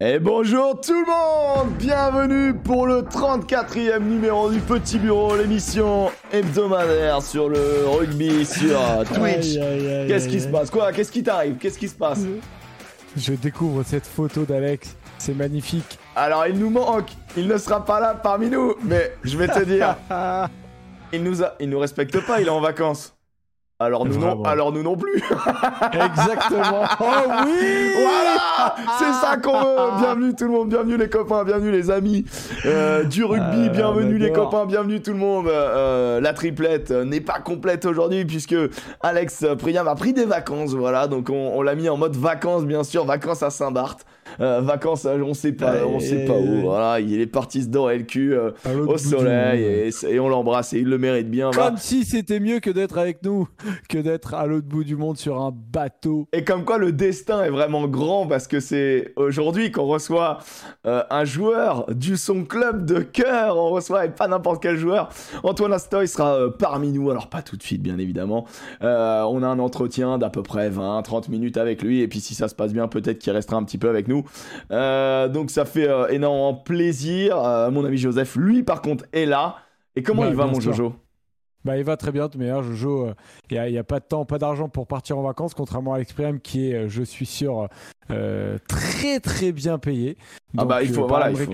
Et bonjour tout le monde! Bienvenue pour le 34e numéro du Petit Bureau, l'émission hebdomadaire sur le rugby sur Twitch. Qu'est-ce qui se passe? Quoi? Qu'est-ce qui t'arrive? Qu'est-ce qui se passe? Je découvre cette photo d'Alex, c'est magnifique. Alors il nous manque, il ne sera pas là parmi nous, mais je vais te dire, il nous a, il nous respecte pas, il est en vacances. Alors nous, non, alors nous non plus. Exactement. Oh oui Voilà C'est ça qu'on veut. Bienvenue tout le monde, bienvenue les copains, bienvenue les amis euh, du rugby, Ah, bienvenue les copains, bienvenue tout le monde. Euh, la triplette n'est pas complète aujourd'hui puisque Alex Priam a pris des vacances, voilà. Donc on, on l'a mis en mode vacances, bien sûr, vacances à Saint-Barth. Euh, vacances, à- on sait pas, on sait pas où. Voilà, il est parti se dorer le cul euh, au soleil et, et on l'embrasse et il le mérite bien. va. Comme si c'était mieux que d'être avec nous, que d'être à l'autre bout du monde sur un bateau. Et comme quoi le destin est vraiment grand parce que c'est aujourd'hui qu'on reçoit euh, un joueur du son club de cœur. On reçoit et pas n'importe quel joueur. Antoine Astoy sera euh, parmi nous. Alors pas tout de suite bien évidemment. Euh, on a un entretien d'à peu près 20-30 minutes avec lui. Et puis si ça se passe bien peut-être qu'il restera un petit peu avec nous. Euh, donc ça fait euh, énormément plaisir. Euh, mon ami Joseph lui par contre est là. Et comment Bah, il va mon sûr. Jojo? Bah, il va très bien, mais hein, Jojo, il n'y a, pas de temps, pas d'argent pour partir en vacances, contrairement à l'exprime qui est, je suis sûr, euh, très très bien payé. Ah bah il faut euh, voilà, il faut,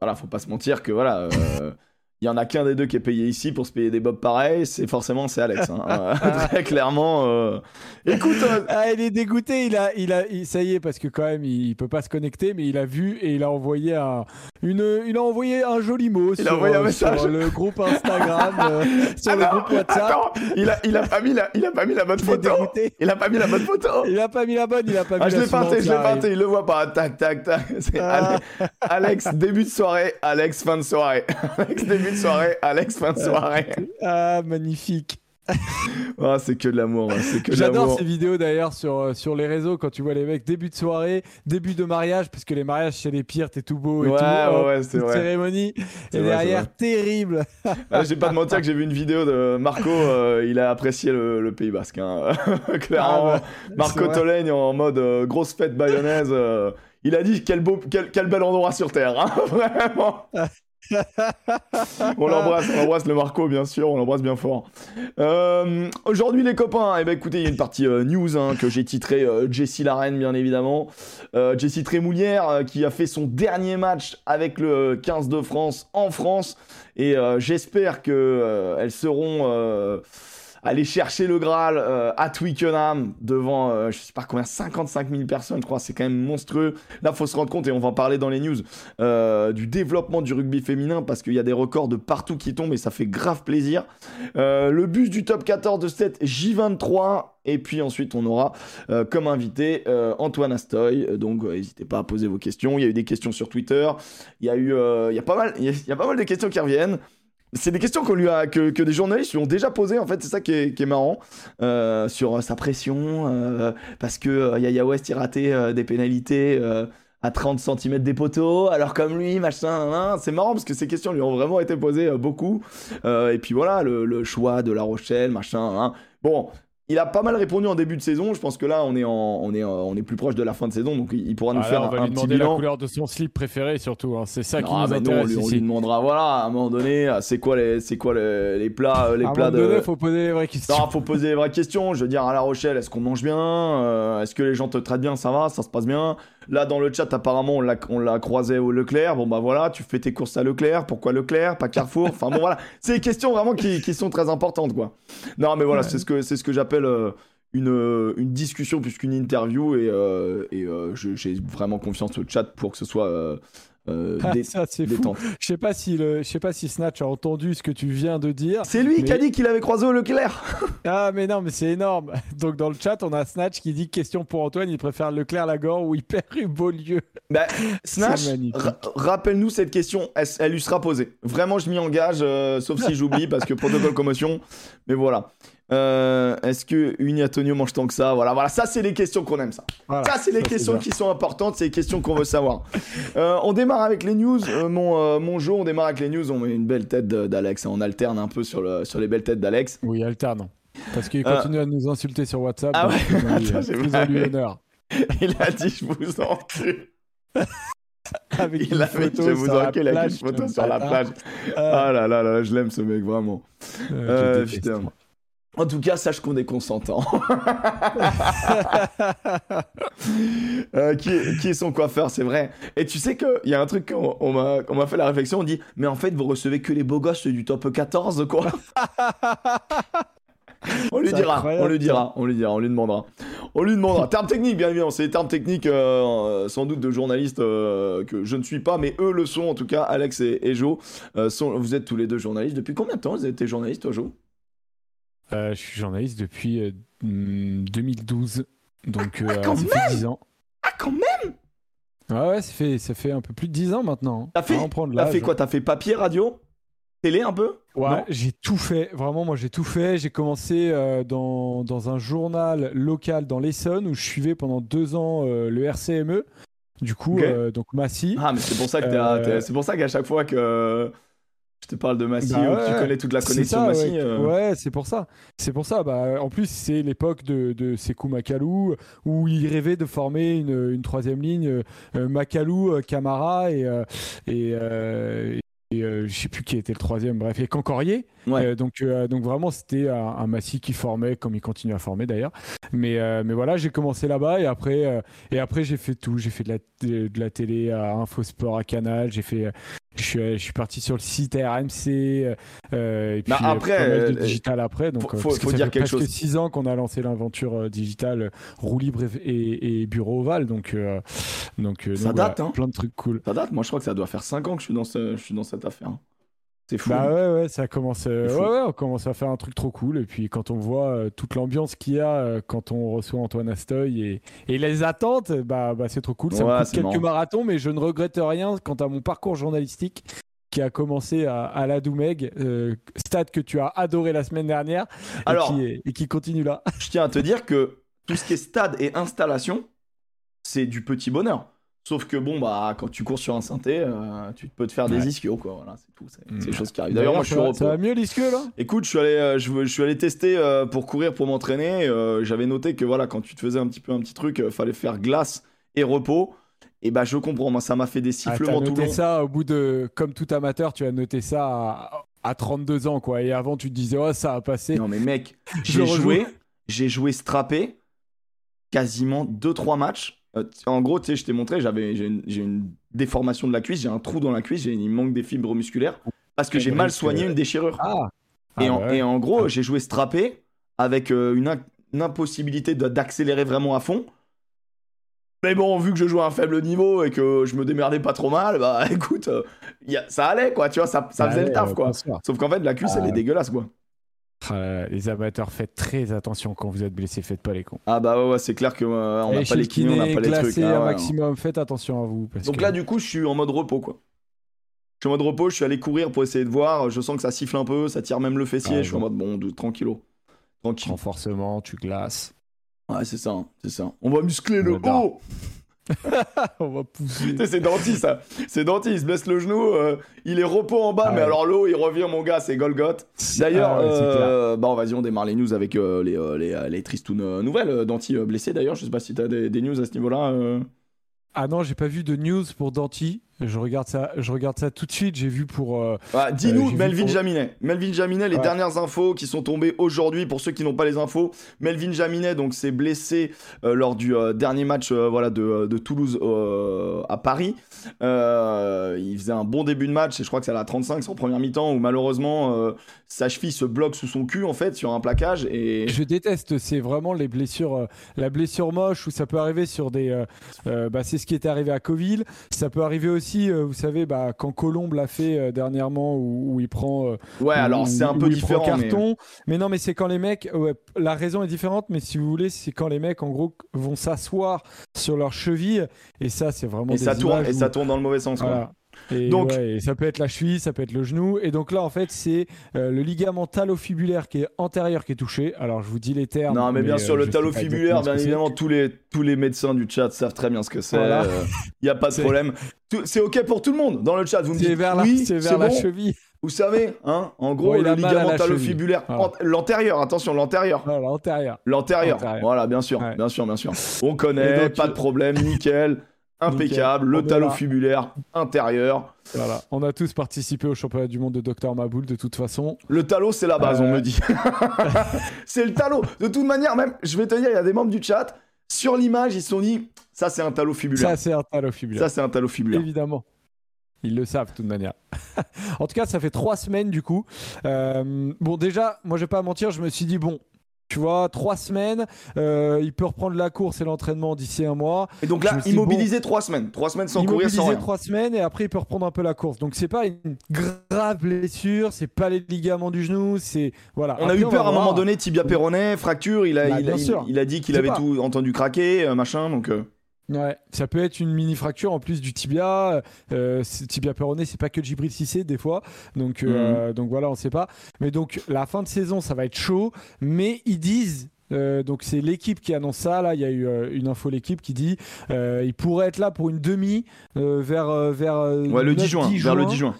voilà, faut pas se mentir que voilà, il y en a qu'un des deux qui est payé ici pour se payer des bobs pareils, c'est forcément c'est Alex. hein. Euh, Très clairement. euh, Écoute, euh, Ah, il est dégoûté, il a, il a, il- ça y est, parce que quand même, il, peut pas se connecter, mais il a vu et il a envoyé un, une, il a envoyé un joli mot sur, envoyé un message. sur le groupe Instagram, euh, sur ah le non, groupe WhatsApp. attends, il a, il a pas mis la, il a pas mis la bonne Il photo. Il a pas mis la bonne photo. Il a pas mis la bonne, il a pas Ah, mis je la l'ai peinté, je l'ai peinté, il le voit pas. Tac, tac, tac. Ah. Alex, début de soirée, Alex, fin de soirée. Alex, début de soirée, Alex, fin de soirée. Ah, magnifique. Ah, c'est que de l'amour, hein, c'est J'adore ces vidéos d'ailleurs sur, euh, sur les réseaux quand tu vois les mecs début de soirée, début de mariage, parce que les mariages chez les pires, t'es tout beau et Ouais, tout. c'est cérémonie. C'est Et vrai, c'est derrière, terrible. Ah, j'ai pas de mentir que j'ai vu une vidéo de Marco, euh, il a apprécié le, le Pays Basque. hein. Clairement, Ah bah, Marco c'est. Tolègne en mode euh, grosse fête bayonnaise. euh, il a dit quel, beau, quel, quel bel endroit sur Terre, hein, vraiment. on l'embrasse, on embrasse le Marco, bien sûr, on l'embrasse bien fort. Euh, Aujourd'hui, les copains, eh ben, écoutez, il y a une partie euh, news hein, que j'ai titré euh, Jessie Larenne, bien évidemment. Euh, Jessie Trémoulière, euh, qui a fait son dernier match avec le 15 de France en France. Et j'espère que euh, elles seront allées chercher le Graal euh, à Twickenham devant, euh, je sais pas combien, 55 000 personnes, je crois. C'est quand même monstrueux. Là, faut se rendre compte, et on va en parler dans les news, euh, du développement du rugby féminin parce qu'il y a des records de partout qui tombent et ça fait grave plaisir. Euh, le bus du top 14 de cette J23. Et puis ensuite, on aura euh, comme invité Antoine Astoy. Donc, euh, n'hésitez pas à poser vos questions. Il y a eu des questions sur Twitter. Il y a eu, il y a pas mal, il y a pas mal de questions qui reviennent. C'est des questions qu'on lui a, que, des journalistes lui ont déjà posées. En fait, c'est ça qui est, marrant euh, sur euh, sa pression, euh, parce que Yaya West il ratait des pénalités. à 30 cm des poteaux, alors comme lui, machin, nan, nan. c'est marrant parce que ces questions lui ont vraiment été posées beaucoup. Et puis voilà, le, le choix de La Rochelle, machin. hein. Bon, il a pas mal répondu en début de saison. Je pense que là, on est, en, on est, en- on est plus proche de la fin de saison, donc il pourra nous Ah, là, faire on va un, lui petit demander la bilan. couleur de son slip préféré surtout. hein. C'est ça qui Non, nous on, intéresse lui, on lui demandera, voilà, à un moment donné, euh, c'est quoi les, c'est quoi les, les plats, euh, les À un plats moment donné, de. faut poser les vraies questions. Non, faut poser les vraies questions. Je veux dire, à La Rochelle, est-ce qu'on mange bien? Euh, Est-ce que les gens te traitent bien? Ça va Ça se passe bien Là, dans le chat, apparemment, on l'a, croisé au Leclerc. Bon, bah voilà, tu fais tes courses à Leclerc. Pourquoi Leclerc? Pas Carrefour? Enfin, bon, voilà. C'est des questions vraiment qui, qui sont très importantes, quoi. Non, mais voilà, Ouais. c'est ce que, c'est ce que j'appelle euh, une, euh, une discussion plus qu'une interview. Et, euh, et euh, j'ai vraiment confiance au chat pour que ce soit euh, Ah, ça, fou. détente. Je sais pas si le, je sais pas si Snatch a entendu ce que tu viens de dire. C'est lui qui a dit qu'il avait croisé au Leclerc. Ah, mais non, mais c'est énorme. Donc, dans le chat, on a Snatch qui dit question pour Antoine, il préfère Leclerc Lagor ou hyper Beaulieu. Bah, Snatch, ra- rappelle-nous cette question, elle, elle lui sera posée. Vraiment, je m'y engage, euh, sauf si j'oublie parce que protocole commotion. Mais voilà. Euh, Est-ce que Uni Antonio mange tant que ça? Voilà, voilà. Ça, c'est les questions qu'on aime, ça. Voilà, ça, c'est les questions qui sont importantes, c'est les questions qu'on veut savoir. Euh, on démarre avec les news. Euh, mon, mon jeu, on démarre avec les news. On met une belle tête d'Alex. On alterne un peu sur, le, sur les belles têtes d'Alex. Oui, alterne. Parce qu'il continue à nous insulter sur WhatsApp. Ah ouais Attends, vu. honneur. Il a dit Je vous en tue. avec Il une a photo je vous sur la avec plage, une photo sur la plage. Ah, Ah là là là, je l'aime ce mec vraiment. putain. En tout cas, sache qu'on est consentant. Euh, qui, est, qui est son coiffeur, c'est vrai. Et tu sais qu'il y a un truc qu'on on m'a on m'a fait la réflexion, on dit, mais en fait, vous recevez que les beaux gosses du top 14, quoi. on lui dira, on lui dira, on lui dira, on lui demandera. On lui demandera. Termes techniques, bien évidemment, c'est des termes techniques euh, sans doute de journalistes euh, que je ne suis pas, mais eux le sont en tout cas, Alex et, et Jo. sont, vous êtes tous les deux journalistes. Depuis combien de temps vous avez été journaliste, toi, Jo je suis journaliste depuis euh, hmm, 2012. Donc, euh, Ah, quand ça fait 10 ans. Ah, quand même? Ouais, ouais, ça fait, ça fait un peu plus de 10 ans maintenant. hein. T'as fait- fait quoi? T'as fait papier, radio? Télé un peu? Ouais, j'ai tout fait. Vraiment, moi, j'ai tout fait. J'ai commencé euh, dans, dans un journal local dans l'Essonne où je suivais pendant deux ans euh, le RCME. Du coup, euh, donc Massy. Ah, mais c'est pour ça que Euh, c'est pour ça qu'à chaque fois que je te parle de Massy Bah tu connais toute la connexion ça, Massy. ouais, euh, Ouais, c'est pour ça. C'est pour ça. Bah, en plus, c'est l'époque de, de Sekou Makalou où il rêvait de former une, une troisième ligne euh, Makalou, euh, Camara et, euh, et, euh, et, euh, je sais plus qui était le troisième. Bref, et Cancorier. Ouais. Euh, donc, euh, donc vraiment, c'était un, un Massy qui formait, comme il continue à former d'ailleurs. Mais, euh, mais voilà, j'ai commencé là-bas et après, euh, et après j'ai fait tout. J'ai fait de la, de, de la télé à Infosport, à Canal. J'ai fait, je suis, je suis parti sur le site RMC. et puis Bah, après, pas mal de digital après. Donc, faut- euh, faut- parce que faut ça dire fait quelque presque chose. six ans qu'on a lancé l'aventure digitale, roue libre et, bureau ovale. Donc, donc, Ça donc, date, voilà, hein. plein de trucs cool. Ça date, moi je crois que ça doit faire 5 ans que je suis dans, ce- je suis dans cette affaire. C'est fou. Bah ouais, ouais, ça commence. euh, ouais, ouais, on commence à faire un truc trop cool. Et puis quand on voit euh, toute l'ambiance qu'il y a euh, quand on reçoit Antoine Astoy et, et les attentes, bah, bah c'est trop cool. Ça Ouais, me coûte quelques marrant. marathons, mais je ne regrette rien quant à mon parcours journalistique qui a commencé à, à la Doumeg, stade que tu as adoré la semaine dernière et, Alors- qui, est- et qui continue là. Je tiens à te dire que tout ce qui est stade et installation, c'est du petit bonheur. Sauf que bon, bah, quand tu cours sur un synthé, euh, tu peux te faire des Ouais. ischios, quoi. Voilà, c'est tout. C'est Mm. des choses qui arrivent. D'ailleurs, moi, je suis ça, au va- ça repos. va mieux l'isque là? Écoute, je suis allé, euh, je, je suis allé tester euh, pour courir, pour m'entraîner. J'avais noté que voilà, quand tu te faisais un petit peu un petit truc, fallait faire glace et repos. Et bah, je comprends. Moi, ça m'a fait des Ah, sifflements tout noté long. ça au bout de. Comme tout amateur, tu as noté ça à, à 32 ans, quoi. Et avant, tu te disais, oh, ça a passé. Non, mais mec, j'ai le joué, j'ai joué strappé quasiment 2-3 matchs. Euh, en gros, tu sais, je t'ai montré, j'avais, j'ai une, déformation de la cuisse, j'ai un trou dans la cuisse, j'ai, il manque des fibres musculaires parce que Et j'ai mal soigné une déchirure. Ah, et, Ah, en, bah ouais. et en gros, j'ai joué strappé avec euh, une, impossibilité d'accélérer vraiment à fond. Mais bon, vu que je jouais à un faible niveau et que je me démerdais pas trop mal, bah écoute, euh, y a- ça allait quoi, tu vois, ça, ça faisait le taf quoi. Sauf qu'en fait, la cuisse, elle Ah. est dégueulasse quoi. Ah là, les amateurs, faites très attention quand vous êtes blessé, faites pas les cons. Ah bah ouais, ouais, c'est clair que euh, on n'a pas les kinés, on n'a pas les trucs. ah ouais, maximum, faites attention à vous. parce Donc que- là, du coup, je suis en mode repos, quoi. Je suis en mode repos, je suis allé courir pour essayer de voir. Je sens que ça siffle un peu, ça tire même le fessier. Ah, je suis en mode bon, de- tranquillo. Tranquille. renforcement, tu glaces. Ouais, c'est ça, hein, c'est ça. On va muscler le On haut. On va pousser. C'est Danti, ça. C'est Danti, il se blesse le genou. euh, il est repos en bas, Ah mais alors le haut, il revient, mon gars, c'est Golgoth. D'ailleurs, Ah ouais, euh, bah, vas-y, on démarre les news avec euh, les, euh, les, les tristounes nouvelles. Danti blessé, d'ailleurs. Je sais pas si t'as des, des news à ce niveau-là. Ah non, j'ai pas vu de news pour Danti. Je regarde ça, je regarde ça tout de suite. J'ai vu pour. euh, Ah, Dis-nous, j'ai vu Melvin pour- Jaminet. Melvin Jaminet, les Ouais. dernières infos qui sont tombées aujourd'hui, pour ceux qui n'ont pas les infos. Melvin Jaminet, donc, s'est blessé euh, lors du euh, dernier match euh, voilà, de, de Toulouse euh, à Paris. Euh, il faisait un bon début de match, et je crois que c'est à la 35, c'est en première mi-temps, où malheureusement, euh, sa cheville se bloque sous son cul, en fait, sur un plaquage. Et Je déteste, c'est vraiment les blessures, euh, la blessure moche où ça peut arriver sur des. euh, euh, bah, c'est ce qui est arrivé à Coville. Ça peut arriver aussi, euh, vous savez, bah, quand Colombe l'a fait euh, dernièrement où, où il prend. euh, ouais, alors c'est un peu différent. mais- carton. Mais... non, mais c'est quand les mecs. ouais, la raison est différente, mais si vous voulez, c'est quand les mecs, en gros, vont s'asseoir sur leur cheville. Et ça, c'est vraiment. Et des ça, tourne, et où- ça tourne dans le mauvais sens. quoi. Et, Donc- ouais, et ça peut être la cheville, ça peut être le genou. Et donc là, en fait, c'est euh, le ligament talofibulaire qui est antérieur qui est touché. Alors, je vous dis les termes. Non, mais bien euh, sûr, le sais pas talofibulaire, bien évidemment, tous les, tous les médecins du chat savent très bien ce que c'est. Il Voilà. n'y a pas de problème. C'est OK pour tout le monde dans le chat. Vous me C'est dites vers, la, oui, c'est vers la bon. cheville. Vous savez, hein, en gros, le ligament la talofibulaire. Voilà. l'antérieur, attention, l'antérieur. L'antérieur. L'antérieur, Antérieur. voilà, bien sûr, Ouais. bien sûr, bien sûr. On connaît, donc, pas euh, de problème, nickel. impeccable, le talon fibulaire intérieur. Voilà, on a tous participé au championnat du monde de Dr Maboul de toute façon. Le talon, c'est la base, on me dit. c'est le talon. De toute manière, même, je vais te dire, il y a des membres du chat, sur l'image, ils se sont dit, ça c'est un talon fibulaire. Ça c'est un talon fibulaire. Ça c'est un talon fibulaire. Évidemment. Ils le savent de toute manière. en tout cas, ça fait trois semaines du coup. Euh, bon, déjà, moi je vais pas mentir, je me suis dit, bon, tu vois, trois semaines, euh, il peut reprendre la course et l'entraînement d'ici un mois. Et donc là, immobilisé trois semaines, trois semaines sans courir, sans rien. trois semaines et après il peut reprendre un peu la course. Donc c'est pas une grave blessure, c'est pas les ligaments du genou, c'est voilà. On a eu peur à un moment donné, tibia péroné, fracture. Il a, bah, il, a dit qu'il avait tout entendu craquer, euh, machin, donc. Ouais, ça peut être une mini fracture en plus du tibia. Euh, tibia péroné, c'est pas que Gibril Cissé des fois. Donc, euh, mhm. donc voilà, on sait pas. Mais donc la fin de saison, ça va être chaud. Mais ils disent. Euh, donc c'est l'équipe qui annonce ça. Là, il y a eu une info l'équipe qui dit il pourrait être là pour une demi vers vers ouais, le 10 juin, vers le 10 juin.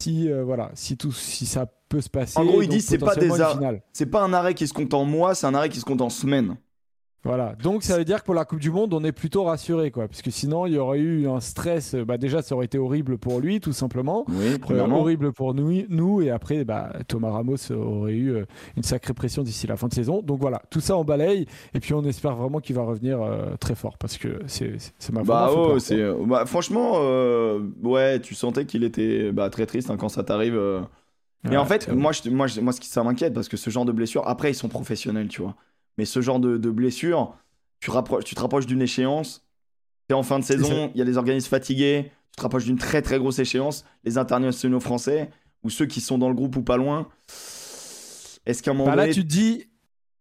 Si voilà, si tout si ça peut se passer. En gros, ils disent c'est pas des c'est pas un arrêt qui se compte en mois, c'est un arrêt qui se compte en semaines. Voilà, donc ça veut dire que pour la Coupe du Monde, on est plutôt rassuré, quoi, parce que sinon il y aurait eu un stress. Bah déjà, ça aurait été horrible pour lui, tout simplement. Oui, euh, horrible pour nous, nous, et après, bah, Thomas Ramos aurait eu euh, une sacrée pression d'ici la fin de saison. Donc voilà, tout ça en balaye, et puis on espère vraiment qu'il va revenir euh, très fort, parce que c'est ma bah, oh, c'est bah, franchement, ouais, tu sentais qu'il était bah, très triste hein, quand ça t'arrive. Mais en fait, moi, je, moi, moi, ce qui ça m'inquiète, parce que ce genre de blessure, après, ils sont professionnels, tu vois. Mais ce genre de, blessure, tu, tu te rapproches d'une échéance, es en fin de saison, il y a des organismes fatigués, tu te rapproches d'une très très grosse échéance, les internationaux français, ou ceux qui sont dans le groupe ou pas loin. Est-ce qu'à un moment bah là, tu te dis,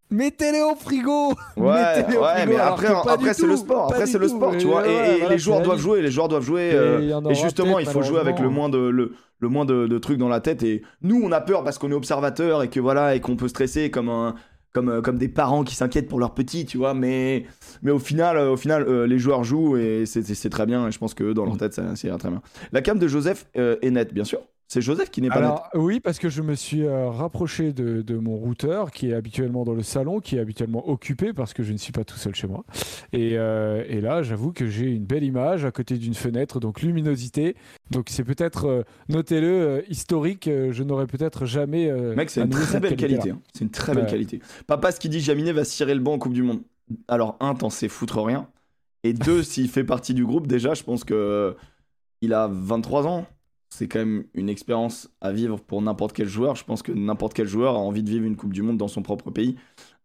mettez-les au frigo Ouais, ouais mais après, après c'est le sport. Après, c'est le sport, tu vois. Et, les joueurs doivent jouer. Les joueurs doivent jouer. Et, euh, justement, il faut jouer avec le moins de le, le moins de, de, trucs dans la tête. Et nous, on a peur parce qu'on est observateur et que voilà et qu'on peut stresser comme un comme, euh, comme des parents qui s'inquiètent pour leurs petits, tu vois. Mais, mais au final, euh, au final euh, les joueurs jouent et c'est très bien. Et je pense que dans leur mm. tête, c'est très bien. La cam de Joseph est nette, bien sûr. C'est Joseph qui n'est pas Alors, Oui, parce que je me suis euh, rapproché de, mon routeur qui est habituellement dans le salon, qui est habituellement occupé parce que je ne suis pas tout seul chez moi. Et, euh, là, j'avoue que j'ai une belle image à côté d'une fenêtre, donc luminosité. Donc c'est peut-être, euh, notez-le, historique. je n'aurais peut-être jamais. Mec, c'est une très belle qualité. Hein. C'est une très belle qualité. Papa, ce qui dit Jaminet va cirer le banc en Coupe du Monde. Alors, un, t'en sais foutre rien. Et deux, s'il fait partie du groupe, déjà, je pense que il a 23 ans c'est quand même une expérience à vivre pour n'importe quel joueur. Je pense que n'importe quel joueur a envie de vivre une Coupe du Monde dans son propre pays.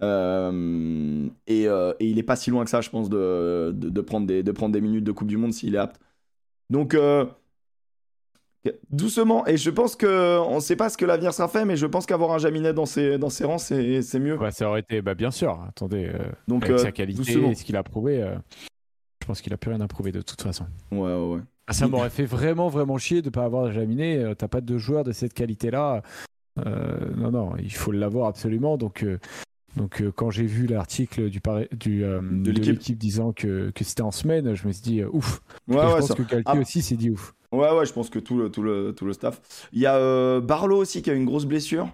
Euh, euh, et, il n'est pas si loin que ça, je pense, de, de, prendre, des, de prendre des minutes de Coupe du Monde s'il est apte. Donc, euh, doucement. Et je pense qu'on ne sait pas ce que l'avenir sera fait, mais je pense qu'avoir un Jaminet dans ses, dans ses rangs, c'est mieux. Ouais, ça aurait été, bah, bien sûr. Attendez, Donc, avec sa qualité et ce qu'il a prouvé, je pense qu'il a plus rien à prouver de toute façon. Ouais, ouais, ouais. Ah, ça m'aurait fait vraiment, vraiment chier de ne pas avoir Jaminé. Euh, t'as pas de joueur de cette qualité-là. Euh, non, non, il faut l'avoir absolument. Donc, euh, donc quand j'ai vu l'article du, du de l'équipe disant que, que c'était en semaine, je me suis dit ouf. Ouais, ouais, je pense que Galtier ah. aussi s'est dit ouf. Ouais, ouais, je pense que tout le, tout le, tout le staff. Il y a Barlow aussi qui a une grosse blessure.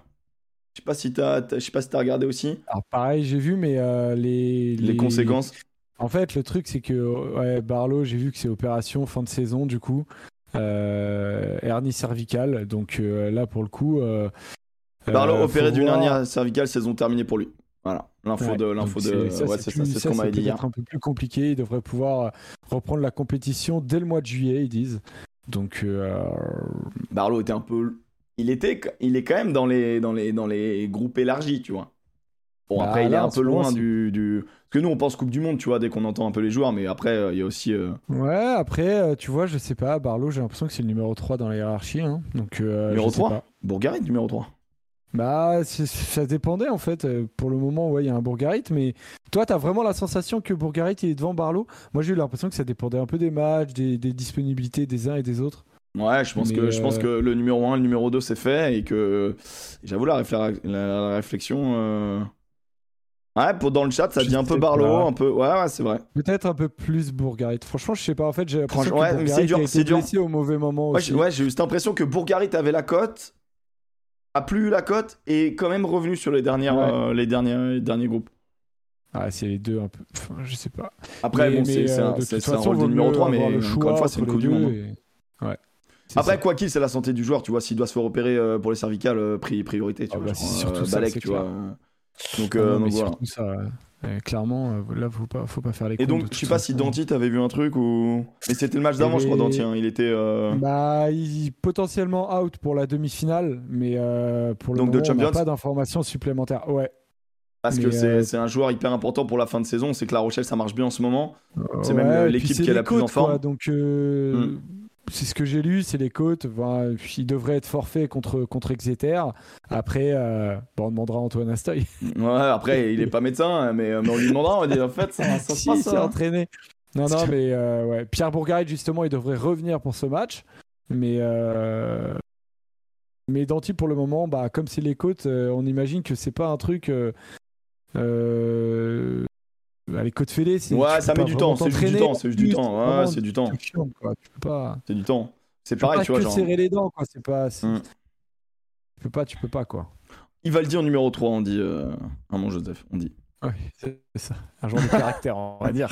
Je sais pas si t'as, je sais pas si t'as regardé aussi. Alors pareil, j'ai vu, mais les, les, conséquences. En fait, le truc, c'est que ouais, Barlow, j'ai vu que c'est opération fin de saison, du coup. Euh, hernie cervicale. Donc euh, là, pour le coup. Euh, Barlow opéré d'une hernie cervicale, saison terminée pour lui. Voilà, l'info de l'info de ouais, c'est ça, c'est ce qu'on m'avait dit hier. un peu plus compliqué, il devrait pouvoir reprendre la compétition dès le mois de juillet, ils disent. Donc Barlow était un peu il était il est quand même dans les dans les dans les groupes élargis, tu vois. Bon, bah, après, il est un peu loin du, du, que nous, on pense Coupe du Monde, tu vois, dès qu'on entend un peu les joueurs, mais après, euh, il y a aussi. Euh, ouais, après, euh, tu vois, je sais pas, Barlow, j'ai l'impression que c'est le numéro 3 dans la hiérarchie. Hein, donc, numéro 3 Bourgarit, numéro 3. Bah, ça dépendait en fait. Pour le moment, ouais, il y a un Bourgarit, mais toi, t'as vraiment la sensation que Bourgarit est devant Barlow? Moi, j'ai eu l'impression que ça dépendait un peu des matchs, des, disponibilités des uns et des autres. Ouais, je pense, que, je pense que le numéro 1 le numéro 2 c'est fait et que j'avoue la, la, réflexion Ouais, pour dans le chat, ça dit un peu Barlow, un peu. Ouais, ouais, c'est vrai. Peut-être un peu plus Bourgarit. Franchement, je sais pas. En fait, j'ai l'impression ouais, que c'est dur, c'est dur. au mauvais moment ouais, Ouais, j'ai eu cette impression que Bourgarit avait la cote, a plus eu la cote et quand même revenu sur les dernières, euh, les derniers, derniers groupes. Ah, c'est les deux un peu. je sais pas. Après, bon, c'est un, un, rôle de numéro 3, mais encore une fois, c'est une Coupe du Monde. Ouais. Après, quoi qu'il, c'est la santé du joueur, tu vois. S'il doit se faire opérer pour les cervicales, priorité, tu ah vois. Bah, surtout ça, Balek, tu vois. Donc, ah donc voilà. Ça, clairement, euh, là, faut pas, faut pas faire les. Et donc, je sais pas si Danti t'avais vu un truc ou. Mais c'était le match d'avant, je crois, Danti. Hein. Il était. Euh, bah, il... potentiellement out pour la demi-finale, mais euh, pour le donc, moment, on n'a pas d'informations supplémentaires. Ouais. Parce que c'est un joueur hyper important pour la fin de saison. C'est que La Rochelle, ça marche bien en ce moment. C'est même l'équipe qui est la plus en forme. donc. Hmm c'est ce que j'ai lu, c'est les côtes. il devrait être forfait contre, contre Exeter. Après, euh, on demandera à Antoine Astoy. Ouais, après, il est pas médecin, hein, mais, euh, mais on lui demandera. On va dire, en fait, ça, ça si, s'est entraîné. Non, non, mais euh, ouais. Pierre Bourgarit, justement, il devrait revenir pour ce match. Mais, mais Danti, pour le moment, bah, comme c'est les côtes, on imagine que c'est pas un truc. Les côtes fêlées, c'est. Ouais, ça met du temps, c'est juste du temps, c'est juste du temps. Ouais, c'est du temps. C'est du temps. C'est pareil, tu vois. Tu peux serrer les dents, quoi. C'est pas. Hmm. Tu peux pas, tu peux pas, quoi. Il va le dire en numéro 3, on dit. Euh... Un mon Joseph, on dit. Oui, c'est ça. Un genre de caractère, on va dire.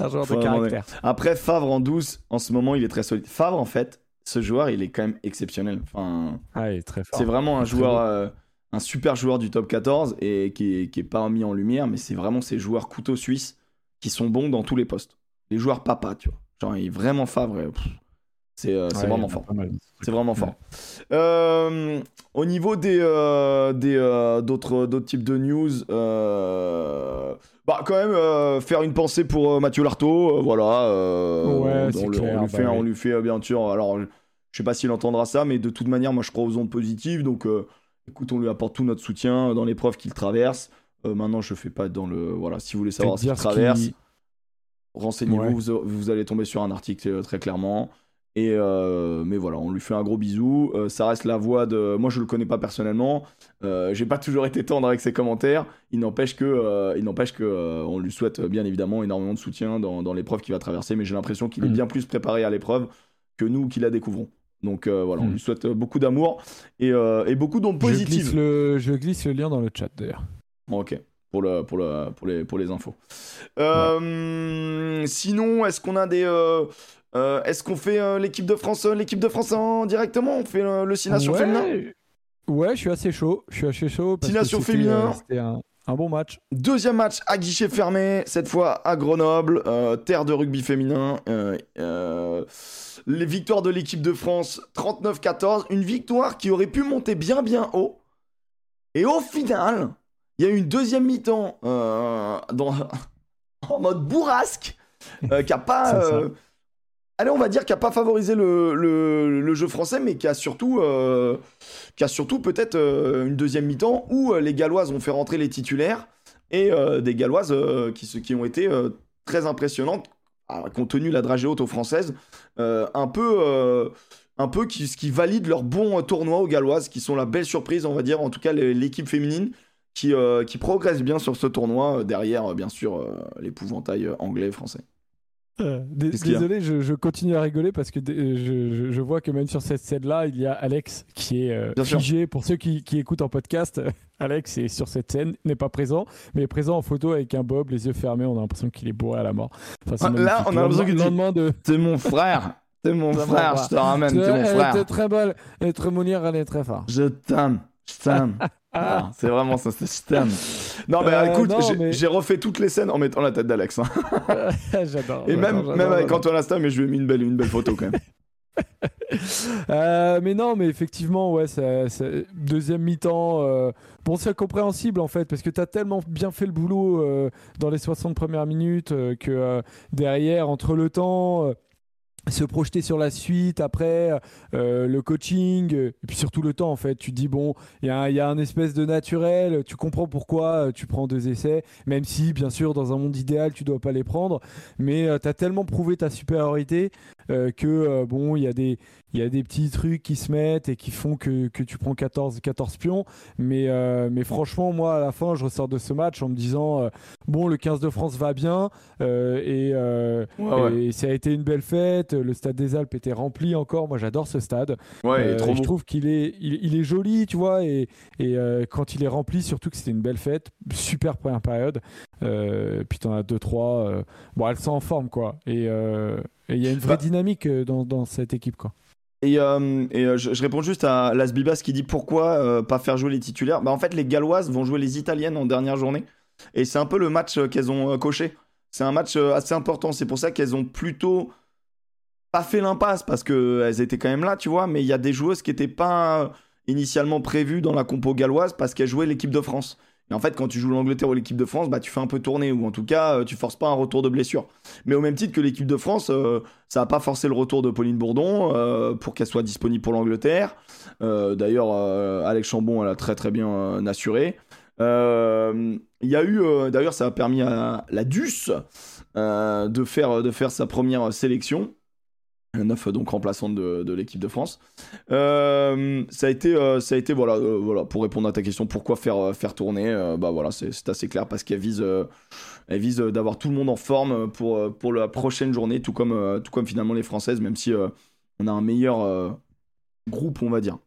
un genre de caractère. Après, Favre en 12, en ce moment, il est très solide. Favre, en fait, ce joueur, il est quand même exceptionnel. Enfin, ah, il est très fort. C'est vraiment un joueur un super joueur du top 14 et qui est, qui est pas mis en lumière, mais c'est vraiment ces joueurs couteaux suisses qui sont bons dans tous les postes. Les joueurs papa, tu vois. Genre, il est vraiment Favre. C'est euh, vraiment fort. C'est vraiment fort. Euh, au niveau des euh, d'autres d'autres types de news, bah quand même faire une pensée pour Mathieu Lartaud, voilà. ouais, on, clair, on, lui fait, bah on lui fait bien sûr. Alors je sais pas s'il entendra ça, mais de toute manière, moi je crois aux ondes positives, donc écoute, on lui apporte tout notre soutien dans l'épreuve qu'il traverse. Euh, maintenant, je fais pas dans le. Voilà, si vous voulez savoir ce qu'il traverse, renseignez-vous, vous, allez tomber sur un article euh, très clairement. Et euh, mais voilà, on lui fait un gros bisou. ça reste la voix de. Moi, je le connais pas personnellement. J'ai pas toujours été tendre avec ses commentaires. Il n'empêche que, il n'empêche que, on lui souhaite bien évidemment énormément de soutien dans, dans l'épreuve qu'il va traverser. Mais j'ai l'impression qu'il est mm. bien plus préparé à l'épreuve que nous qui la découvrons. Donc euh, voilà, on hmm. lui souhaite euh, beaucoup d'amour et, euh, beaucoup d'ondes positives. Je glisse, le, lien dans le chat d'ailleurs. ok, pour, le, pour, le, pour, les, pour les infos. Sinon, est-ce qu'on a des. est-ce qu'on fait l'équipe de France l'équipe de France directement? On fait le 6 Nations féminin? Ouais, je suis assez chaud. Je suis assez chaud. 6 Nations féminin. C'était un, un, bon match. Deuxième match à guichet fermé, cette fois à Grenoble, terre de rugby féminin. Euh, les victoires de l'équipe de France 39-14, une victoire qui aurait pu monter bien bien haut. Et au final, il y a eu une deuxième mi-temps euh, en mode bourrasque euh, qui a pas. Euh, allez, on va dire qui a pas favorisé le, jeu français, mais qui a surtout, qui a surtout peut-être une deuxième mi-temps où les Galloises ont fait rentrer les titulaires et des Galloises qui, qui ont été très impressionnantes compte tenu la dragée haute aux françaises, euh, un peu, euh, un peu qui, ce qui valide leur bon tournoi aux galloises, qui sont la belle surprise, on va dire, en tout cas l'équipe féminine qui, euh, qui progresse bien sur ce tournoi, derrière bien sûr l'épouvantail anglais français. désolé, je, continue à rigoler parce que je, vois que même sur cette scène-là, il y a Alex qui est figé. Pour ceux qui, qui, écoutent en podcast, Alex est sur cette scène, n'est pas présent, mais est présent en photo avec un bob, les yeux fermés. On a l'impression qu'il est bourré à la mort. Ah, là, on a l'impression qu'il dit de... C'est mon frère. C'est mon frère, je te ramène, c'est mon frère. Elle était très belle, elle est très monière, elle est très forte. Je t'aime, je t'aime. Ah, c'est vraiment ça, c'est je t'aime. Non, mais euh, écoute, j'ai refait toutes les scènes en mettant la tête d'Alex. Hein. j'adore. Et même, même avec Antoine Asta, mais je lui ai mis une belle, une belle photo quand même. Euh, mais non, mais effectivement, ouais, deuxième mi-temps. Euh, bon, c'est compréhensible en fait, parce que tu as tellement bien fait le boulot euh, dans les 60 premières minutes que derrière, entre le temps se projeter sur la suite après le coaching et puis surtout le temps en fait. Tu te dis bon il y, a un espèce de naturel tu comprends pourquoi tu prends deux essais même si bien sûr dans un monde idéal tu dois pas les prendre mais tu as tellement prouvé ta supériorité que bon, il y a des il y a des petits trucs qui se mettent et qui font que, que tu prends 14, 14 pions. Mais, euh, mais franchement, moi, à la fin, je ressors de ce match en me disant euh, bon, le 15 de France va bien euh, et, ça a été une belle fête. Le stade des Alpes était rempli encore. Moi, j'adore ce stade. Ouais, trop je trouve qu'il est, il, est joli, tu vois. Et, et quand il est rempli, surtout que c'était une belle fête, super première période. puis t'en as 2-3. bon, elles sont en forme, quoi. Et il y a une vraie bah dynamique dans, dans cette équipe, quoi. Et, euh, et euh, je, réponds juste à Las Bibas qui dit pourquoi euh, pas faire jouer les titulaires. Bah, en fait, les Galloises vont jouer les Italiennes en dernière journée. Et c'est un peu le match qu'elles ont coché. C'est un match assez important. C'est pour ça qu'elles ont plutôt pas fait l'impasse parce qu'elles étaient quand même là, tu vois. Mais il y a des joueuses qui n'étaient pas initialement prévues dans la compo galloise parce qu'elles jouaient l'équipe de France. Et en fait, quand tu joues l'Angleterre ou l'équipe de France, bah, tu fais un peu tourner, ou en tout cas, euh, tu forces pas un retour de blessure. Mais au même titre que l'équipe de France, euh, ça n'a pas forcé le retour de Pauline Bourdon euh, pour qu'elle soit disponible pour l'Angleterre. D'ailleurs, Alex Chambon, elle a très très bien assuré. Il y a eu, d'ailleurs, ça a permis à la DUS de, faire, de faire sa première sélection neuf donc remplaçante de, l'équipe de France. Euh, ça a été, euh, ça a été voilà, euh, voilà, pour répondre à ta question, pourquoi faire, faire tourner Bah voilà, c'est assez clair parce qu'elle vise, elle vise d'avoir tout le monde en forme pour, pour la prochaine journée, tout comme, tout comme finalement les Françaises, même si on a un meilleur groupe, on va dire.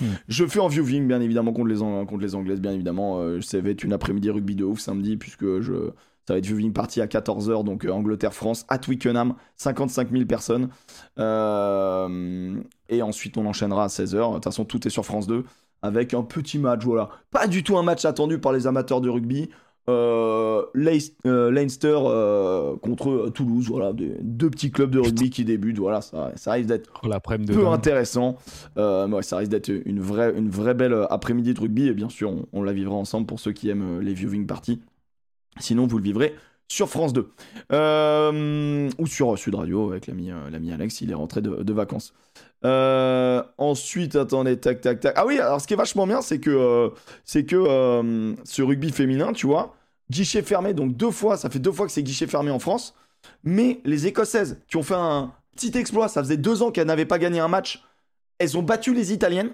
Hmm. Je fais en viewing, bien évidemment, contre les, contre les Anglaises, bien évidemment. ça va être une après-midi rugby de ouf samedi, puisque je, ça va être viewing party à 14h, donc euh, Angleterre-France, à Twickenham, 55 000 personnes. Euh, et ensuite, on enchaînera à 16h. De toute façon, tout est sur France 2, avec un petit match, voilà. Pas du tout un match attendu par les amateurs de rugby. Euh, Leinster contre Toulouse, voilà, deux petits clubs de rugby qui débutent, voilà, ça, ça risque d'être peu intéressant. Ouais, ça risque d'être une vraie, une vraie belle après-midi de rugby, et bien sûr, on, on, la vivra ensemble pour ceux qui aiment les viewing parties. Sinon, vous le vivrez sur France 2. Euh, ou sur Sud Radio avec l'ami, euh, l'ami Alex, il est rentré de, vacances. Euh, ensuite, attendez, tac, tac, tac. Ah oui, alors ce qui est vachement bien, c'est que, c'est que ce rugby féminin, tu vois, guichet fermé, donc deux fois, ça fait deux fois que c'est guichet fermé en France. Mais les Écossaises qui ont fait un petit exploit, ça faisait deux ans qu'elles n'avaient pas gagné un match, elles ont battu les Italiennes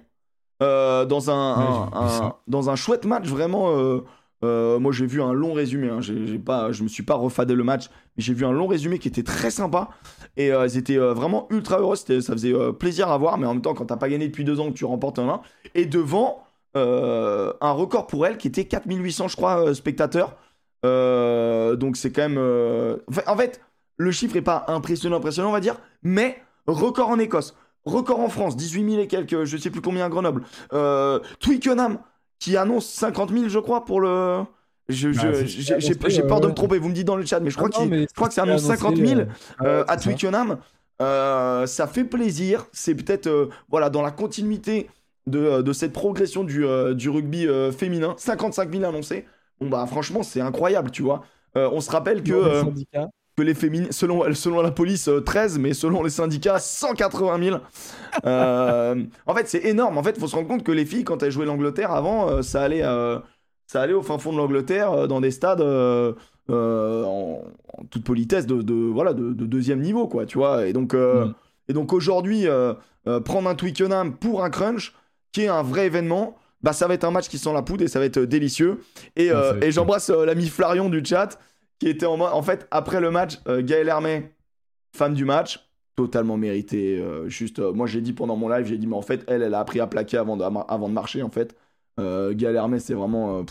dans, un, dans un chouette match vraiment euh, moi, j'ai vu un long résumé. Hein. Pas, je me suis pas refadé le match, mais j'ai vu un long résumé qui était très sympa. Et euh, elles étaient euh, vraiment ultra heureuses. Ça faisait plaisir à voir, mais en même temps, quand t'as pas gagné depuis deux ans, que tu remportes un 1. Et devant, un record pour elles qui était 4800, je crois, spectateurs. donc c'est quand même. en fait, le chiffre est pas impressionnant, impressionnant, on va dire, mais record en Écosse. Record en France, 18 000 et quelques, je sais plus combien à Grenoble. Twickenham, qui annonce 50 000, je crois, pour le. Je, bah, j'ai peur de me tromper, vous me dites dans le chat, mais je crois, je crois que c'est annoncé 50 000 euh, euh, à Twickenham. Euh, ça fait plaisir. C'est peut-être voilà, dans la continuité de, de cette progression du, du rugby féminin. 55 000 annoncés. Bon, bah, franchement, c'est incroyable, tu vois. on se rappelle que que les féminines, selon, selon la police, 13, euh, mais selon les syndicats, 180 000. Euh, en fait, c'est énorme. En fait, il faut se rendre compte que les filles, quand elles jouaient l'Angleterre avant, euh, ça, allait, ça allait au fin fond de l'Angleterre, dans des stades en, toute politesse de, voilà, de, deuxième niveau, quoi, tu vois. Et donc, mm. et donc aujourd'hui, prendre un Twickenham pour un crunch, qui est un vrai événement, bah, ça va être un match qui sent la poudre et ça va être délicieux. Et, et j'embrasse l'ami Flarion du chat qui était en En fait, après le match, euh, Gaël Hermé, femme du match, totalement mérité. Euh, juste, euh, moi j'ai dit pendant mon live, j'ai dit, mais en fait, elle, elle a appris à plaquer avant de, marcher, en fait. Gaël Hermé, c'est vraiment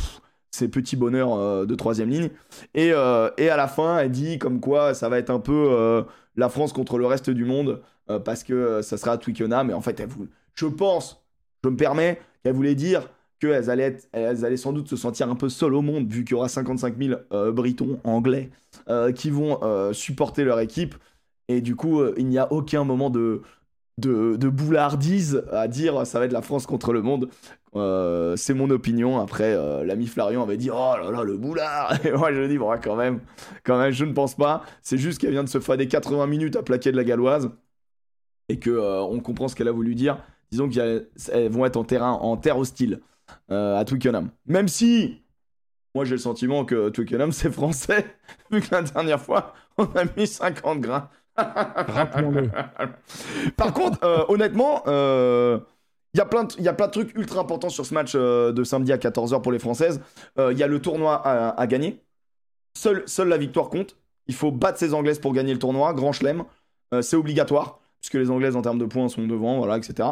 ses petits bonheurs de troisième ligne. Et, et à la fin, elle dit comme quoi ça va être un peu la France contre le reste du monde, parce que ça sera à Twickenham. Mais en fait, elle, je pense, je me permets, qu'elle voulait dire qu'elles allaient, elles allaient sans doute se sentir un peu seules au monde, vu qu'il y aura 55 000 euh, Britons anglais euh, qui vont euh, supporter leur équipe. Et du coup, il n'y a aucun moment de, de, boulardise à dire ça va être la France contre le monde. c'est mon opinion. Après, l'ami Flarion avait dit oh là là, le boulard. Et moi, je dis bon, quand même, quand même, je ne pense pas. C'est juste qu'elle vient de se fader 80 minutes à plaquer de la galloise et que on comprend ce qu'elle a voulu dire. Disons qu'elles vont être en terrain, en terre hostile. Euh, à Twickenham. Même si, moi j'ai le sentiment que Twickenham c'est français, vu que la dernière fois on a mis 50 grains Rappelons-le. Par contre, euh, honnêtement, euh, il y, a plein de, y a plein de trucs ultra importants sur ce match euh, de samedi à 14h pour les Françaises. Il y a le tournoi à, gagner. Seule, seule la victoire compte. Il faut battre ces Anglaises pour gagner le tournoi. Grand chelem. c'est obligatoire, puisque les Anglaises en termes de points sont devant, voilà, etc.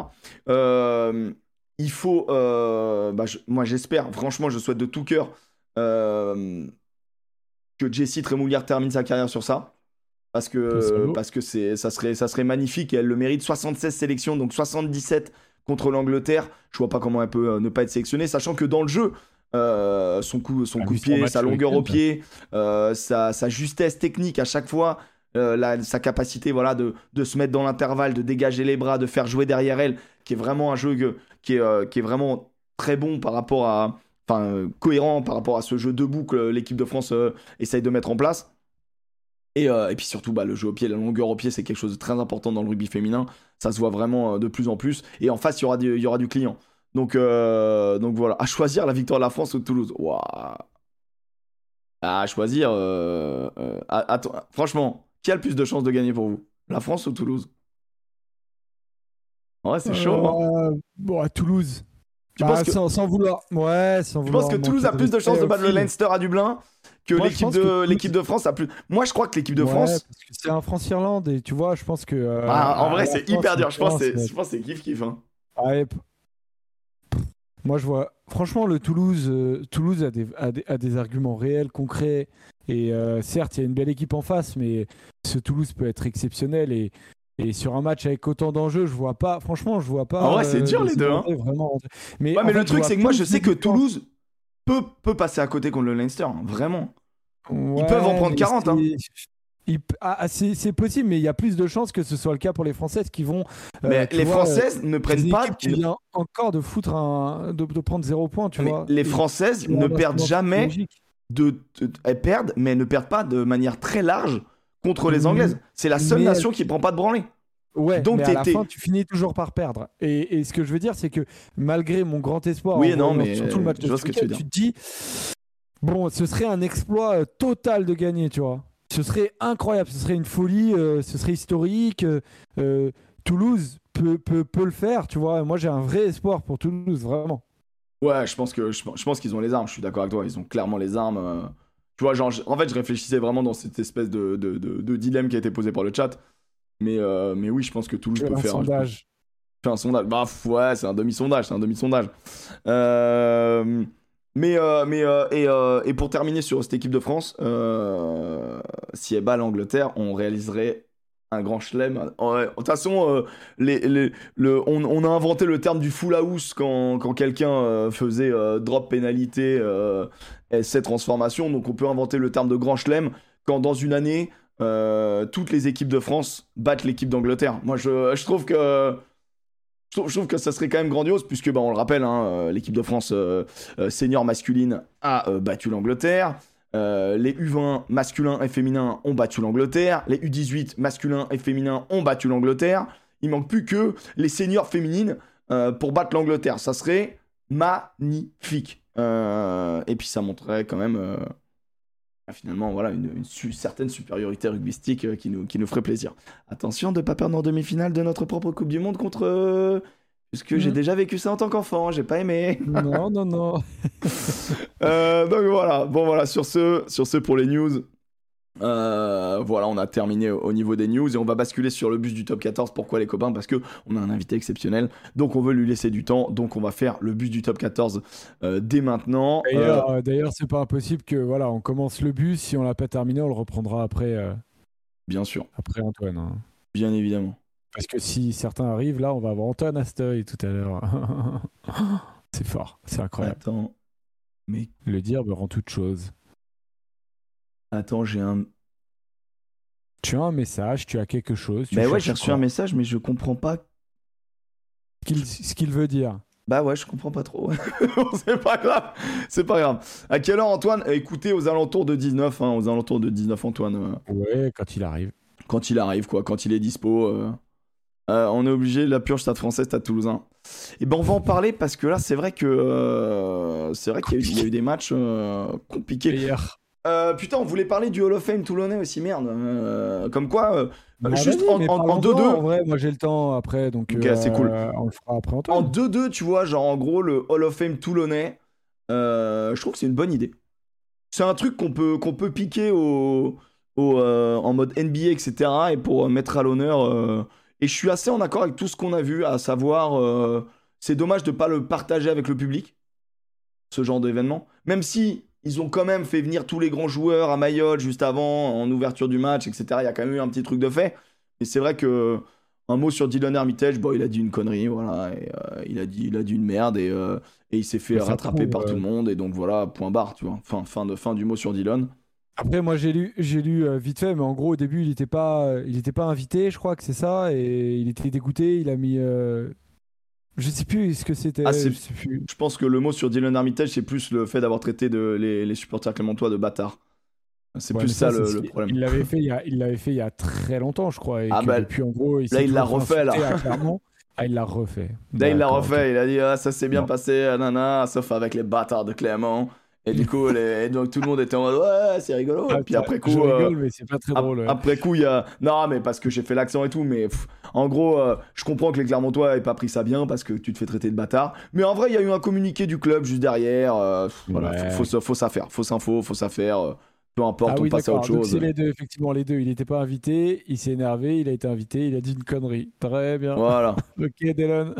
il faut. Bah, moi, j'espère, franchement, je souhaite de tout cœur que Jessie Tremoulière termine sa carrière sur ça. Parce que, parce que c'est, ça, serait, ça serait magnifique et elle le mérite. 76 sélections, donc 77 contre l'Angleterre. Je vois pas comment elle peut euh, ne pas être sélectionnée, sachant que dans le jeu, euh, son coup, son coup de pied, sa longueur au pied, euh, sa, sa, justesse technique à chaque fois, sa capacité voilà, de, de se mettre dans l'intervalle, de dégager les bras, de faire jouer derrière elle, qui est vraiment un jeu qui, est, qui est vraiment très bon par rapport à. Enfin, cohérent par rapport à ce jeu debout que l'équipe de France essaye de mettre en place. Euh, et, puis surtout, bah, le jeu au pied, la longueur au pied, c'est quelque chose de très important dans le rugby féminin. Ça se voit vraiment euh, de plus en plus. Et en face, il y aura du, y aura du client. Donc, euh, donc voilà, à choisir la victoire de la France ou de Toulouse? À choisir. franchement, qui a le plus de chances de gagner pour vous? La France ou Toulouse? Ouais, c'est chaud. Hein. bon, à Toulouse. Tu penses bah, que... sans, vouloir. Ouais, sans tu penses que Toulouse a plus de chances de battre le Leinster à Dublin que l'équipe de l'équipe de France a plus. Moi, je crois que l'équipe de France. c'est un France-Irlande et tu vois, je pense que. Euh, ah, en vrai, c'est hyper dur. Je pense que c'est kiff kiff. Hein. moi, je vois. Franchement, le Toulouse, euh, Toulouse a des, a, des, arguments réels, concrets. Et euh, certes, il y a une belle équipe en face, mais ce Toulouse peut être exceptionnel. Et, et sur un match avec autant d'enjeux, je vois pas. Franchement, je vois pas. En vrai, c'est dur les deux. Hein. Vraiment. Mais, mais le truc, c'est que moi, je sais que Toulouse peut, peut passer à côté contre le Leinster. Hein, vraiment ils peuvent en prendre 40. Hein. Ah, ah, c'est possible, mais il y a plus de chances que ce soit le cas pour les Françaises qui vont. Euh, mais les Françaises ne prennent pas. Qui encore de foutre un, de, prendre zéro point, tu vois. Les Françaises ne perdent jamais. De, elles perdent, mais elles ne perdent pas de manière très large contre les Anglaises. C'est la seule nation qui prend pas de branlée. Ouais, Donc mais à la fin, tu finis toujours par perdre. Et, ce que je veux dire, c'est que malgré mon grand espoir, oui, non, mais surtout le match de ce que tu, tu te dis, Bon, ce serait un exploit euh, total de gagner, tu vois. Ce serait incroyable, ce serait une folie, euh, ce serait historique. Euh, Toulouse peut, peut, peut, le faire, tu vois. Moi, j'ai un vrai espoir pour Toulouse, vraiment. Ouais, je pense que je, pense qu'ils ont les armes. Je suis d'accord avec toi. Ils ont clairement les armes. Tu vois, genre, en fait, je réfléchissais vraiment dans cette espèce de, de, de, dilemme qui a été posé par le chat. Mais, mais oui, je pense que Toulouse peut un faire. Sondage. Fais un sondage. Bah ouais, c'est un demi-sondage, c'est un demi-sondage. Euh. Mais, euh, mais euh, et, euh, et, pour terminer sur cette équipe de France, si elle bat l'Angleterre, on réaliserait un grand chelem. De toute façon, le, on, a inventé le terme du full house quand, quelqu'un faisait drop pénalité cette transformation. Donc on peut inventer le terme de grand chelem quand dans une année, toutes les équipes de France battent l'équipe d'Angleterre. Moi, je, trouve que ça serait quand même grandiose, puisque, bah, on le rappelle, hein, euh, l'équipe de France euh, euh, senior masculine a battu l'Angleterre. Les U20 masculins et féminins ont battu l'Angleterre. Les U18 masculins et féminins ont battu l'Angleterre. Il manque plus que les seniors féminines pour battre l'Angleterre. Ça serait magnifique. et puis ça montrerait quand même finalement voilà, une, certaine supériorité rugbystique euh, qui, nous, qui nous ferait plaisir. Attention de ne pas perdre en demi-finale de notre propre Coupe du Monde contre... Puisque j'ai mm. déjà vécu ça en tant qu'enfant, j'ai pas aimé. Non, non, non. Euh, donc voilà, bon voilà, sur ce, sur ce pour les news, euh, voilà, on a terminé au niveau des news et on va basculer sur le bus du top 14. Pourquoi les copains? Parce que on a un invité exceptionnel, donc on veut lui laisser du temps. Donc on va faire le bus du top 14 euh, dès maintenant. D'ailleurs, c'est pas impossible que voilà, on commence le bus. Si on l'a pas terminé, on le reprendra après. Bien sûr. Après Antoine. Hein. Bien évidemment. Parce que si certains arrivent, là, on va avoir Antoine Astoy tout à l'heure. c'est fort, c'est incroyable. Attends, mais le dire me rend toute chose. Attends, j'ai un. Tu as un message, tu as quelque chose. bah ouais, j'ai reçu un message, mais je comprends pas. Ce qu'il veut dire. Bah ouais, je comprends pas trop. c'est pas grave. C'est pas grave. À quelle heure, Antoine? Écoutez, aux alentours de 19, hein, aux alentours de 19, Antoine. Euh. Ouais, quand il arrive. Quand il arrive, quoi. Quand il est dispo. Euh. Euh, on est obligé, la purge Stade français, Stade toulousain. Et ben on va en parler parce que là, c'est vrai que c'est vrai qu'il y, a eu des matchs compliqués. Hier. Euh, putain, on voulait parler du Hall of Fame toulonnais aussi, merde. Euh, comme quoi, euh, Bah, juste en parlons-en, 2-2. En vrai, moi j'ai le temps après, donc Ok, c'est cool. on le fera après En Antoine. 2-2, tu vois, genre en gros, le Hall of Fame toulonnais, euh, je trouve que c'est une bonne idée. C'est un truc qu'on peut, qu'on peut piquer au, au, euh, en mode NBA, etc. et pour euh, mettre à l'honneur. Et je suis assez en accord avec tout ce qu'on a vu, à savoir, euh, c'est dommage de ne pas le partager avec le public, ce genre d'événement. Même si ils ont quand même fait venir tous les grands joueurs à Mayol juste avant, en ouverture du match, etc. Il y a quand même eu un petit truc de fait. Mais c'est vrai que un mot sur Dylan Hermitage, bon, il a dit une connerie, voilà, et, euh, il, a dit, il a dit une merde et, euh, et il s'est fait rattraper par tout le monde et donc voilà, point barre, tu vois. Fin, fin, de, fin du mot sur Dylan. Après, moi j'ai lu, j'ai lu euh, vite fait, mais en gros au début il n'était pas, euh, il était pas invité, je crois que c'est ça, et il était dégoûté. Il a mis, euh, je sais plus ce que c'était. Ah, je sais plus. Je pense que le mot sur Dylan Hermitage, c'est plus le fait d'avoir traité de, les, les supporters clémentois de bâtards. C'est Ouais, plus ça, le, problème. Il l'avait fait, il y a- il l'avait fait il y a très longtemps, je crois. Et Ah bah, depuis en gros, il là, il l'a refait, là. Ah, il l'a refait. Là, il l'a refait, il a dit ah, ça s'est bien Non. passé, ah, nana, sauf avec les bâtards de Clément. Et du coup, les- et donc tout le monde était en mode ouais, c'est rigolo. Ah, et puis après coup, je rigole, mais c'est pas très ap- drôle. ouais. après coup, il y a non, mais parce que j'ai fait l'accent et tout, mais pff, en gros, euh, je comprends que les Clermontois aient pas pris ça bien parce que tu te fais traiter de bâtard. Mais en vrai, il y a eu un communiqué du club juste derrière. euh, pff, voilà, faut, faut, faut ça faire, fausse info, faut ça faire. euh, peu importe, Ah on oui, passe à autre chose. c'est les deux, effectivement, les deux. Il n'était pas invité, il s'est énervé, il a été invité, il a dit une connerie. Très bien. Voilà. Ok, Dylan.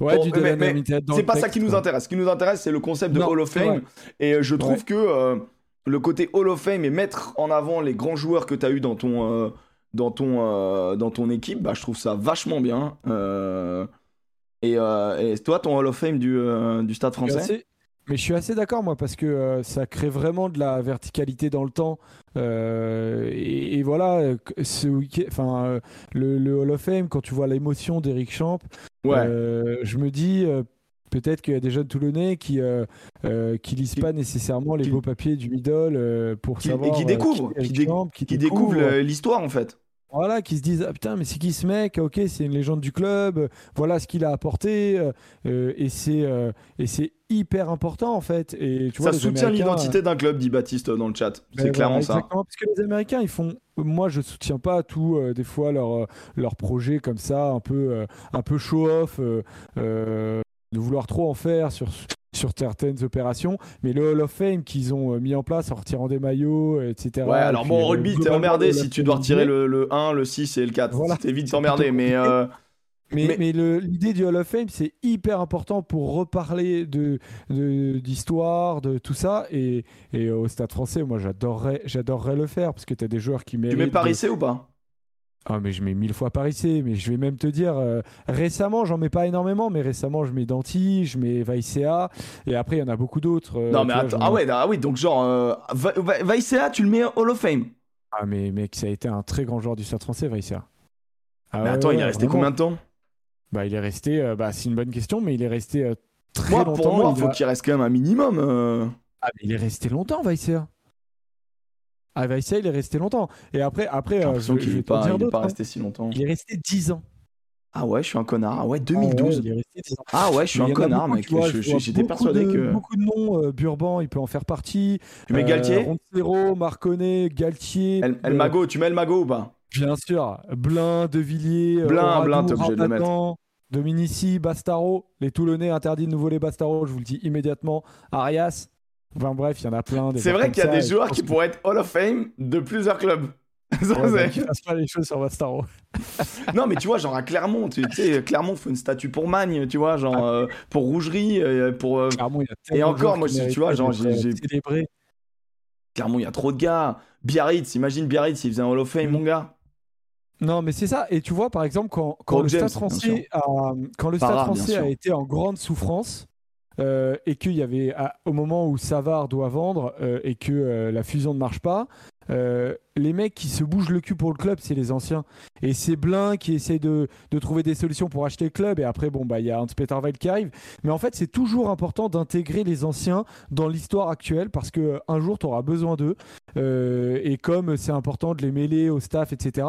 Ouais, Bon, du mais- mais C'est pas ça qui nous intéresse. Ce qui nous intéresse, c'est le concept de Non, Hall of Fame. Et je trouve Ouais. que euh, le côté Hall of Fame et mettre en avant les grands joueurs que tu as eu dans ton, euh, dans, ton, euh, dans ton équipe, bah, je trouve ça vachement bien. Et, et toi, ton Hall of Fame du, du Stade français? Mais je suis assez d'accord, moi, parce que euh, ça crée vraiment de la verticalité dans le temps. Euh, et, et voilà, euh, ce week enfin, euh, le, le Hall of Fame, quand tu vois l'émotion d'Eric Champ, Ouais. je me dis. Peut-être qu'il y a des jeunes Toulonnais qui euh, qui lisent Qui- pas nécessairement les qui- beaux papiers du middle euh, pour Qui- et savoir qui découvrent, Eric qui dé- Champ, qui découvre le- l'histoire en fait. Voilà, qui se disent ah putain mais c'est qui ce mec? Ok, c'est une légende du club. euh, Voilà ce qu'il a apporté euh, euh, et c'est euh, et c'est hyper important en fait. Et tu vois, ça soutient l'identité d'un club, dit Baptiste dans le chat. ben C'est clairement ça. Exactement, parce que les Américains, ils font. Moi, je soutiens pas tout des fois leur leur projet comme ça, un peu un peu show off, de vouloir trop en faire sur sur certaines opérations, mais le Hall of Fame qu'ils ont euh, mis en place en retirant des maillots, euh, etc. Ouais, alors bon, euh, au rugby, t'es emmerdé si tu dois retirer le, le 1, le 6 et le 4. Voilà, T'es vite emmerdé, mais. euh, Mais, Mais- mais le- l'idée du Hall of Fame, c'est hyper important pour reparler de de- d'histoire, de, tout ça. Et, et au Stade français, moi, j'adorerais, le faire parce que tu as des joueurs qui Tu méritent. mets de- Paris C ou pas? Ah, mais je mets mille fois Paris C. Mais je vais même te dire, euh, récemment, j'en mets pas énormément, mais récemment, je mets Danti, je mets Vaicea. Et après, il y en a beaucoup d'autres. euh, Non, mais vois, attends. Ah ai- ouais, ah oui, donc genre, euh, Va- Va- Vaicea, tu le mets Hall of Fame. Ah, mais mec, ça a été un très grand joueur du Stade français, Vaicea. Ah Mais ouais, attends, il est resté vraiment. combien de temps? Bah, il est resté. euh, bah, c'est une bonne question, mais il est resté euh, très Moi, longtemps. pour moi, Il faut a- qu'il reste quand même un minimum. Ah, mais il est resté longtemps, Weisser. Ah, Weisser, il est resté longtemps. Et après, après J'ai euh, je, pas, il est d'autres, pas hein. resté si longtemps. Il est resté 10 ans. Ah ouais, je suis un connard. Ah ouais, Ah 2012. ouais, il est resté 10 ans. Ah ouais, je suis Mais un connard, beaucoup, mec. tu vois, Je- je vois J'étais beaucoup persuadé de- que. Beaucoup de noms. euh, Burban, il peut en faire partie. Tu mets Galtier Roncero, Marconnet, Galtier. El, El euh, Mago, tu mets El Mago ou pas? Bien sûr. Blin, De Villiers. Blin, Oradou, Blin, t'es obligé de le mettre. Dominici, Bastaro. Les Toulonnais interdits de nouveau les Bastaro, je vous le dis immédiatement. Arias. Enfin bref, il y en a plein. C'est vrai qu'il y a des joueurs qui que- pourraient être Hall of Fame de plusieurs clubs. Ouais, bah, fassent pas les choses sur non, mais tu vois, genre à Clermont, tu sais, Clermont fait une statue pour Magne, tu vois, genre Ah. euh, pour Rougerie, euh, pour. euh, Clairement, il y a Et encore, moi, tu vois, genre, j'ai-. Clermont, il y a trop de gars. Biarritz, imagine Biarritz s'il faisait un Hall of Fame, Mm. mon gars. Non, mais c'est ça. Et tu vois, par exemple, quand, le James, Stade français, a, quand le Pas Stade rare, bien français sûr. a été en grande souffrance et qu'il y avait, au moment où Savard doit vendre euh, et que euh, la fusion ne marche pas, euh, les mecs qui se bougent le cul pour le club, c'est les anciens. Et c'est Blin qui essaye de, trouver des solutions pour acheter le club. Et après, bon, bah, il y a Hans-Peter Weil qui arrive. Mais en fait, c'est toujours important d'intégrer les anciens dans l'histoire actuelle parce que euh, un jour, tu auras besoin d'eux. Euh, et comme c'est important de les mêler au staff, etc.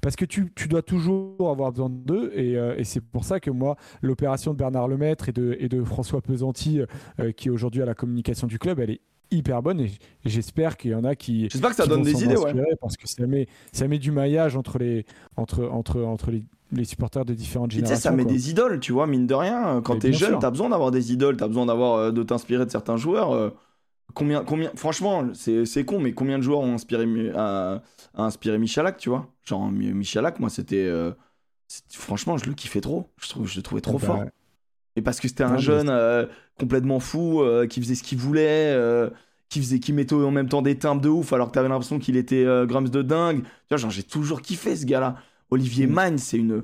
Parce que tu, dois toujours avoir besoin d'eux. Et, c'est pour ça que moi, l'opération de Bernard Lemaître et de, et de François Pesanti, qui est aujourd'hui à la communication du club, elle est hyper bonne et j'espère qu'il y en a qui. J'espère que ça donne des idées, ouais. Parce que ça met, ça met du maillage entre les, entre, entre, entre les, les supporters de différentes générations. Tu sais, ça met des idoles, tu vois, mine de rien. Quand t'es jeune, t'as besoin d'avoir des idoles, t'as besoin d'avoir euh, de t'inspirer de certains joueurs. Euh, combien, combien, franchement, c'est con, mais combien de joueurs ont inspiré, a, inspiré Michalak, tu vois? Genre, Michalak, moi, c'était. Euh, franchement, je le kiffais trop. Je, trouve, je le trouvais trop ah fort. Et parce que c'était un jeune complètement fou, qui faisait ce qu'il voulait qui faisait qui mettait en même temps des timbres de ouf alors que t'avais l'impression qu'il était Grums de dingue. Tu vois, genre j'ai toujours kiffé ce gars-là. Olivier mm. Magne, c'est une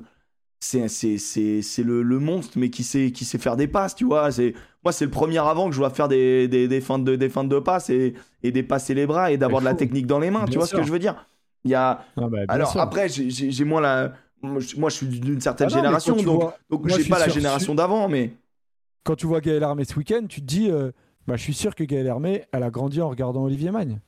c'est c'est le, le, monstre mais qui sait qui sait faire des passes tu vois c'est moi c'est le premier avant que je vois faire des, des, des feintes de des de passes et, et dépasser les bras et d'avoir de la technique dans les mains tu vois ce que je veux dire il y a ah bah, alors après j'ai moins la moi je suis d'une certaine ah génération donc donc j'ai pas la génération d'avant mais quand tu vois Gaël Armé ce week-end tu te dis euh, bah, je suis sûr que Gaël Armé elle a grandi en regardant Olivier Magne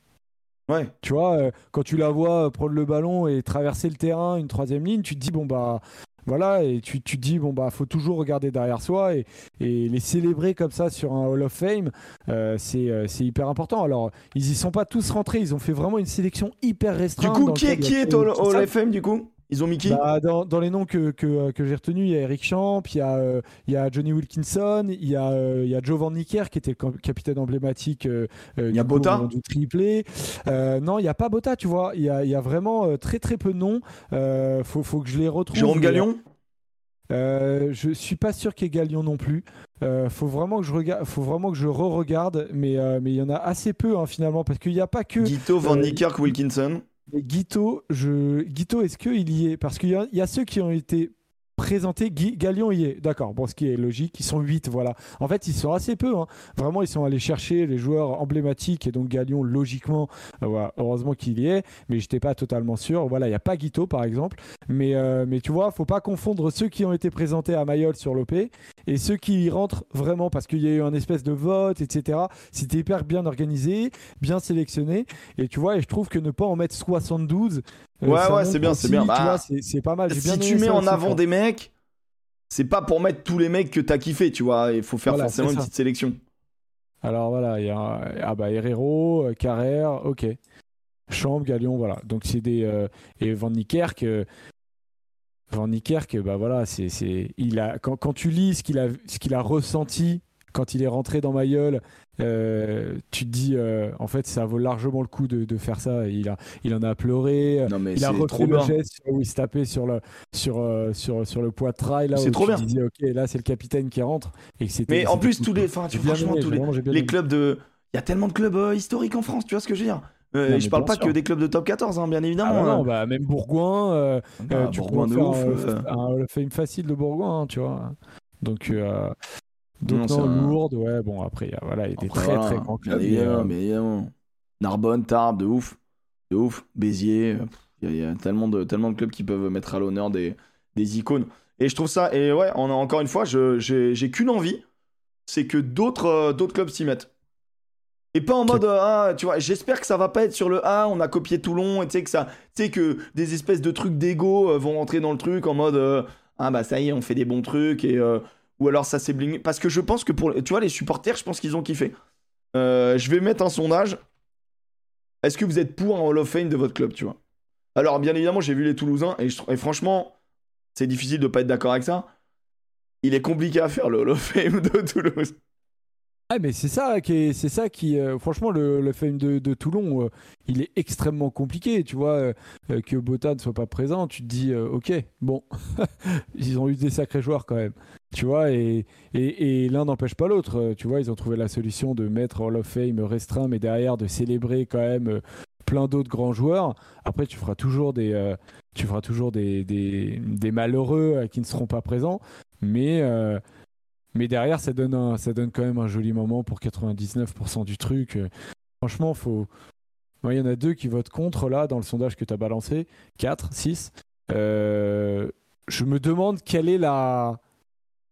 tu vois, euh, quand tu la vois prendre le ballon et traverser le terrain, une troisième ligne, tu te dis, bon, bah, voilà, et tu, tu te dis, bon, bah, faut toujours regarder derrière soi et, et les célébrer comme ça sur un Hall of Fame, euh, euh, c'est hyper important. Alors, ils y sont pas tous rentrés, ils ont fait vraiment une sélection hyper restreinte. Du coup, qui, qui est au Hall of Fame, du coup? Ils ont mis qui? Bah, dans, les noms que, que, que j'ai retenus, il y a Eric Champ, il y a, euh, il y a Johnny Wilkinson, il y a, euh, il y a Joe Van Nicker qui était le capitaine emblématique euh, il y a Botta? du triplé. non, il n'y a pas Botta, tu vois. Il y a, il y a vraiment très très peu de noms. faut, faut que je les retrouve. Jérôme Gallion euh, je suis pas sûr qu'il y ait Galion non plus. Euh, faut vraiment que je regarde, faut vraiment que je re-regarde, mais mais il y en a assez peu hein, finalement parce qu'il n'y a pas que. Guito, Van Niekerk, Wilkinson. Guito, je... Guito est-ce qu'il y est? Parce qu'il y, y, a ceux qui ont été présenté. Galion y est, d'accord. Bon, ce qui est logique, ils sont 8, voilà. En fait, ils sont assez peu. Hein. Vraiment, ils sont allés chercher les joueurs emblématiques et donc Galion, logiquement, euh, heureusement qu'il y est, mais j'étais pas totalement sûr. Voilà, il n'y a pas Guito, par exemple. Mais, euh, mais tu vois, faut pas confondre ceux qui ont été présentés à Mayol sur l'OP et ceux qui y rentrent vraiment parce qu'il y a eu un espèce de vote, etc. C'était hyper bien organisé, bien sélectionné. Et tu vois, et je trouve que ne pas en mettre 72, euh, ouais, ouais, c'est bien, c'est bien. Bah, c'est pas mal. Si tu mets en avant des mecs, c'est pas pour mettre tous les mecs que t'as kiffé, tu vois. Il faut faire forcément une petite sélection. Alors voilà, il y a ah bah, Herrero, euh, Carrère, ok. Chambre, Galion, voilà. Donc c'est des. Euh, et Van Niekerk. Van Niekerk, bah voilà, c'est. Il a, quand, quand, tu lis ce qu'il a, ce qu'il a ressenti quand il est rentré dans ma gueule, euh, tu te dis, euh, en fait, ça vaut largement le coup de, faire ça. Il, a, il en a pleuré. il a refait le geste où il se tapait sur le, sur, euh, sur, sur le poids de trail. C'est trop bien. Dis, ok, là, c'est le capitaine qui rentre. Et Mais en plus, tous les, enfin, tu, franchement, tous les, les clubs de. Il y a tellement de clubs historiques en France, tu vois ce que je veux dire? Je parle pas que des clubs de top 14, hein, bien évidemment. Ah bah non, bah, même Bourgoin, bah, tu Bourgoin peux faire, un, un, fame de Bourgoin, hein, tu vois. Donc, donc non, Lourdes, ouais, bon après, voilà, il y a des très très grands clubs. Euh, mais, évidemment. Narbonne, Tarbes, de ouf, de ouf, Béziers, il y, a tellement de, tellement de clubs qui peuvent mettre à l'honneur des, des icônes. Et je trouve ça, et ouais, on a, encore une fois, j'ai qu'une envie, c'est que d'autres euh, d'autres clubs s'y mettent. Et pas en mode ah tu vois j'espère que ça va pas être sur le A on a copié Toulon et tu sais que ça tu sais que des espèces de trucs d'ego vont rentrer dans le truc en mode ah bah ça y est on fait des bons trucs et ou alors ça s'est blingé. Parce que je pense que pour. Tu vois, les supporters, je pense qu'ils ont kiffé. Euh, je vais mettre un sondage. Est-ce que vous êtes pour un Hall of Fame de votre club, tu vois? Alors, bien évidemment, j'ai vu les Toulousains et, franchement, c'est difficile de pas être d'accord avec ça. Il est compliqué à faire le Hall of Fame de Toulouse. Ah mais c'est ça qui c'est ça qui euh, franchement le, le film de, Toulon euh, il est extrêmement compliqué tu vois euh, que Botta ne soit pas présent tu te dis ok bon ils ont eu des sacrés joueurs quand même tu vois et, et, et l'un n'empêche pas l'autre tu vois ils ont trouvé la solution de mettre Hall of Fame restreint mais derrière de célébrer quand même plein d'autres grands joueurs. Après tu feras toujours des tu feras toujours des, des malheureux qui ne seront pas présents mais mais derrière, ça donne, ça donne quand même un joli moment pour 99% du truc. Franchement, faut. Il y en a deux qui votent contre là dans le sondage que tu as balancé. 4, 6. Euh, je me demande quelle est la.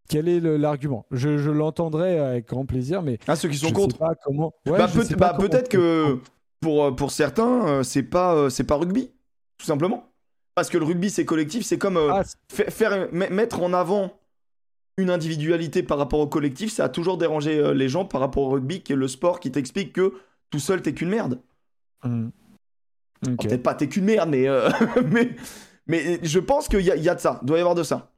Quel est l'argument je, je l'entendrai avec grand plaisir, mais. Ah, ceux qui sont contre pas comment... bah, bah peut-être que pour, pour certains, euh, c'est pas, euh, c'est pas rugby, tout simplement. Parce que le rugby, c'est collectif, c'est comme ah, faire, mettre en avant une individualité par rapport au collectif, ça a toujours dérangé euh, les gens par rapport au rugby, qui est le sport qui t'explique que tout seul, t'es qu'une merde. Hmm. Ok. Peut-être pas t'es qu'une merde, mais, euh, mais, mais je pense qu'il y a, il y a de ça. Doit y avoir de ça.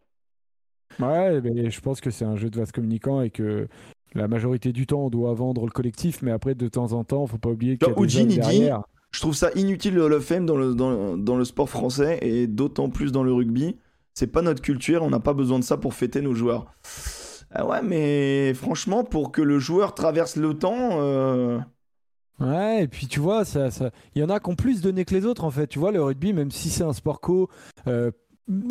Ouais, mais je pense que c'est un jeu de vase communicant et que la majorité du temps, on doit vendre le collectif, mais après, de temps en temps, faut pas oublier qu'il y a Genre, des Eugene, hommes il dit-. Je trouve ça inutile le Hall of Fame dans le, dans, dans le sport français et d'autant plus dans le rugby. C'est pas notre culture, on n'a pas besoin de ça pour fêter nos joueurs. Ah ouais, mais franchement, pour que le joueur traverse le temps. euh, Ouais, et puis tu vois, ça, il y en a qui ont plus donné que les autres en fait. Tu vois, le rugby, même si c'est un sport co, euh,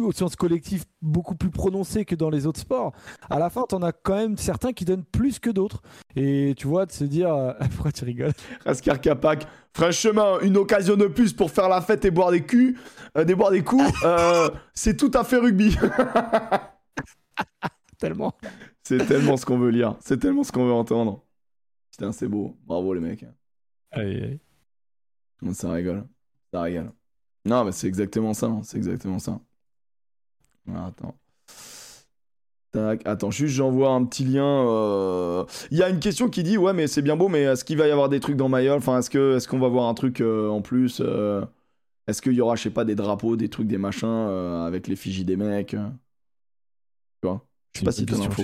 au sens collectif beaucoup plus prononcé que dans les autres sports, à la fin, t'en as quand même certains qui donnent plus que d'autres. Et tu vois, de se dire. euh, Pourquoi tu rigoles? Raskar Kapak, franchement, une occasion de plus pour faire la fête et boire des culs, euh, des boire des coups, euh, c'est tout à fait rugby. Tellement. c'est tellement ce qu'on veut lire, c'est tellement ce qu'on veut entendre. Putain, c'est beau, bravo les mecs. Aïe, aïe. Ça rigole, ça rigole. Non, mais c'est exactement ça, hein, c'est exactement ça. Ah, Attends. Tac, attends, juste j'envoie un petit lien. euh, Il y a une question qui dit ouais mais c'est bien beau mais est-ce qu'il va y avoir des trucs dans Mayol Enfin est-ce que est-ce qu'on va voir un truc euh, en plus euh, Est-ce qu'il y aura je sais pas des drapeaux, des trucs, des machins avec les figies des mecs Tu vois? Je sais pas si t'as l'info.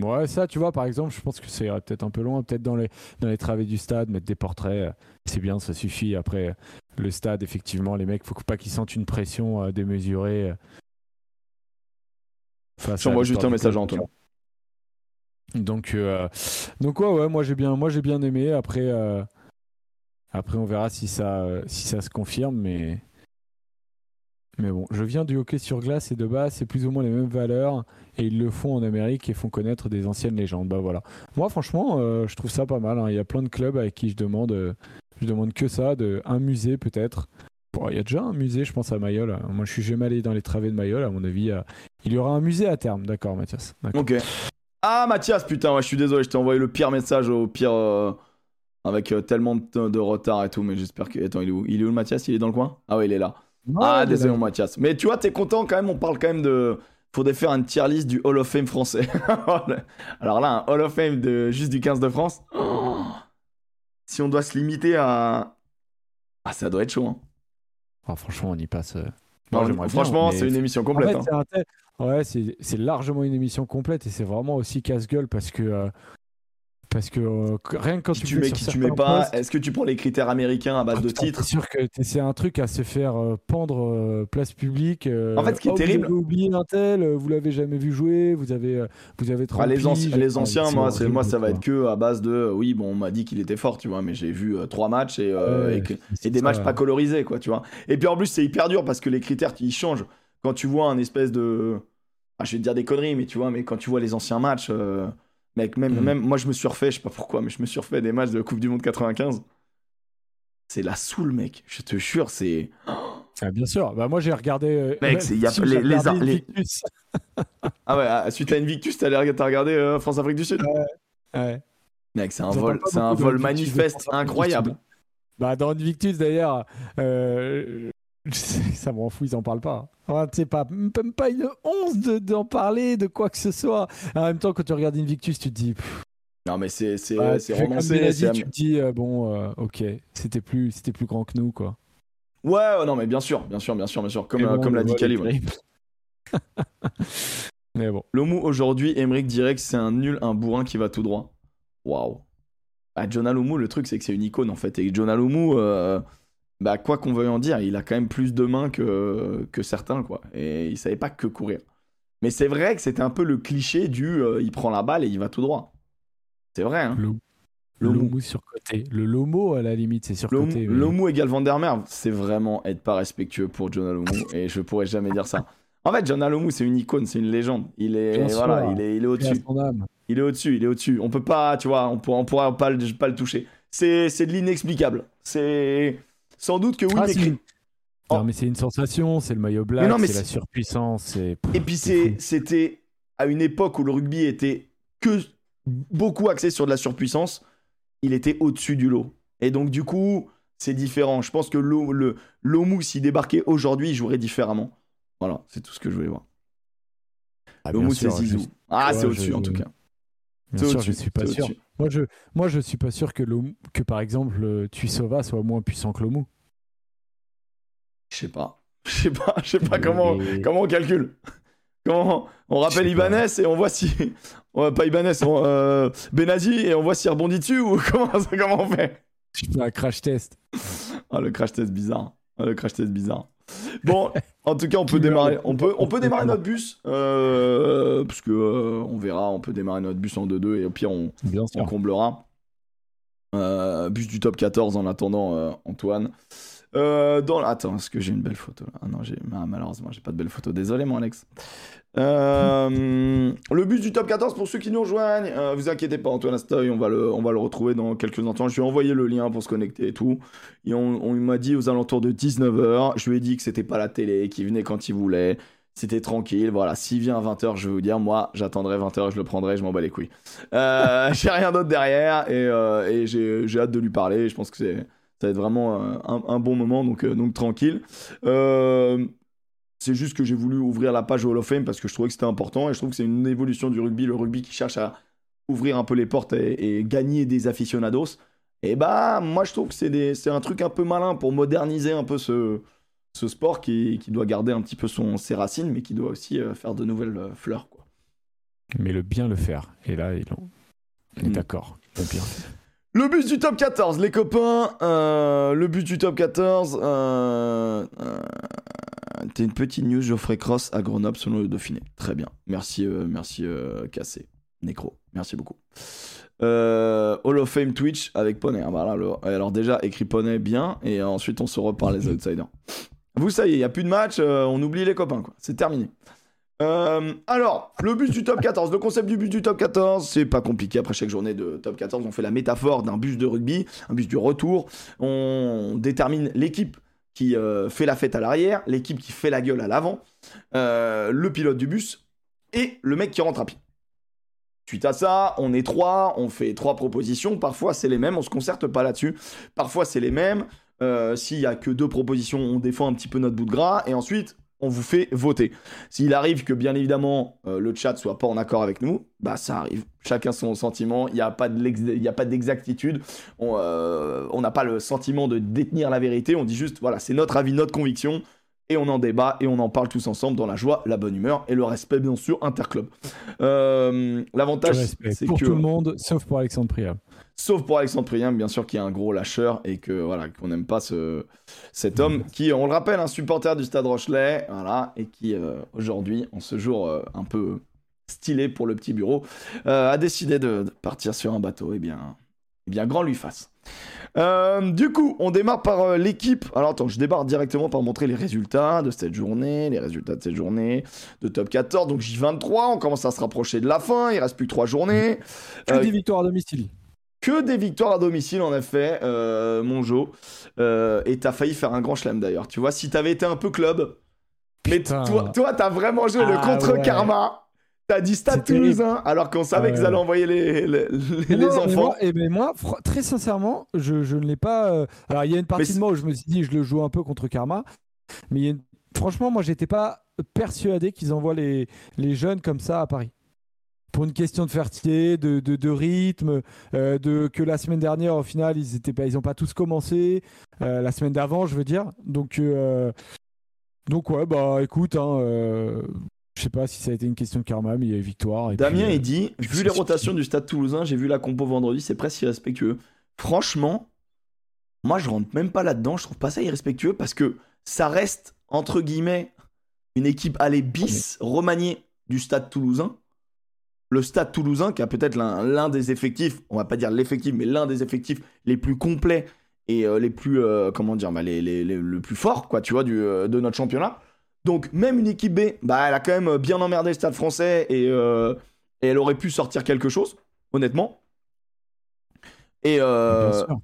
Ouais, ça, tu vois, par exemple, je pense que c'est peut-être un peu loin, peut-être dans les, dans les travées du stade, mettre des portraits, c'est bien, ça suffit. Après, le stade, effectivement, les mecs, faut pas qu'ils sentent une pression démesurée. J'envoie juste un message à. Antoine. Donc, euh, donc ouais, ouais, moi j'ai bien, moi j'ai bien aimé. Après, euh, après, on verra si ça, si ça se confirme, mais. Mais bon, je viens du hockey sur glace et de base, c'est plus ou moins les mêmes valeurs et ils le font en Amérique et font connaître des anciennes légendes. Bah voilà. Moi, franchement, euh, je trouve ça pas mal. hein. Il y a plein de clubs avec qui je demande, je demande que ça, de un musée peut-être. Bon, il y a déjà un musée, je pense à Mayol. Moi, je suis jamais allé dans les travées de Mayol. À mon avis, euh, il y aura un musée à terme. D'accord, Mathias. Ok. Ah Mathias, putain, ouais, je suis désolé, je t'ai envoyé le pire message au pire euh, avec euh, tellement de, de retard et tout, mais j'espère que. Attends, il est où? Il est où le Mathias? Il est dans le coin? Ah ouais, il est là. ah désolé Mathias. Mais tu vois, t'es content quand même, on parle quand même de. Faudrait faire une tier list du Hall of Fame français. Alors là, un Hall of Fame de juste du 15 de France. Oh si on doit se limiter à. Ah, ça doit être chaud. Hein. Ah, franchement, on y passe. euh, Non, franchement, mais- c'est une émission En complète. fait, hein. c'est un tel- Ouais, c'est c'est largement une émission complète et c'est vraiment aussi casse-gueule parce que. euh, Parce que euh, que- rien que quand Qui tu, mets, qui tu mets pas postes, Est-ce que tu prends les critères américains à base ah, de titres C'est sûr que c'est un truc à se faire euh, pendre euh, place publique. En fait, ce qui est oh, terrible- Vous avez oublié un tel, vous l'avez jamais vu jouer, vous avez, vous avez Ah, 30 les, anci- les anciens, c'est moi, c'est- moi, ça va être que à base de. Oui, bon, on m'a dit qu'il était fort, tu vois, mais j'ai vu trois matchs et, Ouais, et, que- c'est et des ça. matchs pas colorisés, quoi, tu vois. Et puis en plus, c'est hyper dur parce que les critères, ils changent. Quand tu vois un espèce de. Ah, je vais te dire des conneries, mais tu vois, mais quand tu vois les anciens matchs, mec, même, même moi, je me suis refait, je sais pas pourquoi, mais je me suis refait des matchs de Coupe du Monde 95. C'est la soule, mec. Je te jure, c'est. Ah, bien sûr. Bah, moi, j'ai regardé. euh, Mec, c'est- y a- les- les- les-. Ah ouais, ah, suite à Invictus, t'as regardé euh, France-Afrique du Sud? Ouais. Mec, c'est un vol, c'est un vol manifeste incroyable. Sud. Bah, dans Invictus, d'ailleurs, euh, ça m'en fout, ils en parlent pas. Enfin, tu sais, pas, même pas une once de- d'en parler, de quoi que ce soit. En même temps, quand tu regardes Invictus, tu te dis. pff, Non, mais c'est c'est bah, c'est romancé. Tu te dis, euh, bon, euh, ok, c'était plus, c'était plus grand que nous, quoi. Ouais, non, mais bien sûr, bien sûr, bien sûr, bien sûr. Comme, euh, bon, comme l'a dit Kali. ouais. Mais bon. Le mou aujourd'hui, Emmerich dirait que c'est un nul, un bourrin qui va tout droit. Waouh. Bah, John Alomou, le truc, c'est que c'est une icône en fait. Et John Alomou, euh, bah, quoi qu'on veuille en dire, il a quand même plus de mains que, que certains, quoi. Et il savait pas que courir. Mais c'est vrai que c'était un peu le cliché du euh, il prend la balle et il va tout droit. C'est vrai, hein. Le, le Lomo. Lomo surcoté. Le Lomo, à la limite, c'est surcoté. mais- L'Omu égale Van der Merwe, c'est vraiment être pas respectueux pour John Alomou et je pourrais jamais dire ça. En fait, John Alomou, c'est une icône, c'est une légende. Il est, voilà, il est, il est au-dessus. Il est au-dessus, il est au-dessus. On peut pas, tu vois, on pourra, on pourra pas, le- pas le toucher. C'est, c'est de l'inexplicable. C'est sans doute que oui, Ah, mais si. cri- Oh. Non, mais c'est une sensation, c'est le maillot mais c'est la surpuissance. Et puis c'était à une époque où le rugby était que beaucoup axé sur de la surpuissance. Il était au-dessus du lot. Et donc du coup, c'est différent. Je pense que l'Omu, s'il débarquait aujourd'hui, il jouerait différemment. Voilà, c'est tout ce que je voulais voir. Ah, L'Omu, c'est Zizou. Ah, ouais, c'est au-dessus je- en tout cas. Bien sûr, je suis pas sûr. Moi, je, moi, je suis pas sûr que, que par exemple, Tuisova soit moins puissant que Lomu. Je sais pas. Je sais pas, je sais pas comment, comment on calcule. Comment on rappelle Ibanez et on voit si. pas Ibanez, euh, Benazi et on voit s'il rebondit dessus ou comment, comment on fait? Je fais un crash test. Ah, le crash test bizarre. Ah, le crash test bizarre. Bon, en tout cas, on peut démarrer. On peut, on peut démarrer notre bus. Euh, parce que euh, on verra, on peut démarrer notre bus en 2-2 et au pire, on, on comblera. bus du top 14 en attendant, Antoine. Euh, dans... Attends, est-ce que j'ai une belle photo là? Ah non. Ah, malheureusement, j'ai pas de belle photo. Désolé, mon Alex. Euh, le but du top 14 pour ceux qui nous rejoignent, euh, vous inquiétez pas, Antoine Astoy, on va le, on va le retrouver dans quelques instants. Je lui ai envoyé le lien pour se connecter et tout. Et on, m'a dit aux alentours de 19h, je lui ai dit que c'était pas la télé, qu'il venait quand il voulait. C'était tranquille, voilà. S'il vient à 20h, je vais vous dire, moi, j'attendrai 20h, je le prendrai, je m'en bats les couilles. j'ai rien d'autre derrière et, j'ai, j'ai hâte de lui parler. Je pense que c'est ça va être vraiment un, bon moment, donc, euh, donc tranquille. Euh, c'est juste que j'ai voulu ouvrir la page Hall of Fame parce que je trouvais que c'était important et je trouve que c'est une évolution du rugby, le rugby qui cherche à ouvrir un peu les portes et, gagner des aficionados. Et bah, moi je trouve que c'est un truc un peu malin pour moderniser un peu ce, ce sport qui, qui, doit garder un petit peu son, ses racines, mais qui doit aussi euh, faire de nouvelles fleurs. Quoi. Mais le bien le faire. Et là, il est mm. d'accord. Le but du top 14, les copains. Euh, le but du top 14. Euh, euh, T'es une petite news Geoffrey Cross à Grenoble selon le Dauphiné. Très bien. Merci, merci Cassé. Necro. Merci beaucoup. Hall of Fame Twitch avec Poney. Ah, bah alors déjà, écrit Poney bien. Et ensuite, on se reparle les outsiders. Vous, ça y est, il n'y a plus de match. on oublie les copains. quoi. C'est terminé. Euh, alors, le bus du top 14. Le concept du bus du top 14, c'est pas compliqué. Après chaque journée de top 14, on fait la métaphore d'un bus de rugby, un bus du retour. On détermine l'équipe qui euh, fait la fête à l'arrière, l'équipe qui fait la gueule à l'avant, euh, le pilote du bus et le mec qui rentre à pied. Suite à ça, on est trois, on fait trois propositions. Parfois, c'est les mêmes, on se concerte pas là-dessus. Parfois, c'est les mêmes. S'il y a que deux propositions, on défend un petit peu notre bout de gras. Et ensuite, on vous fait voter. S'il arrive que bien évidemment euh, le chat soit pas en accord avec nous, bah ça arrive. Chacun son sentiment. Il n'y a pas d'exactitude. Euh, on n'a pas le sentiment de détenir la vérité. On dit juste voilà c'est notre avis, notre conviction. Et on en débat et on en parle tous ensemble dans la joie, la bonne humeur et le respect bien sûr interclub. Euh, L'avantage c'est que pour tout le monde, sauf pour Alexandre Priam. Sauf pour Alexandre Prien, bien sûr, qui est un gros lâcheur et que voilà, qu'on n'aime pas ce, cet homme qui, on le rappelle, un supporter du Stade Rochelet, voilà, et qui euh, aujourd'hui, en ce jour euh, un peu stylé pour le petit bureau, euh, a décidé de, partir sur un bateau. Eh bien, eh bien, grand lui fasse. du coup, on démarre par l'équipe. Alors attends, je démarre directement par montrer les résultats de cette journée, les résultats de cette journée de top 14. Donc J23, on commence à se rapprocher de la fin. Il reste plus que 3 journées. Que des victoires à domicile que des victoires à domicile en effet, euh, mon Joe. Euh, et t'as failli faire un grand chelem d'ailleurs. Tu vois, si t'avais été un peu club, mais toi, toi t'as vraiment joué le ah contre-karma. T'as dit Stade Toulousain alors qu'on savait qu'ils allaient envoyer les, les, enfants. et mais moi, très sincèrement, je, je ne l'ai pas. Euh, alors il y a une partie de moi où je me suis dit je le joue un peu contre Karma, mais franchement, moi j'étais pas persuadé qu'ils envoient les, les jeunes comme ça à Paris pour une question de fertilité, de, de, rythme, euh, de que la semaine dernière, au final, ils étaient pas, ils ont pas tous commencé. Euh, la semaine d'avant, je veux dire. Donc, euh, donc ouais, bah écoute, hein, je sais pas si ça a été une question de karma, mais il y a eu victoire. Damien, il dit, vu les rotations du Stade Toulousain, j'ai vu la compo vendredi, c'est presque irrespectueux. Franchement, moi, je rentre même pas là-dedans. Je trouve pas ça irrespectueux parce que ça reste entre guillemets une équipe allée bis remaniée du Stade Toulousain le Stade toulousain, qui a peut-être l'un des effectifs, on va pas dire l'effectif, mais l'un des effectifs les plus complets et euh, les plus, euh, comment dire, bah, les, le plus fort, quoi, tu vois, du, euh, de notre championnat. Donc, même une équipe B, bah, elle a quand même bien emmerdé le Stade français et, elle aurait pu sortir quelque chose, honnêtement. Et,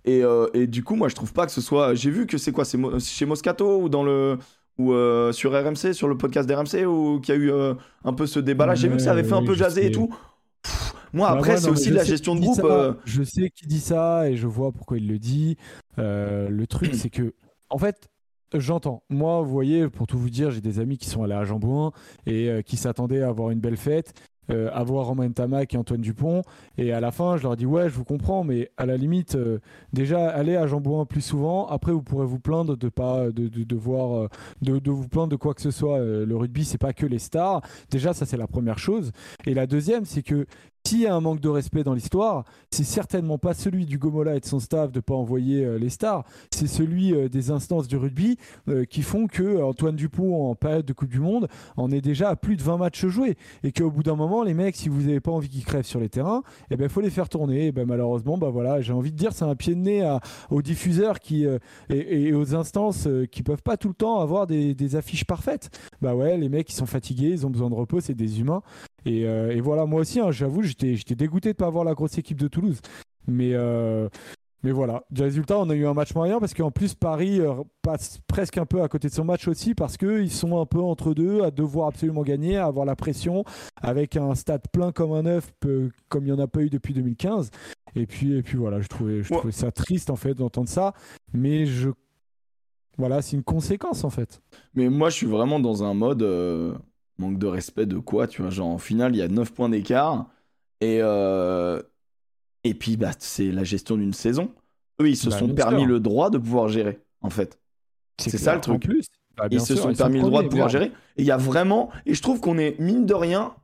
et, et, du coup, moi, je trouve pas que ce soit. J'ai vu que c'est quoi C'est chez Moscato ou dans le ou euh, sur RMC, sur le podcast d'RMC, où qu'il y a eu euh, un peu ce débat-là. J'ai vu que ça avait fait un peu jaser et tout. moi, bah, après, c'est aussi de la gestion de groupe. Euh. Je sais qui dit ça et je vois pourquoi il le dit. le truc, c'est que, en fait, J'entends. Moi, vous voyez, pour tout vous dire, j'ai des amis qui sont allés à Jambouin et qui s'attendaient à avoir une belle fête. Euh, avoir Romain Tamac et Antoine Dupont. Et à la fin, je leur dis ouais, je vous comprends, mais à la limite, euh, déjà allez à Jean Bouin plus souvent. Après, vous pourrez vous plaindre de pas de, voir euh, de, de, vous plaindre de quoi que ce soit. le rugby, c'est pas que les stars. Déjà, ça c'est la première chose. Et la deuxième, c'est que s'il y a un manque de respect dans l'histoire, c'est certainement pas celui du Gomola et de son staff de pas envoyer euh, les stars, c'est celui euh, des instances du rugby euh, qui font que Antoine Dupont en période de Coupe du Monde en est déjà à plus de 20 matchs joués. Et qu'au bout d'un moment les mecs si vous n'avez pas envie qu'ils crèvent sur les terrains, eh ben faut les faire tourner. Et ben malheureusement bah voilà, j'ai envie de dire c'est un pied de nez aux diffuseurs et, aux instances qui peuvent pas tout le temps avoir des, des affiches parfaites. Bah ouais, les mecs ils sont fatigués, ils ont besoin de repos, c'est des humains euh, et, voilà, moi aussi, hein, j'avoue, j'étais dégoûté de ne pas avoir la grosse équipe de Toulouse. Mais, euh, mais voilà, du résultat, on a eu un match moyen parce qu'en plus, Paris euh, passe presque un peu à côté de son match aussi parce qu'ils sont un peu entre deux à devoir absolument gagner, à avoir la pression avec un stade plein comme un œuf, comme il n'y en a pas eu depuis 2015. Et puis, et puis voilà, je trouvais, je trouvais ça triste en fait d'entendre ça. Mais je. Voilà, c'est une conséquence en fait. Mais moi, je suis vraiment dans un mode manque de respect de quoi, tu vois. Genre, en finale, il y a 9 points d'écart. Et, euh, et puis, bah, c'est la gestion d'une saison. Eux, ils se bah, sont permis le droit de pouvoir gérer, en fait. C'est ça le truc. plus. Bah, ils se sont permis le droit de pouvoir gérer. Et il y a vraiment. Et je trouve qu'on est, mine de rien,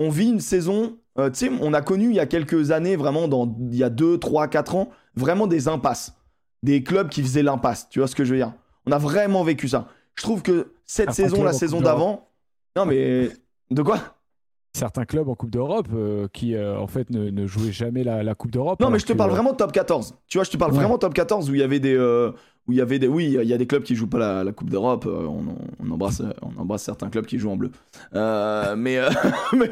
on vit une saison. Euh, tu sais, on a connu il y a quelques années, vraiment, dans, il y a 2, 3, 4 ans, vraiment des impasses. Des clubs qui faisaient l'impasse. Tu vois ce que je veux dire? On a vraiment vécu ça. Je trouve que cette saison, la saison d'avant, non, mais de quoi? Certains clubs en Coupe d'Europe euh, qui euh, en fait ne, jouaient jamais la, Coupe d'Europe. Non, mais je te parle vraiment de top 14. Tu vois, je te parle vraiment de top 14 où il y avait des. Euh, où il y avait des. Oui, il y a des clubs qui jouent pas la, Coupe d'Europe. On, embrasse, on embrasse certains clubs qui jouent en bleu. mais, mais,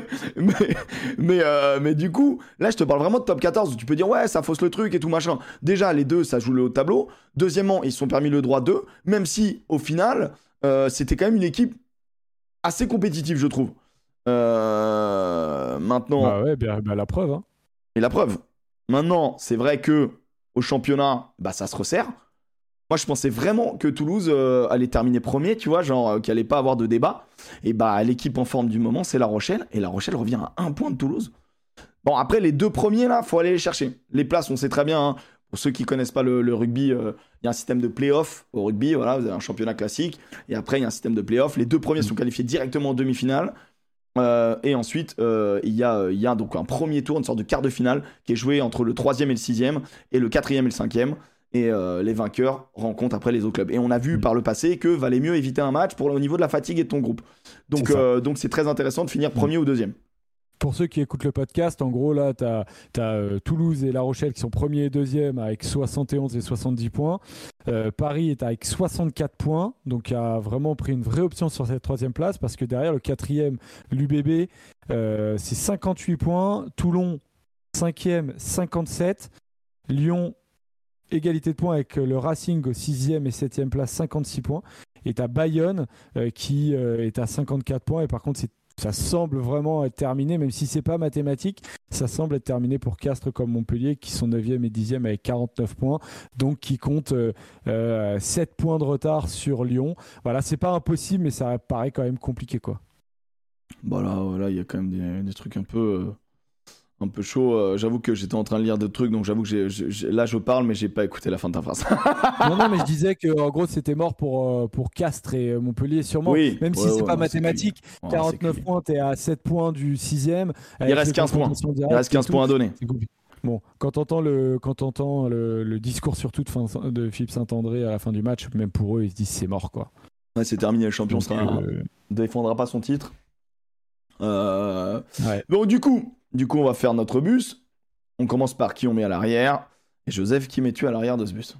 mais, mais, du coup, là, je te parle vraiment de top 14 où tu peux dire, ouais, ça fausse le truc et tout machin. Déjà, les deux, ça joue le haut tableau. Deuxièmement, ils se sont permis le droit d'eux, même si au final, c'était quand même une équipe assez compétitif, je trouve. Euh, maintenant. Bah ouais, bien, bah la preuve. Hein. Et la preuve. Maintenant, c'est vrai que au championnat, bah ça se resserre. Moi, je pensais vraiment que Toulouse euh, allait terminer premier, tu vois, genre euh, qu'il allait pas avoir de débat. Et bah, l'équipe en forme du moment, c'est La Rochelle. Et La Rochelle revient à un point de Toulouse. Bon, après, les deux premiers, là, faut aller les chercher. Les places, on sait très bien. Hein. Pour ceux qui connaissent pas le, rugby, euh, il y a un système de play-off au rugby. Voilà, vous avez un championnat classique. Et après, il y a un système de play-off. Les deux premiers sont qualifiés directement en demi-finale. Euh, et ensuite, euh, il, y a, il y a donc un premier tour, une sorte de quart de finale, qui est joué entre le troisième et le sixième, et le quatrième et le cinquième. Et les vainqueurs rencontrent après les autres clubs. Et on a vu mm. par le passé que valait mieux éviter un match pour au niveau de la fatigue et de ton groupe. Donc, donc c'est très intéressant de finir premier ou deuxième. Pour ceux qui écoutent le podcast, en gros, là, tu as, euh, Toulouse et La Rochelle qui sont premiers et deuxièmes avec 71 et 70 points. Euh, Paris est avec 64 points, donc a vraiment pris une vraie option sur cette troisième place parce que derrière, le quatrième, l'UBB, euh, c'est 58 points. Toulon, cinquième, 57. Lyon, égalité de points avec le Racing au sixième et septième place, 56 points. Et tu Bayonne qui est à 54 points. Et par contre, c'est ça semble vraiment être terminé, même si c'est pas mathématique, ça semble être terminé pour Castres comme Montpellier, qui sont 9e et 10e avec 49 points, donc qui comptent 7 euh, points de retard sur Lyon. Voilà, c'est pas impossible, mais ça paraît quand même compliqué, quoi. Voilà, voilà, il y a quand même des, trucs un peu. Euh, un peu chaud. Euh, j'avoue que j'étais en train de lire des trucs, donc j'avoue que là je parle, mais j'ai pas écouté la fin de ta phrase. non, non, mais je disais que en gros c'était mort pour, euh, pour Castres et euh, Montpellier, sûrement. Oui, Même si c'est pas mathématique, 49 points, t'es à 7 points du 6 Il reste 15 points. Il reste 15 points à donner. Bon, quand t'entends le, quand entends le, le, discours surtout de, fin, de Philippe Saint-André à la fin du match, même pour eux, ils se disent c'est mort quoi. Ouais, c'est terminé, le champion ne défendra pas son titre. Ouais. Donc du coup, du coup, on va faire notre bus. On commence par qui on met à l'arrière. Et Joseph, qui mets-tu à l'arrière de ce bus?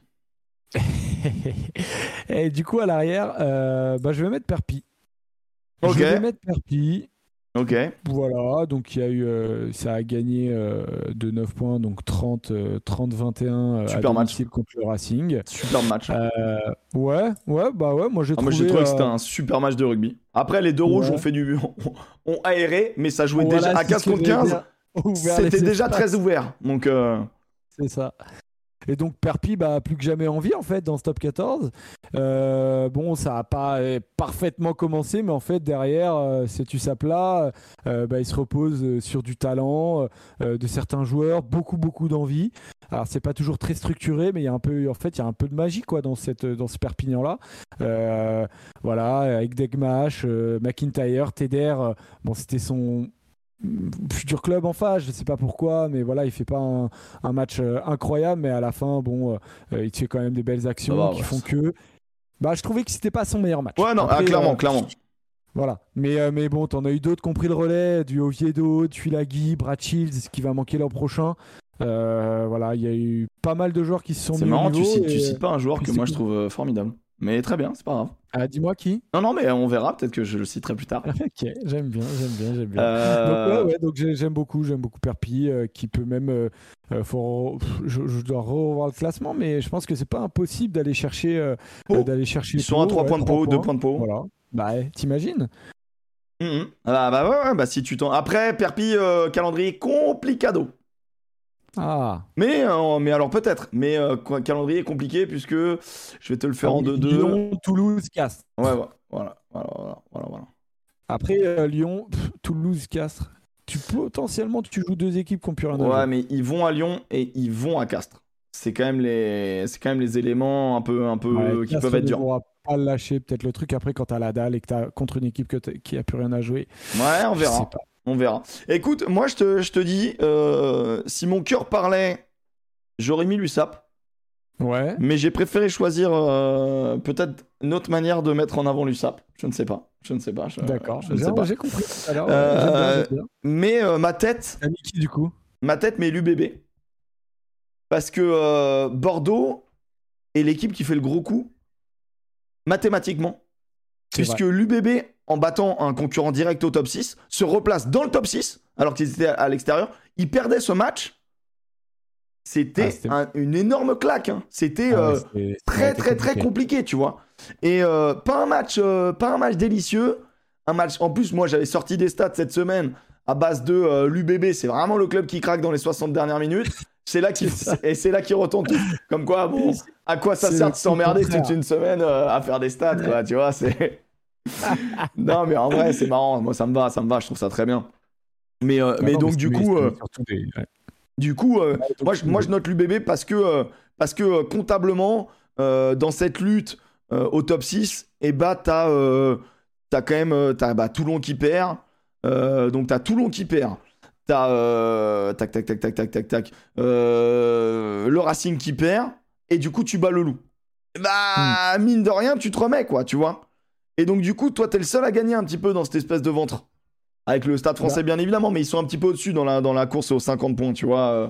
Et du coup, à l'arrière, euh, bah, je vais mettre Perpi. Je vais mettre Perpi. Ok. Voilà, donc il y a eu, euh, ça a gagné euh, de 9 points, donc 30, 30 21 Super match contre le Racing. Super match. ouais, ouais, bah ouais, moi j'ai trouvé. Ah, moi j'ai trouvé que c'était un super match de rugby. Après, les deux rouges ont fait du, ont, aéré, mais ça jouait déjà à 15 contre 15. C'était déjà très ouvert. Donc. C'est ça. Et donc Perpi bah, plus que jamais envie en fait dans ce top 14. Euh, bon, ça n'a pas parfaitement commencé, mais en fait derrière, euh, c'est tu là, euh, bah, il se repose sur du talent de certains joueurs, beaucoup beaucoup d'envie. Alors c'est pas toujours très structuré, mais il y a un peu, en fait, il y a un peu de magie quoi dans ce Perpignan là. voilà, avec Degmash, McIntyre, Teder. bon, c'était son futur club en face, je sais pas pourquoi, mais voilà, il fait pas un, match euh, incroyable, mais à la fin, bon, euh, euh, il fait quand même des belles actions qui font que. Bah, je trouvais que c'était pas son meilleur match. Ouais, non, ah, clairement, clairement. Voilà, mais, mais bon, t'en as eu d'autres qui ont pris le relais, du Oviedo, Tuilagi, Brad Shields, qui va manquer l'an prochain. voilà, il y a eu pas mal de joueurs qui se sont C'est marrant, tu, cites, tu cites pas un joueur que moi je trouve formidable. Mais très bien, c'est pas grave. Ah, dis-moi qui Non, non, mais on verra. Peut-être que je le citerai plus tard. ok, j'aime bien, j'aime bien, j'aime bien. Euh, donc, ouais, donc j'aime beaucoup, j'aime beaucoup Perpi, euh, qui peut même. Euh, je, dois revoir le classement, mais je pense que c'est pas impossible d'aller chercher. d'aller chercher. Ils sont à 3 points de peau, 2 points de peau. Voilà. Bah, t'imagines mmh. ah, bah ouais, bah si tu t'en. Après, Perpi, calendrier complicado. Ah. Mais, euh, mais alors peut-être. Mais euh, calendrier compliqué puisque je vais te le faire en 2-2. Lyon, Toulouse, Castres. Ouais, voilà, voilà, voilà, voilà. Après euh, Lyon, Toulouse, Castres. Tu potentiellement tu joues deux équipes qui ont plus rien à Ouais, mais ils vont à Lyon et ils vont à Castres. C'est quand même les, c'est quand même les éléments un peu, un peu qui peuvent être durs. On pas lâcher peut-être le truc après quand t'as la dalle et que t'as contre une équipe qui a plus rien à jouer. Ouais, on verra. On verra. Écoute, moi je te, je te dis, euh, si mon cœur parlait, j'aurais mis l'USAP. Ouais. Mais j'ai préféré choisir euh, peut-être une autre manière de mettre en avant l'USAP. Je ne sais pas. Je ne sais pas. D'accord. J'ai compris. Alors, euh, mais ma tête. qui du coup? Ma tête, mais l'UBB. Parce que Bordeaux est l'équipe qui fait le gros coup mathématiquement. Puisque l'UBB en battant un concurrent direct au top 6, se replace dans le top 6, alors qu'ils étaient à l'extérieur. Ils perdaient ce match. C'était ah, une énorme claque. Hein. C'était ah euh, très, très, très compliqué, tu vois. Et euh, pas, un match, euh, pas un match délicieux. Un match. En plus, moi, j'avais sorti des stats cette semaine à base de l'UBB. C'est vraiment le club qui craque dans les 60 dernières minutes. C'est là qu'il et c'est là qu'il retombe tout. Comme quoi, bon, à quoi ça sert de s'emmerder toute une semaine à faire des stats, quoi, tu vois, c'est non, mais en vrai, c'est marrant. Moi, ça me va, ça me va. Je trouve ça très bien. Mais, euh, mais donc, du coup, euh, du coup, euh, moi, je, moi, je note l'UBB parce que, parce que comptablement, dans cette lutte au top 6, et eh bah, t'as as quand même as, bah, Toulon qui perd. donc, t'as Toulon qui perd. T'as tac, tac, tac, tac, tac, tac, tac. le Racing qui perd. Et du coup, tu bats le loup. Bah, hmm. mine de rien, tu te remets, quoi, tu vois. Et donc, du coup, toi, t'es le seul à gagner un petit peu dans cette espèce de ventre. Avec le stade français, bien évidemment, mais ils sont un petit peu au-dessus dans la, dans la course aux 50 points, tu vois. Euh,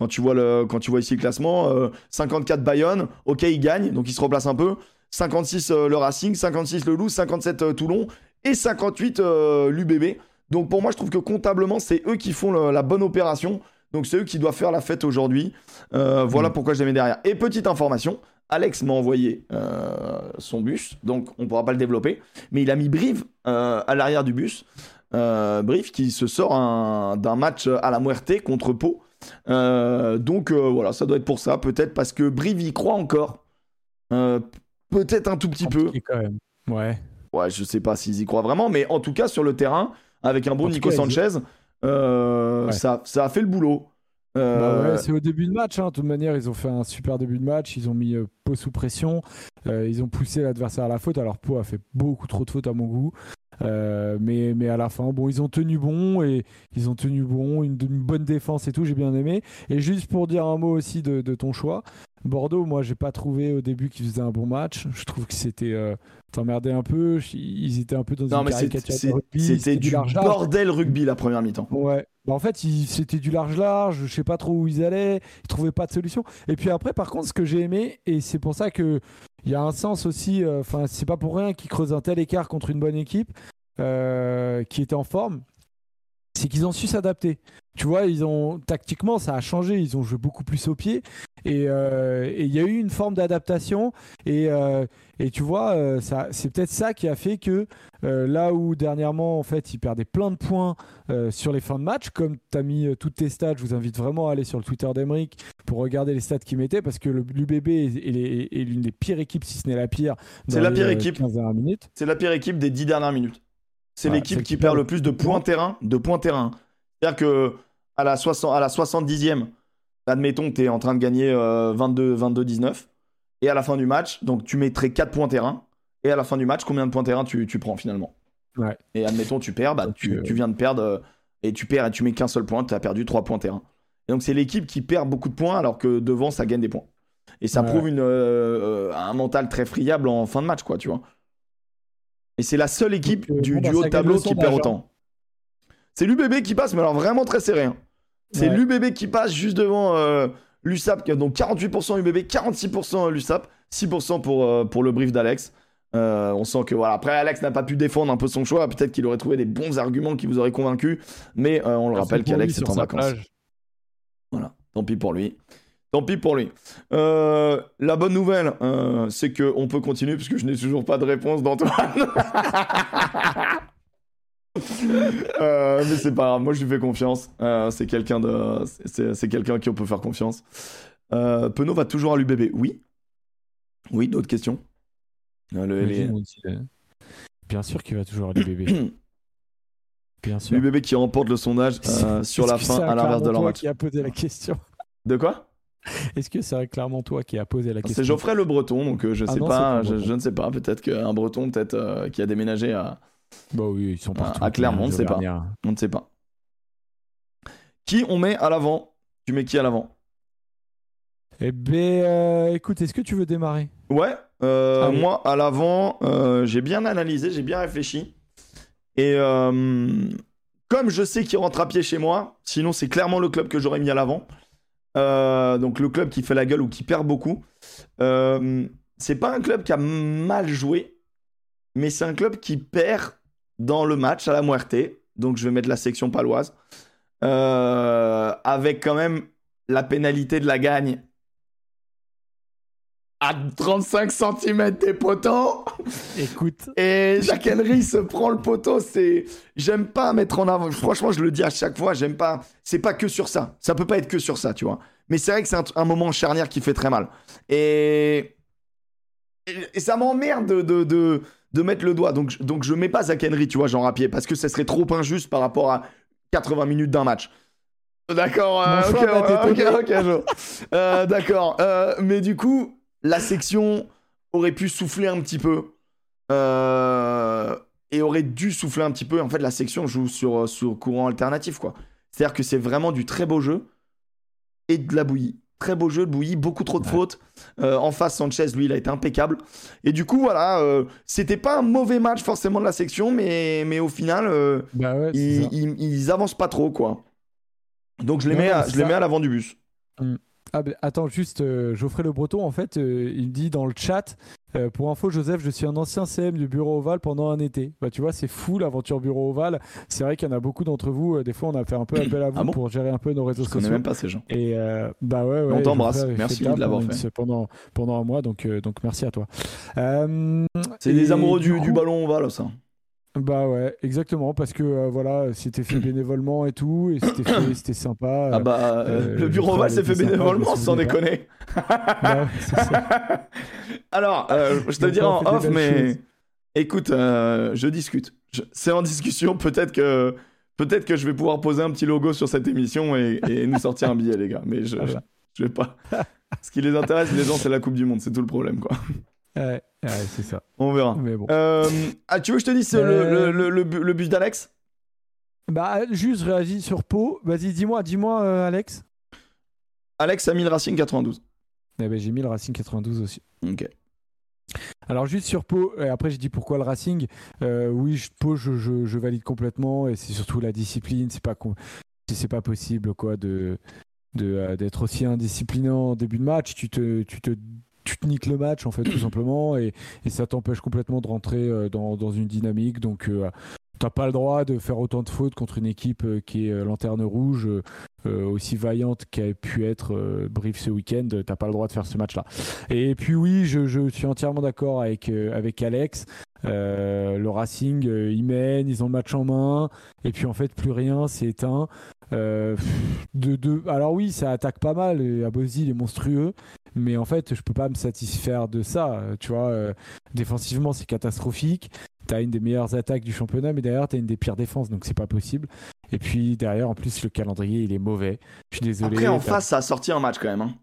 quand, tu vois le, quand tu vois ici le classement, 54 euh, Bayonne, ok, ils gagnent, donc ils se replacent un peu. 56 euh, le Racing, 56 le Loup, 57 Toulon et 58 l'UBB. Donc pour moi, je trouve que comptablement, c'est eux qui font la bonne opération. Donc c'est eux qui doivent faire la fête aujourd'hui. voilà mm. pourquoi je les mets derrière. Et petite information, Alex m'a envoyé euh, son bus, donc on ne pourra pas le développer, mais il a mis Brive euh, à l'arrière du bus. Euh, Brive qui se sort d'un match à la Muerte contre Pau. donc voilà, ça doit être pour ça, peut-être parce que Brive y croit encore. peut-être un tout petit peu. Quand même. Ouais. Ouais, je sais pas s'ils y croient vraiment, mais en tout cas sur le terrain, avec un bon Nico Sanchez, ça, ça a fait le boulot. Bah euh, c'est au début de match. Hein. De toute manière, ils ont fait un super début de match. Ils ont mis euh, Pau sous pression. Euh, ils ont poussé l'adversaire à la faute. Alors Pau a fait beaucoup trop de fautes à mon goût. mais, mais à la fin, bon, ils ont tenu bon et ils ont tenu bon, une, bonne défense et tout, j'ai bien aimé. Et juste pour dire un mot aussi de, ton choix, Bordeaux, moi j'ai pas trouvé au début qu'ils faisaient un bon match. Je trouve que c'était t'emmerdais un peu. Ils étaient un peu dans non, une caricature de rugby. C'était du, bordel rugby la première mi-temps. Ouais. Bah en fait, c'était du large-large. Je sais pas trop où ils allaient. Ils trouvaient pas de solution. Et puis après, par contre, ce que j'ai aimé, et c'est pour ça que il y a un sens aussi. Euh, enfin, c'est pas pour rien qu'ils creusent un tel écart contre une bonne équipe euh, qui était en forme c'est qu'ils ont su s'adapter. Tu vois, ils ont tactiquement, ça a changé. Ils ont joué beaucoup plus au pied. Et il y a eu une forme d'adaptation. Et, et, tu vois, ça, c'est peut-être ça qui a fait que là où dernièrement, en fait, ils perdaient plein de points sur les fins de match, comme tu as mis toutes tes stats, je vous invite vraiment à aller sur le Twitter d'Emeric pour regarder les stats qu'il mettait, parce que l'UBB est, est l'une des pires équipes, si ce n'est la pire. C'est la pire équipe. C'est la pire équipe des 10 dernières minutes. C'est l'équipe qui perd le plus de points terrain. De points terrain. C'est-à-dire que à la, 60, à la 70e, admettons que tu es en train de gagner 22-19, euh, et à la fin du match, donc tu mettrais 4 points terrain, et à la fin du match, combien de points terrain tu, tu prends finalement? Ouais. Et admettons tu perds, bah, tu, euh, tu, viens de perdre, euh, et tu perds et tu mets qu'un seul point, tu as perdu 3 points terrain. Et donc c'est l'équipe qui perd beaucoup de points alors que devant ça gagne des points. Et ça prouve une, un mental très friable en fin de match, quoi, tu vois. Et c'est la seule équipe du, bah, haut de tableau qui perd autant. C'est l'UBB qui passe, mais alors vraiment très serré. Hein. C'est l'UBB qui passe juste devant euh, l'USAP, donc 48% UBB, 46% l'USAP, 6% pour, euh, pour le brief d'Alex. Euh, on sent que voilà. Après, Alex n'a pas pu défendre un peu son choix. Peut-être qu'il aurait trouvé des bons arguments qui vous auraient convaincu. Mais on le ah, rappelle qu'Alex est en vacances. Voilà. Tant pis pour lui. Tant pis pour lui. la bonne nouvelle, c'est qu'on peut continuer puisque je n'ai toujours pas de réponse d'Antoine. Euh, mais c'est pas grave, moi je lui fais confiance. Euh, c'est quelqu'un de, c'est quelqu'un qui on peut faire confiance. Euh, Penaud va toujours à l'UBB, oui. Oui, d'autres questions. Bien sûr qu'il va toujours à l'UBB. Bien sûr. L'UBB qui remporte le sondage sur la fin à l'inverse de leur match. qui a posé la question? De quoi? Est-ce que c'est clairement toi qui a posé la question C'est Geoffrey le Breton, donc je ah sais pas, je, je, ne sais pas. Peut-être qu'un Breton, peut-être qui a déménagé à bah oui, ils sont ah. Ah, clairement, on ne sait pas. On ne sait pas. Qui on met à l'avant? Tu mets qui à l'avant? Eh ben, euh, écoute, est-ce que tu veux démarrer? Ouais. Euh, moi, à l'avant, euh, j'ai bien analysé, j'ai bien réfléchi. Et comme je sais qu'il rentre à pied chez moi, sinon c'est clairement le club que j'aurais mis à l'avant. Donc le club qui fait la gueule ou qui perd beaucoup. c'est pas un club qui a mal joué, mais c'est un club qui perd dans le match à la Muerte. Donc je vais mettre la section paloise. Euh, avec quand même la pénalité de la gagne à 35 cm des poteaux. Écoute. Et Jacques Henry se prend le poteau. C'est, j'aime pas mettre en avant. Franchement, je le dis à chaque fois. J'aime pas. C'est pas que sur ça. Ça peut pas être que sur ça, tu vois. Mais c'est vrai que c'est un, moment charnière qui fait très mal. Et et, ça m'emmerde de, de, de mettre le doigt. Donc, donc je mets pas Zach Henry, tu vois, Jean Rapier, parce que ça serait trop injuste par rapport à 80 minutes d'un match. D'accord, euh, ok, ok, euh, D'accord, euh, mais du coup, la section aurait pu souffler un petit peu. et aurait dû souffler un petit peu. En fait, la section joue sur, sur courant alternatif, quoi. C'est-à-dire que c'est vraiment du très beau jeu et de la bouillie. Très beau jeu de Bouilly, beaucoup trop de fautes. Euh, en face, Sanchez, lui, il a été impeccable. Et du coup, voilà, euh, c'était pas un mauvais match forcément de la section, mais, mais au final, euh, bah ils, avancent pas trop, quoi. Donc je les, mets, à, je les mets à l'avant du bus. Mm. Ah, attends, juste, Geoffrey Le Breton, en fait, il dit dans le chat euh, pour info, Joseph, je suis un ancien CM du bureau Oval pendant un été. Bah, tu vois, c'est fou l'aventure bureau Oval. C'est vrai qu'il y en a beaucoup d'entre vous. Euh, des fois, on a fait un peu appel à vous ah pour gérer un peu nos réseaux sociaux. Je connais même pas ces gens. Et euh, bah ouais, ouais On t'embrasse. Merci de l'avoir fait. Pendant, pendant un mois, donc, donc merci à toi. c'est des amoureux du, du ballon Oval, ça. Bah ouais, exactement, parce que euh, voilà, c'était fait bénévolement et tout, et c'était fait, c'était sympa. Ah bah, euh, le bureau Oval s'est fait bénévolement, sans déconner. ça. Alors, euh, je te dire en off, mais écoute, je discute. C'est en discussion, peut-être que peut-être que je vais pouvoir poser un petit logo sur cette émission et, et nous sortir un billet, les gars. Mais je, je, je vais pas. Ce qui les intéresse, les gens, c'est la Coupe du Monde, c'est tout le problème, quoi. Ouais, c'est ça. On verra. Mais bon. Euh, ah, tu veux que je te dise le, euh, le, le, bus d'Alex? Bah, juste réagis sur Pau. Vas-y, dis-moi, dis-moi, euh, Alex. Alex a mis le Racing 92. Eh ben, j'ai mis le Racing 92 aussi. Ok. Alors juste sur Pau, et après j'ai dit pourquoi le Racing. oui, Pau, je, je, je, valide complètement, et c'est surtout la discipline. C'est pas c'est pas possible quoi de d'être aussi indisciplinant en début de match. Tu te, tu te tu te niques le match en fait tout simplement et, ça t'empêche complètement de rentrer euh, dans, une dynamique donc euh, T'as pas le droit de faire autant de fautes contre une équipe euh, qui est euh, lanterne rouge, euh, aussi vaillante qu'a pu être Brief ce week-end. T'as pas le droit de faire ce match-là. Et puis oui, je, suis entièrement d'accord avec, avec Alex. Le Racing, ils mènent, ils ont le match en main, et puis en fait plus rien, c'est éteint. de, de... Alors oui, ça attaque pas mal. Abosi, il est monstrueux, mais en fait, je peux pas me satisfaire de ça. Tu vois, défensivement, c'est catastrophique t'as une des meilleures attaques du championnat, mais derrière, t'as une des pires défenses, donc c'est pas possible. Et puis derrière, en plus, le calendrier, il est mauvais. Je suis désolé. Après, en face, ça a sorti un match quand même. Hein.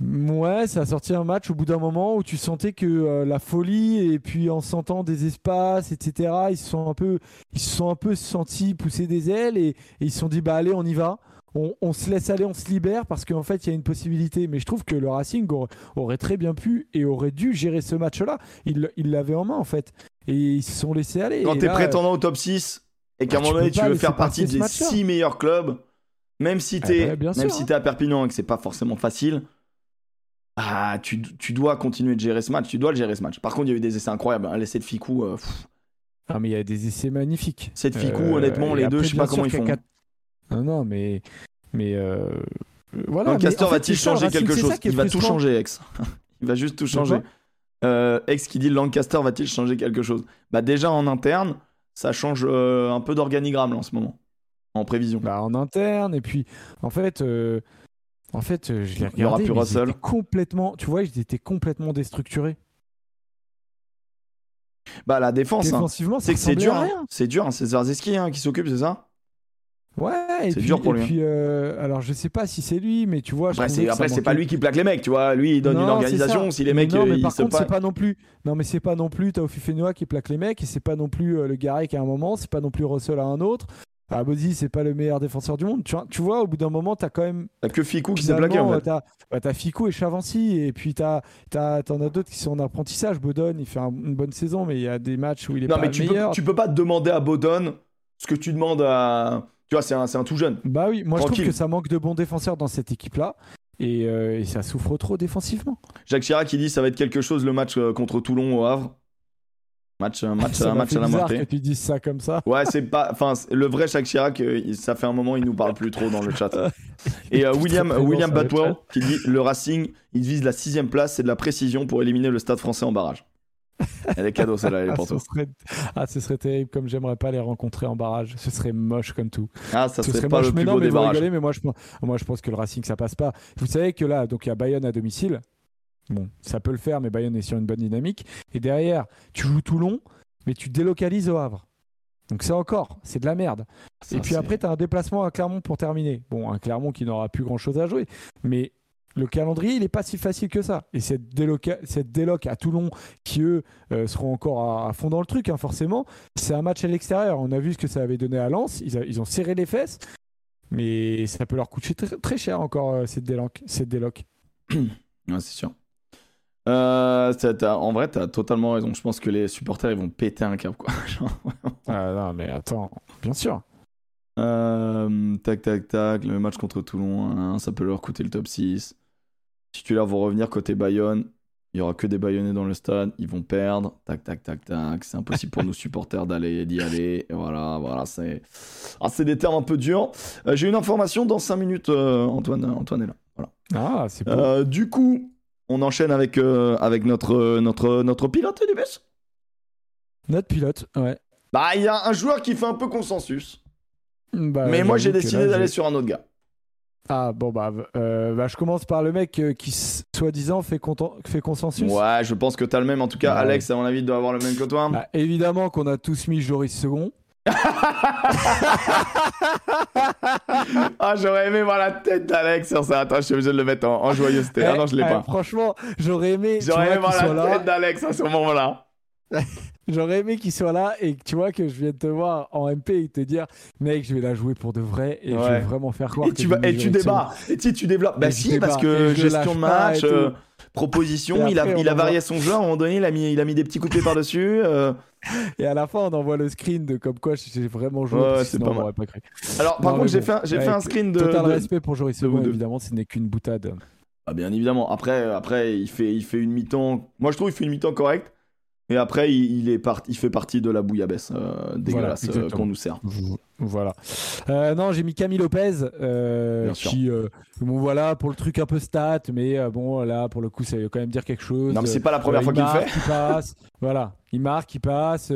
Ouais, ça a sorti un match au bout d'un moment où tu sentais que euh, la folie et puis en sentant des espaces, etc. Ils se sont un peu, ils se sont un peu sentis pousser des ailes et, ils se sont dit bah allez, on y va. On, se laisse aller, on se libère parce qu'en fait il y a une possibilité. Mais je trouve que le Racing aurait, très bien pu et aurait dû gérer ce match-là. Il l'avait en main en fait et ils se sont laissés aller. Quand tu es prétendant au top 6 et qu'à un bah, moment donné tu veux faire partie des 6 meilleurs clubs, même si tu es, même si es à Perpignan et que c'est pas forcément facile, ah, tu, tu, dois continuer de gérer ce match. Tu dois le gérer ce match. Par contre, il y a eu des essais incroyables. Hein. L'essai de Ficou. Euh, ah, mais il y a des essais magnifiques. C'est de Ficou, euh, honnêtement, les deux, je sais pas comment ils font. Non, non, mais. mais euh... Voilà. Lancaster va-t-il changer quelque chose? Il va tout changer, ex. il va juste tout changer. Ex qui dit Lancaster va-t-il changer quelque chose? Bah déjà en interne, ça change un peu d'organigramme en ce moment, en prévision. Bah en interne et puis en fait, en fait, je l'ai regardé. Il. Complètement, tu vois, ils étaient complètement déstructurés. Bah la défense, hein. c'est que c'est dur, hein. c'est dur, hein. c'est Zarzeski qui s'occupe, c'est ça? Ouais, c'est dur pour lui. Hein. Puis, euh, alors je sais pas si c'est lui, mais tu vois. Après, c'est, après, c'est pas lui qui plaque les mecs, tu vois. Lui, il donne une organisation. Si les mecs. non, mais euh, par contre, c'est pas non plus. Non, mais c'est pas non plus Taofi Fenoa qui plaque les mecs, et c'est pas non plus euh, le Garek à un moment, c'est pas non plus Russell à un autre. Abozi, c'est pas le meilleur défenseur du monde. Tu vois, tu vois au bout d'un moment, t'as quand même. T'as que Ficou qui s'est plaqué en fait. T'as, bah, Ficou et Chavancy, et puis t'as, t'as, t'en as d'autres qui sont en apprentissage. Bodon, il fait une bonne saison, mais il y a des matchs où il est non, pas mais tu meilleur. Peux, tu peux pas demander à Bodon ce que tu demandes à tu vois, c'est un, un, tout jeune. Bah oui, moi je trouve que ça manque de bons défenseurs dans cette équipe-là. Euh, et, ça souffre trop défensivement. Jacques Chirac qui dit ça va être quelque chose le match euh, contre Toulon au Havre. Match, match, un match à la moitié. que tu dises ça comme ça. Ouais, c'est pas. Enfin, le vrai Jacques Chirac, euh, ça fait un moment, il nous parle plus trop dans le chat. Et William, William Batwell qui dit le Racing, il vise la sixième place, c'est de la précision pour éliminer le Stade Français en barrage. Elle est cadeau celle-là, elle est pour ah, Serait... Ah, ce serait terrible, comme j'aimerais pas les rencontrer en barrage. Ce serait moche comme tout. Ah, ça ce serait, pas le plus beau des barrages. mais moi je, moi je pense que le Racing ça passe pas. Vous savez que là, donc il y a Bayonne à domicile. Bon, ça peut le faire, mais Bayonne est sur une bonne dynamique. Et derrière, tu joues Toulon, mais tu délocalises au Havre. Donc c'est encore, c'est de la merde. et puis après, tu as un déplacement à Clermont pour terminer. Bon, un Clermont qui n'aura plus grand-chose à jouer. Mais le calendrier, il n'est pas si facile que ça. Et cette, cette déloc à Toulon, qui eux euh, seront encore à, fond dans le truc, hein, forcément, c'est un match à l'extérieur. On a vu ce que ça avait donné à Lens. Ils, ont serré les fesses, mais ça peut leur coûter très, cher encore, euh, cette déloc. Cette déloc. c'est sûr. Euh, en vrai, tu as totalement raison. Je pense que les supporters, ils vont péter un câble. Quoi. ah non, mais attends, bien sûr. tac, tac, tac. Le match contre Toulon, hein, ça peut leur coûter le top 6 titulaires vont revenir côté Bayonne. Il y aura que des Bayonnais dans le stade. Ils vont perdre. Tac, tac, tac, tac. C'est impossible pour nos supporters d'aller d'y aller. Et voilà, voilà. C'est ah, des termes un peu durs. Euh, j'ai une information dans 5 minutes. Euh, Antoine, Antoine est là. Voilà. Ah, c'est bon. Euh, du coup, on enchaîne avec, avec notre, notre, notre pilote du bus? Notre pilote, ouais. Bah, il y a un joueur qui fait un peu consensus. Bah, mais moi, j'ai décidé d'aller sur un autre gars. Ah bon bah, euh, bah, je commence par le mec euh, qui soi-disant fait, fait consensus. Ouais, je pense que t'as le même. En tout cas, Alex, à mon avis, doit avoir le même que toi. Bah, évidemment qu'on a tous mis Joris Second. Ah, j'aurais aimé voir la tête d'Alex sur ça. Attends, je suis obligé de le mettre en, joyeuseté. ah non, je l'ai eh, pas. Franchement, j'aurais aimé. J'aurais aimé voir la tête d'Alex à ce moment-là. J'aurais aimé qu'il soit là et que tu vois que je viens de te voir en MP et te dire, mec, je vais la jouer pour de vrai et je vais vraiment faire croire et tu vas, Et tu débats. Et tu, tu développes. Bah si, parce que gestion de match, euh, proposition, il a, il a varié son jeu. À un moment donné, il a mis, il a mis des petits couplets par-dessus. Euh. Et à la fin, on envoie le screen de comme quoi j'ai vraiment joué. Ouais, c'est pas mal. Pas cru. Alors, par contre, j'ai fait, j'ai fait un screen de. Total respect pour Joris Second, évidemment, ce n'est qu'une boutade. Ah, bien évidemment. Après, après il, fait, il fait une mi-temps. Moi, je trouve qu'il fait une mi-temps correcte. Et après, il, est il fait partie de la bouillabaisse euh, dégueulasse euh, qu'on nous sert. Voilà. Euh, non, j'ai mis Camille Lopez, qui, bon voilà, pour le truc un peu stat, mais bon là, pour le coup, ça veut quand même dire quelque chose. Non, mais c'est pas la première fois qu'il le fait. Il passe, voilà, il marque, il passe,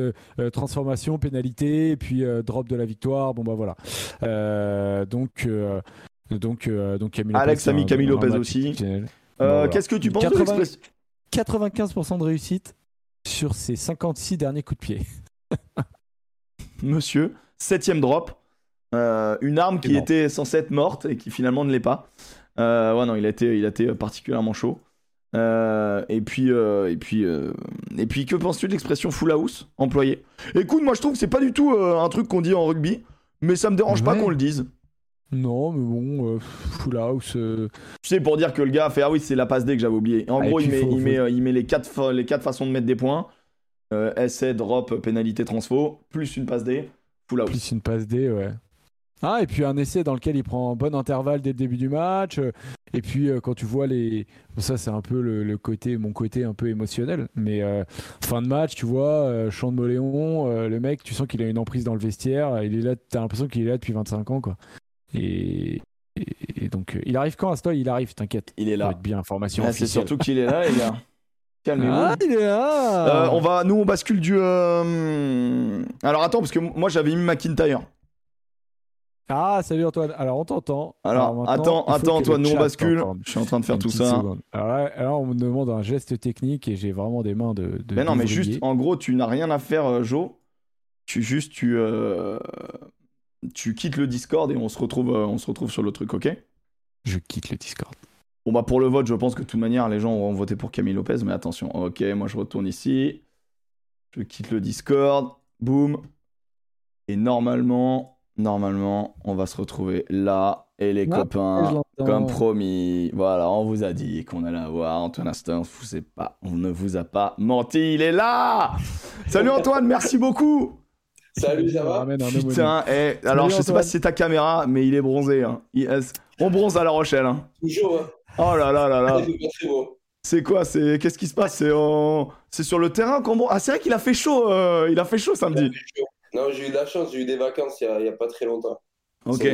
transformation, pénalité, et puis drop de la victoire. Bon bah voilà. donc, donc, donc Camille Alex a mis Camille Lopez aussi. Qu'est-ce que tu penses de l'expression? 95% de réussite sur ses 56 derniers coups de pied. Monsieur, septième drop. Euh, une arme qui était censée être morte et qui finalement ne l'est pas. Euh, ouais, non, il a été, il a été particulièrement chaud. Euh, et puis, et puis, et puis, que penses-tu de l'expression full house employée Écoute, moi je trouve que c'est pas du tout un truc qu'on dit en rugby, mais ça me dérange pas qu'on le dise. Non, mais bon, full house. Tu sais, pour dire que le gars a fait Ah oui, c'est la passe D que j'avais oublié. En ah, gros, il, met, il, met, il met, les quatre, les quatre façons de mettre des points essai, drop, pénalité, transfo, plus une passe D, full house. Plus une passe D, ouais. Ah, et puis un essai dans lequel il prend un bon intervalle dès le début du match. Et puis quand tu vois les. ça, c'est un peu le, côté, mon côté un peu émotionnel. Mais fin de match, tu vois, chant de Moléon, le mec, tu sens qu'il a une emprise dans le vestiaire. Il est là, t'as l'impression qu'il est là depuis 25 ans, quoi. Et, donc, il arrive quand, Astoy Il arrive, t'inquiète. Il est là. bien information. Ah, c'est surtout qu'il est là, les gars. Calmez-vous. Ah, il est là. Euh, on va, nous, on bascule du. Euh, alors attends, parce que moi j'avais mis McIntyre. Ah, salut Antoine. Alors on t'entend. Alors, attends, attends Antoine, nous on bascule. Je suis en train de faire tout ça. Alors, on me demande un geste technique et j'ai vraiment des mains de. mais non, mais juste, en gros, tu n'as rien à faire, euh, Joe. Tu juste, tu tu quittes le Discord et on se retrouve, euh, on se retrouve sur le truc, ok? Je quitte le Discord. Bon bah pour le vote, je pense que de toute manière les gens vont voter pour Camille Lopez, mais attention. Ok, moi je retourne ici. Je quitte le Discord. Boum. Et normalement, normalement, on va se retrouver là. Et les copains, comme promis, voilà, on vous a dit qu'on allait avoir Antoine Aston. pas, on ne vous a pas menti, il est là. Salut Antoine, merci beaucoup. Salut, ça va Putain, eh, alors je sais pas si c'est ta caméra, mais il est bronzé. Hein. On bronze à La Rochelle. Hein. Toujours. Hein. Oh là là là là. C'est quoi C'est qu'est-ce qui se passe? C'est en... c'est sur le terrain qu'on Ah c'est vrai qu'il a fait chaud. Euh, il a fait chaud samedi. Non, j'ai eu de la chance. J'ai eu des vacances il y, a, pas très longtemps. Ok.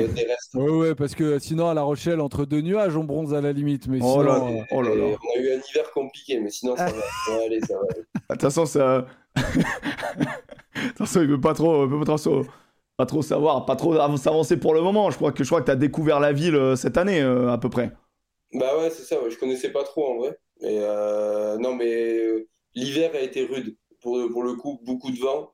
Ouais, ouais, parce que sinon à La Rochelle, entre deux nuages, on bronze à la limite. Mais oh, là, euh, oh là là. On a eu un hiver compliqué, mais sinon ça va. ça va aller, ça va aller. De toute façon, ça. Attention, il veut pas trop, veut pas trop, pas trop savoir, pas trop s'avancer pour le moment. Je crois que je crois que tu as découvert la ville euh, cette année euh, à peu près. Bah ouais, c'est ça. Je connaissais pas trop en vrai. Mais euh, non, mais l'hiver a été rude. Pour, pour le coup, beaucoup de vent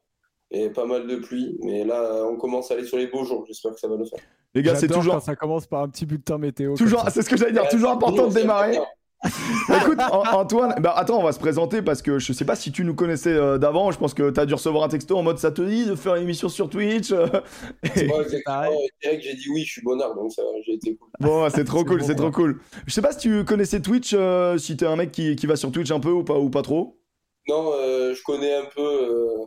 et pas mal de pluie. Mais là, on commence à aller sur les beaux jours. J'espère que ça va le faire. Les gars, c'est toujours. Quand ça commence par un petit bulletin météo. Toujours, c'est ce que j'allais dire. toujours important de démarrer. Écoute, Antoine, bah attends, on va se présenter parce que je sais pas si tu nous connaissais euh, d'avant. Je pense que tu as dû recevoir un texto en mode ça te dit de faire une émission sur Twitch. Euh, et... Ouais, que j'ai dit oui, je suis bonheur, donc ça, j'ai été cool. Bon, c'est trop cool, c'est trop cool. Je sais pas si tu connaissais Twitch, euh, si t'es un mec qui, qui, va sur Twitch un peu ou pas, ou pas trop. Non, je connais un peu.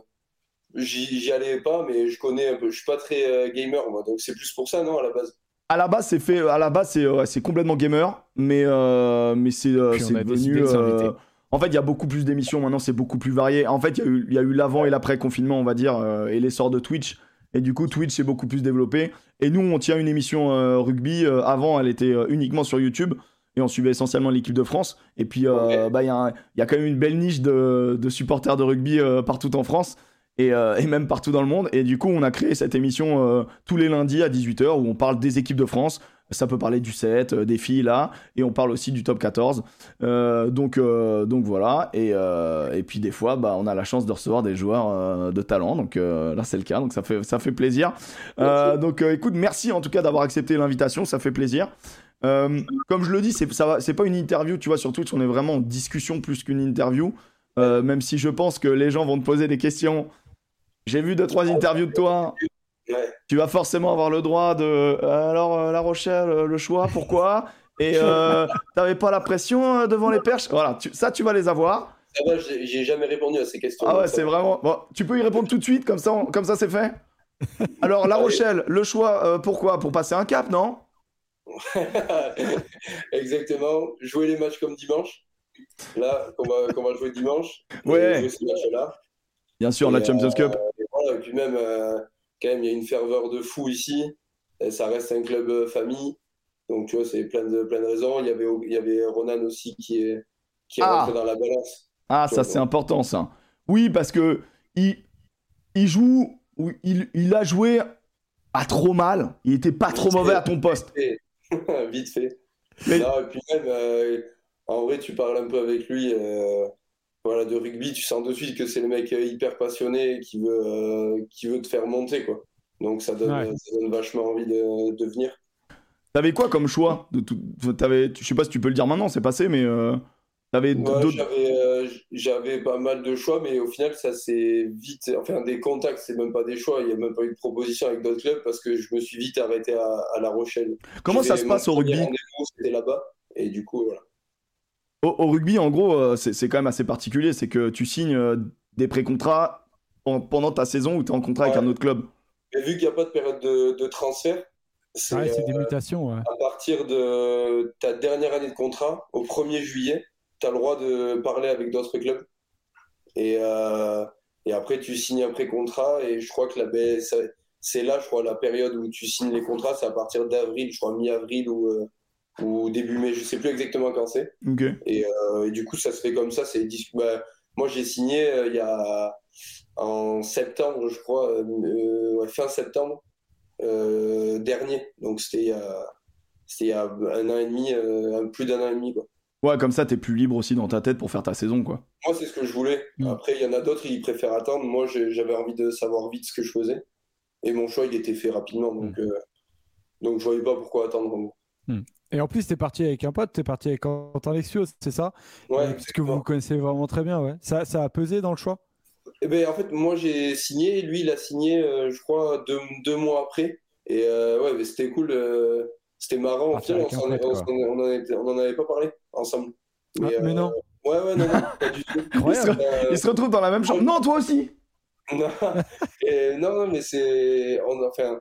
J'y allais pas, mais je connais un peu. Je suis pas très gamer, moi, donc c'est plus pour ça, non, à la base? À la base, c'est fait. À la base, c'est c'est complètement gamer, mais euh, mais c'est euh, c'est devenu. Euh, en fait, il y a beaucoup plus d'émissions maintenant, c'est beaucoup plus varié. En fait, il y, y, a eu l'avant et l'après confinement, on va dire, et l'essor de Twitch. Et du coup, Twitch s'est beaucoup plus développé. Et nous, on tient une émission rugby. avant, elle était uniquement sur YouTube. Et on suivait essentiellement l'équipe de France. Et puis, bah, il y, y, a quand même une belle niche de, de supporters de rugby partout en France. Euh, et, même partout dans le monde. Et du coup, on a créé cette émission euh, tous les lundis à 18h où on parle des équipes de France. Ça peut parler du 7, euh, des filles là, et on parle aussi du top 14. donc, donc voilà. Et, et, puis des fois, bah, on a la chance de recevoir des joueurs de talent. Donc là, c'est le cas. Donc ça fait, ça fait plaisir. donc écoute, merci en tout cas d'avoir accepté l'invitation. Ça fait plaisir. comme je le dis, c'est, ça c'est pas une interview, tu vois, sur Twitch, on est vraiment en discussion plus qu'une interview. même si je pense que les gens vont te poser des questions j'ai vu deux, trois interviews de toi. Tu vas forcément avoir le droit de. Euh, alors, euh, La Rochelle, euh, le choix, pourquoi? Et euh, t'avais pas la pression devant les perches? Voilà, ça, tu vas les avoir. Va, j'ai jamais répondu à ces questions. Ah ouais, c'est vraiment. Bon, tu peux y répondre tout de suite, comme ça, comme ça c'est fait? Alors, La Rochelle, le choix, pourquoi? Pour passer un cap, non? Exactement. Jouer les matchs comme dimanche. là, qu'on va, jouer dimanche. Ouais. Jouer. Bien sûr, la Et, Champions euh, Cup. Et, puis même, euh, quand même, il y a une ferveur de fou ici. Et ça reste un club euh, famille. Donc, tu vois, c'est plein de, plein de raisons. Il y avait, il y avait Ronan aussi qui est, qui est Ah. rentré dans la balance. Ah, ça c'est important ça. Oui, parce que il, il joue, ou il, il a joué à trop mal. Il était pas trop mauvais à ton poste. Vite fait. Mais- Non, et puis même, euh, en vrai, tu parles un peu avec lui euh, voilà, de rugby, tu sens de suite que c'est le mec euh, hyper passionné qui veut, euh, qui veut te faire monter. Quoi. Donc ça donne, Ouais. ça donne vachement envie de, de venir. T'avais quoi comme choix de tout... t'avais... Je sais pas si tu peux le dire maintenant, c'est passé, mais euh, t'avais Ouais, d'autres. j'avais, euh, pas mal de choix, mais au final, ça s'est vite. Enfin, des contacts, c'est même pas des choix. Il n'y a même pas eu de proposition avec d'autres clubs parce que je me suis vite arrêté à, à La Rochelle. Comment ça se passe au rugby? rendez-vous, C'était là-bas. Et du coup, voilà. Au, au rugby, en gros, euh, c'est, quand même assez particulier. C'est que tu signes euh, des pré-contrats en- pendant ta saison où tu es en contrat avec un autre club. Mais vu qu'il n'y a pas de période de, de transfert, c'est Ouais, des euh, mutations. ouais. à partir de ta dernière année de contrat, au 1er juillet, tu as le droit de parler avec d'autres clubs. Et, euh, et après, tu signes un pré-contrat. Et je crois que c'est là, je crois, la période où tu signes les contrats, c'est à partir d'avril, je crois, mi-avril ou, euh, ou début mai, je sais plus exactement quand c'est. Et, euh, et du coup, ça se fait comme ça. C'est dis- bah, moi, j'ai signé euh, il y a en septembre, je crois, euh, ouais, fin septembre dernier. Donc c'était il y a c'était il y a un an et demi, euh, plus d'un an et demi. Quoi. Ouais, comme ça, t'es plus libre aussi dans ta tête pour faire ta saison, quoi. Moi, c'est ce que je voulais. Mm. Après, il y en a d'autres, ils préfèrent attendre. Moi, j'avais envie de savoir vite ce que je faisais. Et mon choix, il était fait rapidement. Donc, euh, donc je voyais pas pourquoi attendre. Et en plus, t'es parti avec un pote, t'es parti avec Quentin Lexios, c'est ça? Ouais, Euh, Parce que vous vous connaissez vraiment très bien, ouais. Ça, ça a pesé dans le choix? Eh ben, en fait, moi j'ai signé, lui il a signé, euh, je crois, deux, deux mois après. Et euh, ouais, mais c'était cool, euh, c'était marrant. Au final, on, s'en- pote, on, on en était- on en avait pas parlé ensemble. Ah, mais euh, non. Ouais, ouais, non, non, pas du tout. Euh, Ils se retrouvent dans la même chambre. Non, toi aussi non, et non, non, mais c'est. on- Enfin,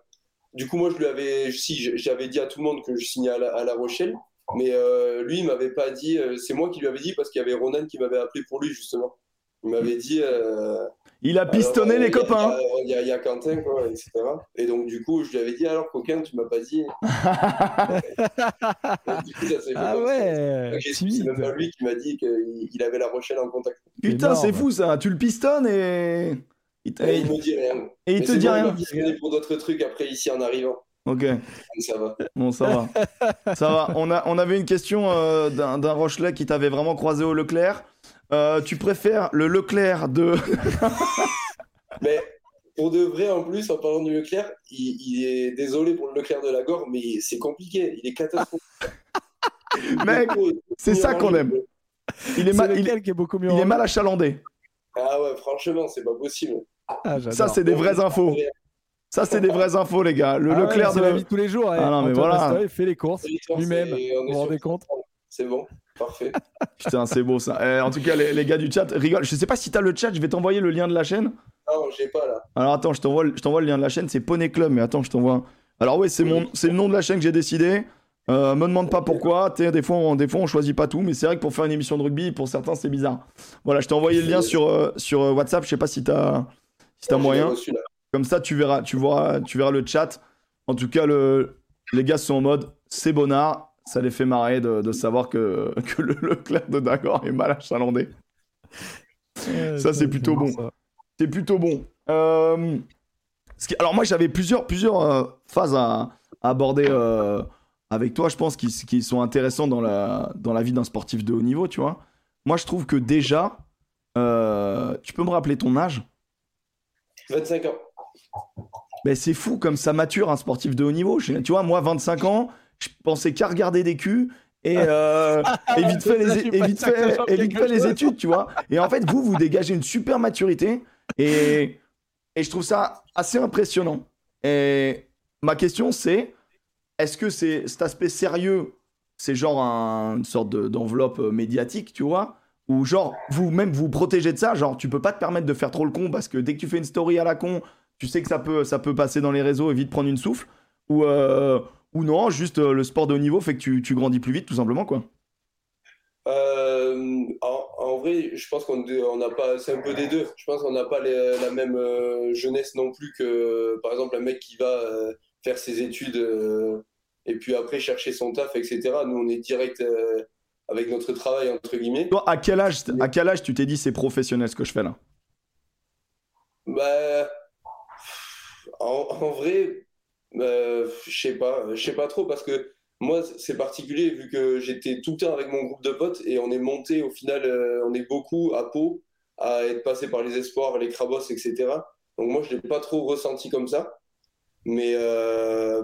du coup, moi, je lui avais. Si, j'avais dit à tout le monde que je signais à La, à La Rochelle, mais euh, lui, il m'avait pas dit. euh, C'est moi qui lui avais dit parce qu'il y avait Ronan qui m'avait appelé pour lui, justement. Il m'avait dit. euh, Il a pistonné alors, les copains. Il y, a- il y a Quentin, quoi, etc. Et donc, du coup, je lui avais dit alors, coquin, tu m'as pas dit. Et du coup, ça s'est fait Ah ouais C'est même lui qui m'a dit qu'il il avait La Rochelle en contact. Putain, c'est fou ça. Tu le pistonnes et. Il te- Et il me dit rien. Et il Mais te dit bon, rien. Il m'a pour d'autres trucs après, ici, en arrivant. Ok, Donc, ça va. bon, ça va. ça va. On, a, on avait une question euh, d'un d'un Rochelet qui t'avait vraiment croisé au Leclerc. Euh, tu préfères le Leclerc de. Mais pour de vrai, en plus, en parlant du Leclerc, il, il est désolé pour le Leclerc de la Gore, mais c'est compliqué. Il est catastrophique. Mec, c'est ça qu'on aime. Il est, C'est mal, il, qui est beaucoup mieux il est mal achalandé. Ah ouais, franchement, c'est pas possible. Ah. Ça, c'est des vraies infos. Ça, c'est des vraies infos, les gars. Le Ah ouais, Leclerc c'est la vie de. de tous les jours. Ah non, mais voilà. Il fait les courses lui-même. Vous vous rendez compte C'est bon, parfait. Putain, c'est beau ça. Eh, en tout cas, les, les gars du chat rigolent. Je sais pas si t'as le chat, je vais t'envoyer le lien de la chaîne. Non, j'ai pas là. Alors attends, je t'envoie, le- je t'envoie le lien de la chaîne, c'est Poney Club, mais attends, je t'envoie. Alors ouais, c'est mon, c'est le nom de la chaîne que j'ai décidé. Euh, me demande pas pourquoi. Des fois, on, des fois, on choisit pas tout, mais c'est vrai que pour faire une émission de rugby, pour certains, c'est bizarre. Voilà, je t'ai envoyé le lien sur, euh, sur euh, WhatsApp. Je sais pas si t'as, si t'as moyen. reçu. Comme ça, tu verras, tu verras, tu verras le chat. En tout cas, le, les gars sont en mode, c'est bonnard. Ça les fait marrer de, de savoir que, que le Leclerc de Dagor est mal achalandé. Ouais, Ça, c'est plutôt bon. C'est plutôt bon. Euh, qui- Alors moi j'avais plusieurs, plusieurs euh, phases à, à aborder euh, avec toi, je pense, qui, qui sont intéressantes dans la, dans la vie d'un sportif de haut niveau, tu vois. Moi je trouve que déjà, euh, tu peux me rappeler ton âge? 25 ans. ben, C'est fou comme ça mature un sportif de haut niveau. Je- tu vois, moi 25 ans, je pensais qu'à regarder des culs. Et, euh, et vite fait, les, et vite fait, et vite fait études, tu vois. Et en fait, vous, vous dégagez une super maturité. Et, et je trouve ça assez impressionnant. Et ma question, c'est est-ce que c'est cet aspect sérieux, c'est genre un- une sorte de- d'enveloppe euh, médiatique, tu vois Ou genre, vous-même vous protégez de ça Genre, tu peux pas te permettre de faire trop le con parce que dès que tu fais une story à la con, tu sais que ça peut, ça peut passer dans les réseaux et vite prendre une souffle Ou, euh, ou non, juste euh, le sport de haut niveau fait que tu, tu grandis plus vite, tout simplement, quoi. Euh, en, vrai, je pense qu'on n'a pas, c'est un peu des deux. Je pense qu'on n'a pas la même jeunesse non plus que, par exemple, un mec qui va faire ses études et puis après chercher son taf, etc. Nous, on est direct avec notre travail entre guillemets. Toi, à quel âge, à quel âge tu t'es dit c'est professionnel ce que je fais là? Bah, en, vrai, je sais pas, je sais pas trop parce que moi, c'est particulier vu que j'étais tout le temps avec mon groupe de potes et on est monté au final, euh, on est beaucoup à Pau à être passé par les espoirs, les crabos, etc. Donc moi, je l'ai pas trop ressenti comme ça. Mais euh,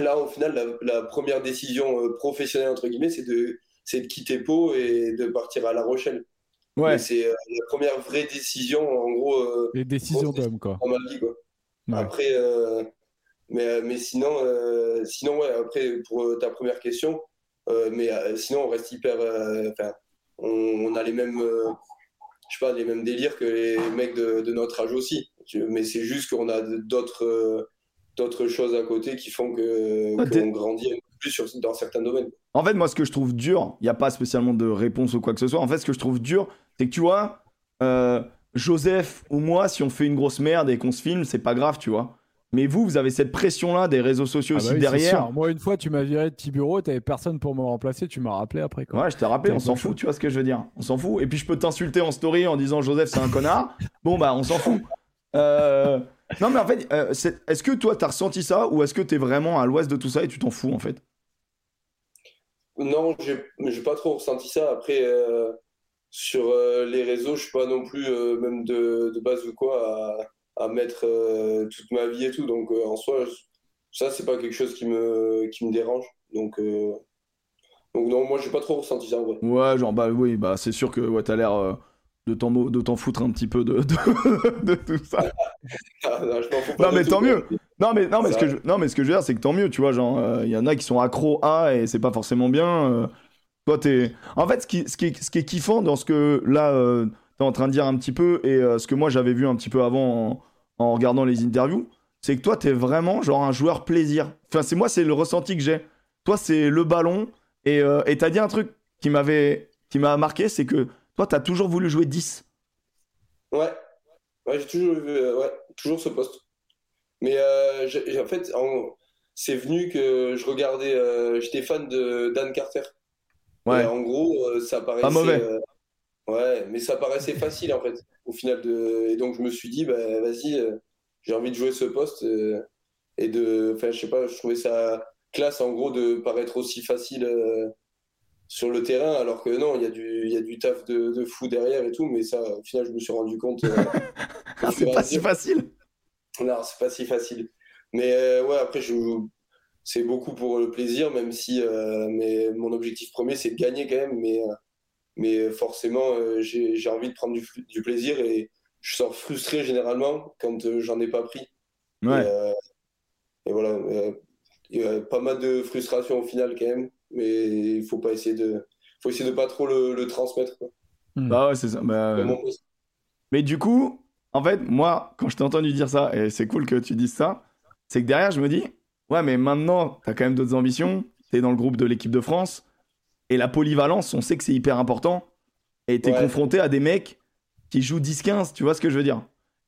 là, au final, la, première décision euh, professionnelle, entre guillemets, c'est de, de quitter Pau et de partir à La Rochelle. Ouais. C'est la première vraie décision, en gros. les décisions d'homme, quoi. Ma vie, quoi. Après, mais, euh, mais sinon, euh, sinon, ouais, après, pour euh, ta première question, mais sinon, on reste hyper. Enfin, on, a les mêmes. je sais pas, les mêmes délires que les mecs de, de notre âge aussi. Mais c'est juste qu'on a d'autres d'autres choses à côté qui font que qu'on grandit plus sur, dans certains domaines. En fait, moi, ce que je trouve dur, il n'y a pas spécialement de réponse ou quoi que ce soit. En fait, ce que je trouve dur, c'est que tu vois, Joseph ou moi, si on fait une grosse merde et qu'on se filme, c'est pas grave, tu vois. Mais vous, vous avez cette pression-là des réseaux sociaux ah aussi bah derrière. Moi, une fois, tu m'as viré de Tibureau, t'avais personne pour me remplacer, tu m'as rappelé après. Quoi. Ouais, je t'ai rappelé, on s'en fout, tu vois ce que je veux dire. On s'en fout. Et puis, je peux t'insulter en story en disant Joseph, c'est un connard. Bon, bah, on s'en fout. Euh, non, mais en fait, euh, est-ce que toi, t'as ressenti ça ou est-ce que t'es vraiment à l'ouest de tout ça et tu t'en fous en fait? Non, j'ai pas trop ressenti ça. Après, euh, sur les réseaux, je suis pas non plus, même de, de, base ou quoi, à à mettre euh, toute ma vie et tout. Donc euh, en soi, ça, c'est pas quelque chose qui me, qui me dérange. Donc, euh, donc non, moi, j'ai pas trop ressenti ça en vrai. Ouais, genre, bah oui, bah c'est sûr que ouais, t'as l'air de t'en, de t'en foutre un petit peu de, de, tout ça. Ah, non, mais tant mieux. Non mais, non, mais ce que je, non, mais ce que je veux dire, c'est que tant mieux, tu vois. Genre, il y en a qui sont accros à et c'est pas forcément bien. toi, t'es. En fait, ce qui, ce, qui est, ce qui est kiffant dans ce que là tu es en train de dire un petit peu, et euh, ce que moi j'avais vu un petit peu avant en, regardant les interviews, c'est que toi, tu es vraiment genre un joueur plaisir. Enfin, c'est moi, c'est le ressenti que j'ai. Toi, c'est le ballon, et euh, tu as dit un truc qui m'avait qui m'a marqué, c'est que toi, tu as toujours voulu jouer 10. Ouais, ouais j'ai toujours, euh, ouais, toujours ce poste. Mais en fait, c'est venu que je regardais, j'étais fan de Dan Carter. Ouais. en gros, ça paraissait. Pas mauvais. Ouais, mais ça paraissait facile en fait, au final. De... Et donc je me suis dit, bah, vas-y, euh, j'ai envie de jouer ce poste. Euh, et de. Enfin, je sais pas, je trouvais ça classe en gros de paraître aussi facile euh, sur le terrain, alors que non, il y, a du, y a du taf de, de, fou derrière et tout, mais ça, au final, je me suis rendu compte. c'est pas si facile Non, c'est pas si facile. Mais ouais, après, je c'est beaucoup pour le plaisir, même si mais mon objectif premier, c'est de gagner quand même. Mais mais forcément, euh, j'ai envie de prendre du, plaisir et je sors frustré généralement quand euh, j'en ai pas pris. Ouais. Euh, et, voilà, il y a pas mal de frustration au final quand même, mais il faut pas essayer de, faut essayer de pas trop le, transmettre. Hmm. Bah ouais, c'est ça. Bah, mais du coup, en fait, moi, quand je t'ai entendu dire ça, et c'est cool que tu dises ça, c'est que derrière, je me dis, ouais, mais maintenant, tu as quand même d'autres ambitions, tu es dans le groupe de l'équipe de France, et la polyvalence, on sait que c'est hyper important. Et t'es confronté à des mecs qui jouent 10-15, tu vois ce que je veux dire.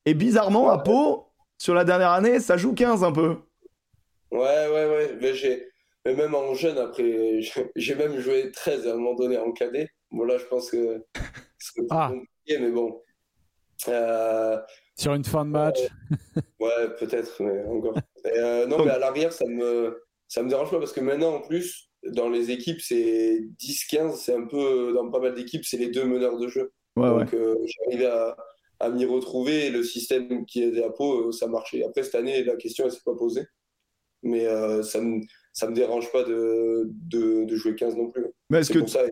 Et bizarrement, à Pau, sur la dernière année, ça joue 15 un peu. Ouais, ouais, ouais. Mais, j'ai... Mais même en jeune, après, j'ai même joué 13 à un moment donné en cadet. Bon, là, je pense que c'est ah. compliqué, mais bon. Euh, sur une fin de match Ouais, peut-être, mais encore. Euh, non, mais à l'arrière, ça me, ça me dérange pas parce que maintenant, en plus, dans les équipes, c'est 10-15, c'est un peu, dans pas mal d'équipes, c'est les deux meneurs de jeu. Donc euh, j'arrivais à, à m'y retrouver et le système qui est à Pau, euh, ça marchait. Après, cette année, la question, elle s'est pas posée. Mais euh, ça me, ça me dérange pas de, de, de jouer 15 non plus. Mais est-ce que pour ça,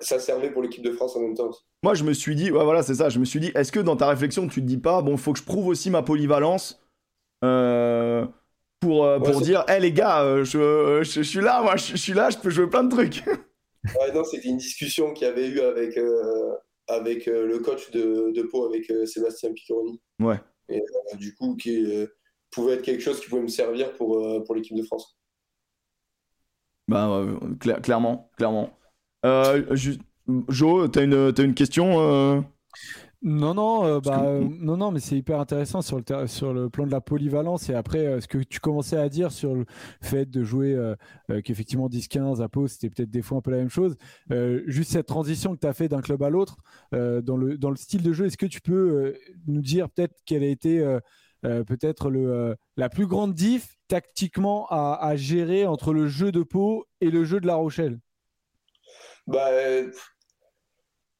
ça servait pour l'équipe de France en même temps. Moi, je me suis dit, ouais, voilà, c'est ça. Je me suis dit, est-ce que dans ta réflexion, tu te dis pas, bon, faut que je prouve aussi ma polyvalence euh, pour, euh, pour dire hé les gars, euh, je, je, suis là, moi, je, suis là, je peux jouer plein de trucs. ouais, non, c'était une discussion qu'il y avait eu avec, avec le coach de, de Pau, avec Sébastien Piccioni. Ouais. Et du coup, qui pouvait être quelque chose qui pouvait me servir pour, pour l'équipe de France. Bah, clairement, clairement. Jo, t'as une, as une question non, non, euh, bah, euh, non, non, mais c'est hyper intéressant sur le, sur le plan de la polyvalence. Et après, euh, ce que tu commençais à dire sur le fait de jouer qu'effectivement 10-15 à pause, c'était peut-être des fois un peu la même chose. juste cette transition que tu as fait d'un club à l'autre, dans, le, dans le style de jeu, est-ce que tu peux nous dire peut-être quelle a été peut-être le, la plus grande diff tactiquement à, à, gérer entre le jeu de Pau et le jeu de La Rochelle? Bah,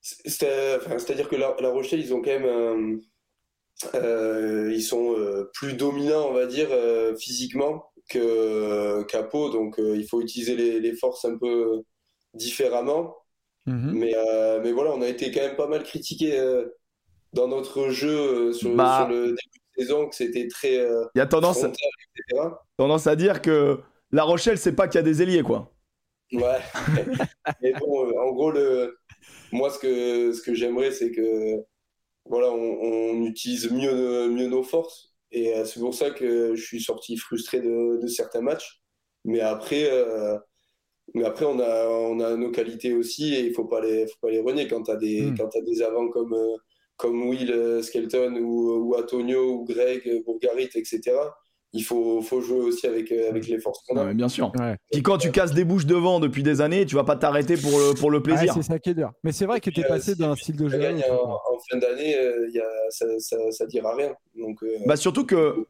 c'est-à-dire que la, Rochelle, ils ont quand même euh, ils sont euh, plus dominants, on va dire, euh, physiquement que qu'à Pau, donc il faut utiliser les, forces un peu différemment. Mhm. Mais, mais voilà, on a été quand même pas mal critiqué dans notre jeu sur, bah. sur, le début de saison, que c'était très. Il y a tendance, tendance à dire que La Rochelle, c'est pas qu'il y a des ailiers, quoi. Ouais. mais bon, en gros, le, moi, ce que, ce que j'aimerais, c'est que voilà, on, utilise mieux, mieux nos forces. Et euh, c'est pour ça que je suis sorti frustré de, de certains matchs. Mais après, euh, mais après on, a, on a nos qualités aussi et il ne faut pas les, faut pas les renier. Quand tu as, des, hmm. as des avants comme, euh, comme Will Skelton ou, ou Antonio ou Greg Bourgarit, etc., il faut, faut jouer aussi avec, euh, avec les forces qu'on a. bien sûr. Puis quand tu casses des bouches devant depuis des années, tu vas pas t'arrêter pour le, pour le plaisir. c'est ça qui est dur. Mais c'est vrai que tu es passé euh, d'un style de jeu. En, en, fin d'année, euh, ça, ça, ça, dira rien. Donc, bah surtout que.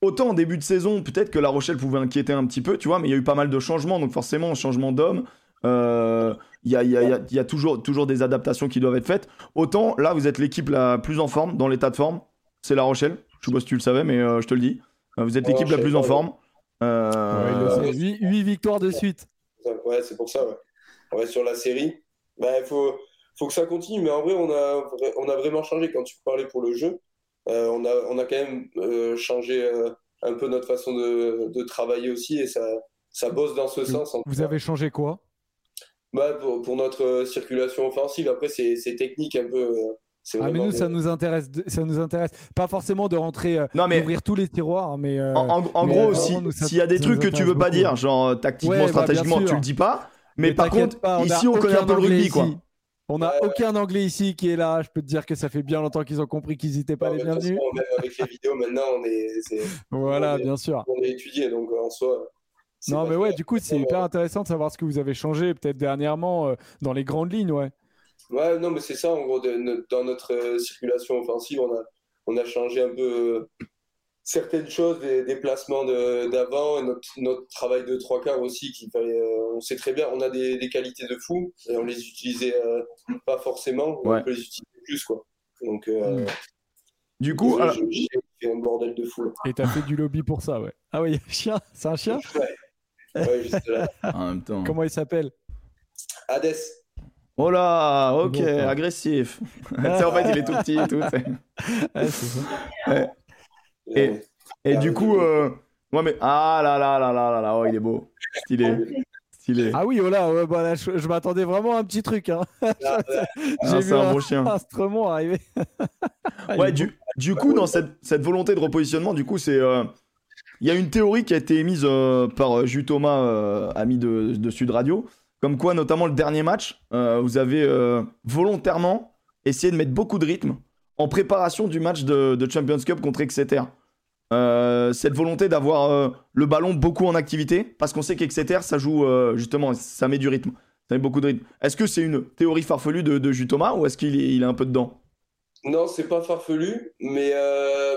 Autant en début de saison, peut-être que La Rochelle pouvait inquiéter un petit peu, tu vois, mais il y a eu pas mal de changements, donc forcément, changement d'homme, il y, a, y, a, y, a, toujours, toujours des adaptations qui doivent être faites. Autant là, vous êtes l'équipe la plus en forme, dans l'état de forme, c'est La Rochelle. Je sais pas si tu le savais, mais je te le dis. Euh, vous êtes l'équipe la plus en forme. Euh... 8, victoires de suite. Ouais, c'est pour ça. Ouais. sur la série. Bah, il faut, faut que ça continue. Mais en vrai, on a, on a vraiment changé. Quand tu parlais pour le jeu, euh, on, a, on a quand même euh, changé un peu notre façon de, de, travailler aussi. Et ça, ça bosse dans ce sens. Vous avez changé quoi? Bah, pour, pour, notre circulation offensive. Après, c'est technique un peu. Ah, mais nous, ça nous intéresse, ça nous intéresse. Pas forcément de rentrer, euh, non, mais ouvrir tous les tiroirs, mais. Euh, en, gros, s'il y a des trucs que tu veux pas dire, genre euh, tactiquement, bah, stratégiquement, tu le dis pas. Mais, par contre, ici, on connaît un peu le rugby, quoi. On n'a aucun anglais ici qui est là. Je peux te dire que ça fait bien longtemps qu'ils ont compris qu'ils n'étaient pas les bienvenus. même avec les vidéos, maintenant, on est. voilà, bien sûr. On est étudié, donc en soi. Non, mais ouais, du coup, c'est hyper intéressant de savoir ce que vous avez changé, peut-être dernièrement, dans les grandes lignes, ouais. Ouais, non, mais c'est ça, en gros, dans notre euh, circulation offensive, on a, on a changé un peu euh, certaines choses, des, des placements d'avant, et notre, notre, travail de trois quarts aussi, qui euh, on sait très bien, on a des, des, qualités de fou, et on les utilisait pas forcément, on peut les utiliser plus, quoi. Donc, hmm. du coup, j'ai fait un bordel de fou. Et t'as fait du lobby pour ça, ouais. Ah oui, chien, c'est un chien Ouais, ouais juste là. en même temps. Comment il s'appelle? Hades. Oh là, ok, agressif. en fait, il est tout petit et tout. Et, et du coup, euh... ouais, mais ah là là là là là là, oh, il est beau, stylé. Stylé. Ah oui, oh là, ouais, bah je, m'attendais vraiment à un petit truc. Hein. Ah, J'ai vu un, beau chien. un arriver. ouais, du, du coup, dans cette, cette, volonté de repositionnement, du coup, c'est. Euh, il y a une théorie qui a été émise euh, par Jus Thomas, euh, ami de, de Sud Radio, comme quoi, notamment le dernier match, euh, vous avez euh, volontairement essayé de mettre beaucoup de rythme en préparation du match de, Champions Cup contre Exeter. Euh, cette volonté d'avoir le ballon beaucoup en activité, parce qu'on sait qu'Exeter, ça joue justement, ça met du rythme, ça met beaucoup de rythme. Est-ce que c'est une théorie farfelue de, de Thomas ou est-ce qu'il est, il est un peu dedans? Non, c'est pas farfelu, mais,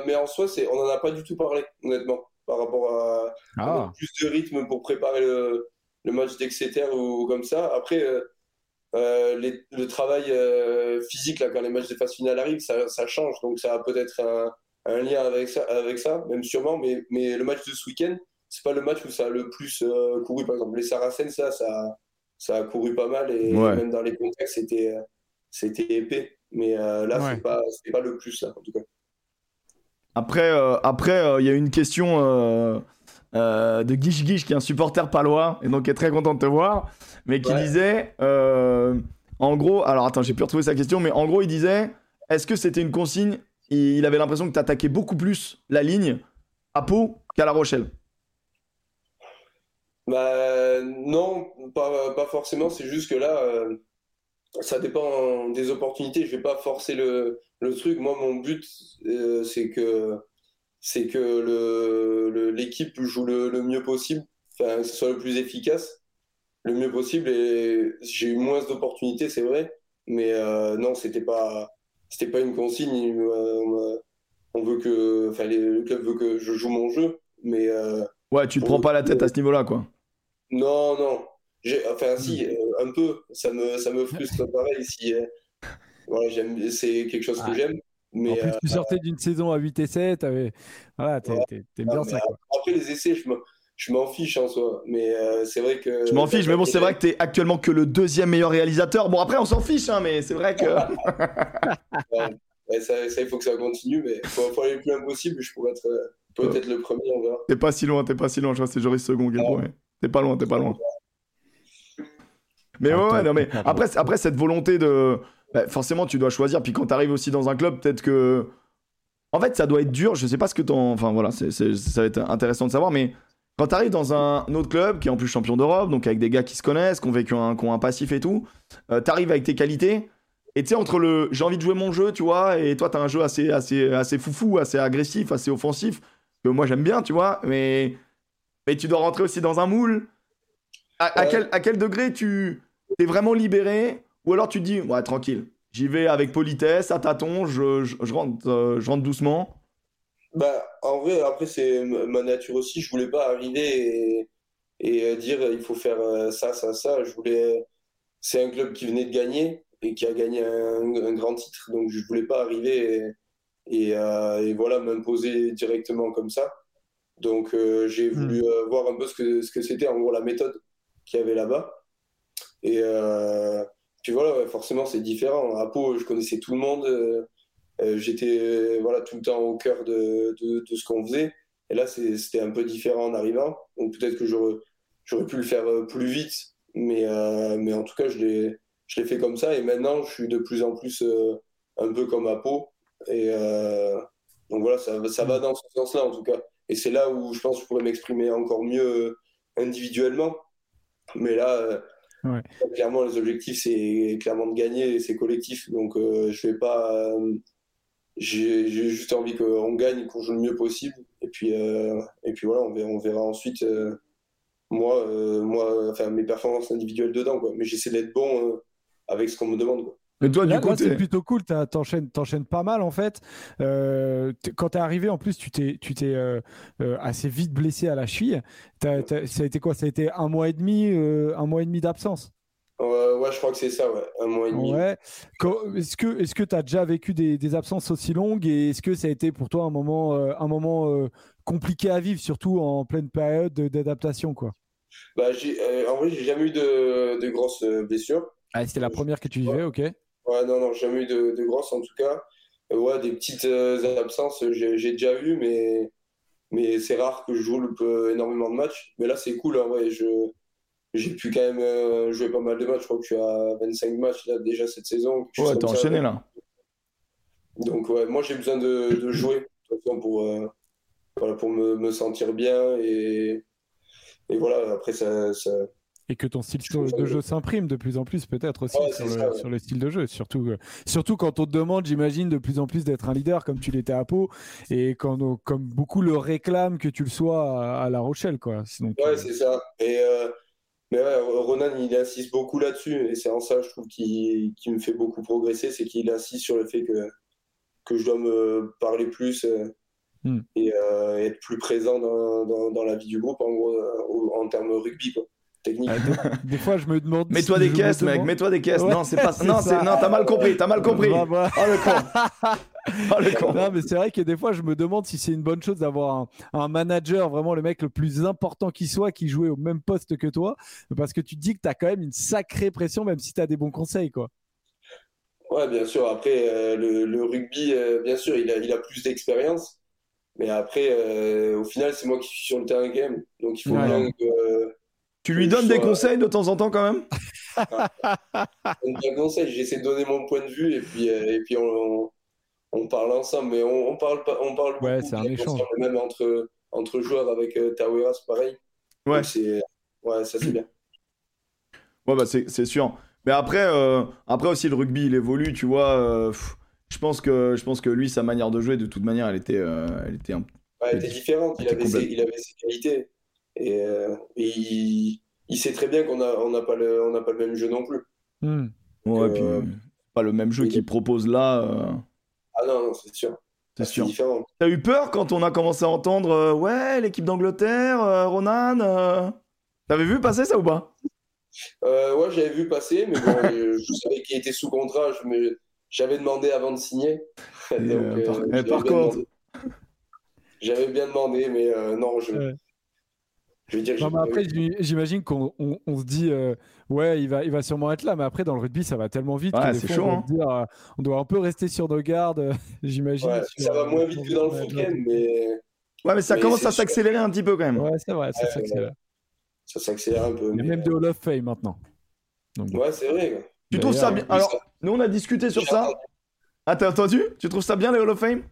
mais en soi, on n'en a pas du tout parlé, honnêtement, par rapport à, ah. plus de rythme pour préparer le, le match d'Exeter ou, comme ça. Après, euh, euh, le travail euh, physique, là, quand les matchs de phase finale arrivent, ça, ça change. Donc, ça a peut-être un, un, lien avec ça, avec ça, même sûrement. Mais, mais le match de ce week-end, c'est pas le match où ça a le plus couru. Par exemple, les Saracens, ça, ça, ça a couru pas mal. Et même dans les contextes, c'était, c'était épais. Mais là, c'est pas, pas le plus, là, en tout cas. Après, après, il y a une question euh, de Guiche Guiche, qui est un supporter palois, et donc qui est très content de te voir, mais qui disait, euh, en gros, alors attends, j'ai pu retrouver sa question, mais en gros, il disait, est-ce que c'était une consigne Il avait l'impression que tu attaquais beaucoup plus la ligne à Pau qu'à La Rochelle? Bah non, pas, pas forcément, c'est juste que là, euh, ça dépend des opportunités. Je vais pas forcer le, le truc. Moi, mon but, c'est que c'est que l'équipe joue le, le, mieux possible, enfin, que ce soit le plus efficace, le mieux possible. Et j'ai eu moins d'opportunités, c'est vrai, mais euh, non, c'était pas c'était pas une consigne. Euh, on veut que, enfin, le club veut que je joue mon jeu, mais ouais, tu te prends pas la tête à ce niveau-là, quoi. Non, non. Enfin, si, hmm. un peu. Ça me, ça me frustre pareil si c'est quelque chose que j'aime. Mais, en plus, tu euh, sortais d'une saison à 8 et 7, voilà, t'aimes bien ça. Après, les essais, je m'en fiche en soi, mais euh, c'est vrai que. Je m'en fiche, mais bon, c'est vrai que t'es actuellement que le deuxième meilleur réalisateur. Bon, après, on s'en fiche, hein, mais c'est vrai que. ça, il faut que ça continue, mais il faut, aller le plus impossible. Je pourrais être euh, peut-être le premier, on verra. T'es pas si loin, t'es pas si loin. Je vois, c'est Joris Second, T'es pas loin, t'es pas loin. Mais ouais, non, mais après, après cette volonté de bah, forcément, tu dois choisir. Puis quand tu arrives aussi dans un club, peut-être que. En fait, ça doit être dur. Je sais pas ce que t'en. Enfin, voilà, ça va être intéressant de savoir. Mais quand tu arrives dans un autre club qui est en plus champion d'Europe, donc avec des gars qui se connaissent, qui ont vécu un, qui ont un passif et tout, euh, tu arrives avec tes qualités. Et tu sais, entre le j'ai envie de jouer mon jeu, tu vois, et toi, tu as un jeu assez, assez, assez foufou, assez agressif, assez offensif, que moi j'aime bien, tu vois, mais, mais tu dois rentrer aussi dans un moule. À, quel, à quel degré tu es vraiment libéré ou alors tu te dis, ouais, tranquille, j'y vais avec politesse, à tâtons, je, je, rentre, euh, je rentre doucement. Bah, en vrai, après, c'est ma nature aussi. Je voulais pas arriver et, euh, dire il faut faire euh, ça, ça, ça. Je voulais. C'est un club qui venait de gagner et qui a gagné un, grand titre. Donc, je voulais pas arriver et, et, voilà, m'imposer directement comme ça. Donc, j'ai hmm. voulu voir un peu ce que ce que c'était, en gros, la méthode qu'il y avait là-bas. Et, puis voilà, forcément, c'est différent. À Pau, je connaissais tout le monde. Euh, euh, j'étais voilà, tout le temps au cœur de, de, ce qu'on faisait. Et là, c'était un peu différent en arrivant. Donc peut-être que j'aurais pu le faire euh, plus vite. Mais, mais en tout cas, je l'ai fait comme ça. Et maintenant, je suis de plus en plus un peu comme à Pau. Et donc voilà, ça, ça va dans ce sens-là, en tout cas. Et c'est là où je pense que je pourrais m'exprimer encore mieux individuellement. Mais là, Clairement, les objectifs, c'est clairement de gagner, c'est collectif. Donc, euh, je vais pas. Euh, j'ai juste envie qu'on gagne, qu'on joue le mieux possible. Et puis, euh, et puis voilà, on verra, on verra ensuite, moi, moi, enfin, mes performances individuelles dedans. Quoi. Mais j'essaie d'être bon avec ce qu'on me demande. Quoi. Mais toi, du coup, c'est plutôt cool. T'enchaînes, t'enchaînes pas mal en fait. Euh, quand t'es arrivé, en plus, tu t'es, tu t'es euh, euh, assez vite blessé à la cheville. ça a été quoi? Ça a été un mois et demi, un mois et demi d'absence? Ouais, je crois que c'est ça, ouais. Un mois et demi. Ouais. Est-ce que, est-ce que t'as déjà vécu des, des, absences aussi longues? Et est-ce que ça a été pour toi un moment, un moment compliqué à vivre, surtout en pleine période d'adaptation, quoi? Bah, j'ai, en vrai, j'ai jamais eu de, de grosses blessures. Ah, c'était la première que tu vivais, ok. Ouais, non, non, jamais eu de, de grosses en tout cas. Euh, ouais, des petites euh, absences, j'ai déjà eu, mais, mais c'est rare que je joue énormément de matchs. Mais là, c'est cool, hein, ouais, je, j'ai pu quand même euh, jouer pas mal de matchs. Je crois que je suis à 25 matchs là, déjà cette saison. Ouais, t'es enchaîné là. Donc, ouais, moi, j'ai besoin de, de jouer pour, voilà, pour me, me, sentir bien. Et, et voilà, après, ça, ça et que ton style de jeu s'imprime de plus en plus peut-être aussi sur, le, style de jeu. Surtout, euh, surtout quand on te demande, j'imagine, de plus en plus d'être un leader comme tu l'étais à Pau et quand comme beaucoup le réclament que tu le sois à, La Rochelle. Quoi. ouais, euh, c'est ça. Et, euh, mais Ronan, il insiste beaucoup là-dessus et c'est en ça, je trouve, qu'il me fait beaucoup progresser. C'est qu'il insiste sur le fait que, que je dois me parler plus. Hmm. Et, être plus présent dans, dans, la vie du groupe en gros en termes rugby quoi technique. Ah, des, fois, je me demande. Mets-toi des caisses, mec, mets-toi des caisses. non, c'est pas. non, non, t'as mal compris, t'as mal compris. Bah, bah. Oh le con. Oh, le con. Non, mais c'est vrai que des fois, je me demande si c'est une bonne chose d'avoir un, manager, vraiment le mec le plus important qui soit, qui jouait au même poste que toi, parce que tu te dis que t'as quand même une sacrée pression, même si t'as des bons conseils, quoi. Ouais, bien sûr. Après, euh, le, rugby, euh, bien sûr, il a, il a plus d'expérience. Mais après, euh, au final, c'est moi qui suis sur le terrain game. Donc, il faut bien que tu lui donnes des conseils de temps en temps quand même? Des conseils, j'essaie de donner mon point de vue et puis, euh, et puis on, on, parle ensemble. Mais on, on parle, on parle ouais, c'est un échange. Même entre, entre joueurs avec euh, c'est pareil. Ouais. ouais, ça c'est bien. Ouais, bah c'est sûr. Mais après, euh, après aussi, le rugby, il évolue, tu vois. euh, pff, je, pense que, je pense que lui, sa manière de jouer, de toute manière, elle était, euh, elle était un... Ouais, elle était différente, il avait, ses, il avait ses qualités. Et, euh, et il, il sait très bien qu'on n'a on pas, le- on n'a pas le même jeu non plus. Hmm. Ouais, Euh, puis, euh, pas le même jeu il- qu'il propose là, euh, Ah non, non, c'est sûr. c'est C'est sûr. différent. T'as eu peur quand on a commencé à entendre euh, Ouais, l'équipe d'Angleterre, euh, Ronan euh, T'avais vu passer ça ou pas? Euh, ouais, j'avais vu passer, mais bon, je savais qu'il était sous contrat. Je me, j'avais demandé avant de signer. Donc, euh, par- j'avais par bien contre- demandé. J'avais bien demandé, mais euh, non, je, Ouais. Je veux dire, Non, mais après, j'imagine qu'on on, on se dit, euh, ouais, il va, il va sûrement être là, mais après, dans le rugby, ça va tellement vite Ouais, que des c'est fois, chaud, on, doit hein. dire, euh, on doit un peu rester sur nos gardes, euh, j'imagine. Ouais, ça va moins vite que dans le foot quand même, mais Ouais, mais ça Mais commence à s'accélérer un petit peu quand même. Ouais, c'est vrai, ça Ouais, s'accélère. ça s'accélère un peu. Il y a mais, même des Hall of Fame maintenant. Donc, euh, Ouais, c'est vrai. quoi. Tu trouves ça bien Alors, nous on a discuté sur ça. Ah, t'as entendu? Tu trouves ça bien les Hall of Fame?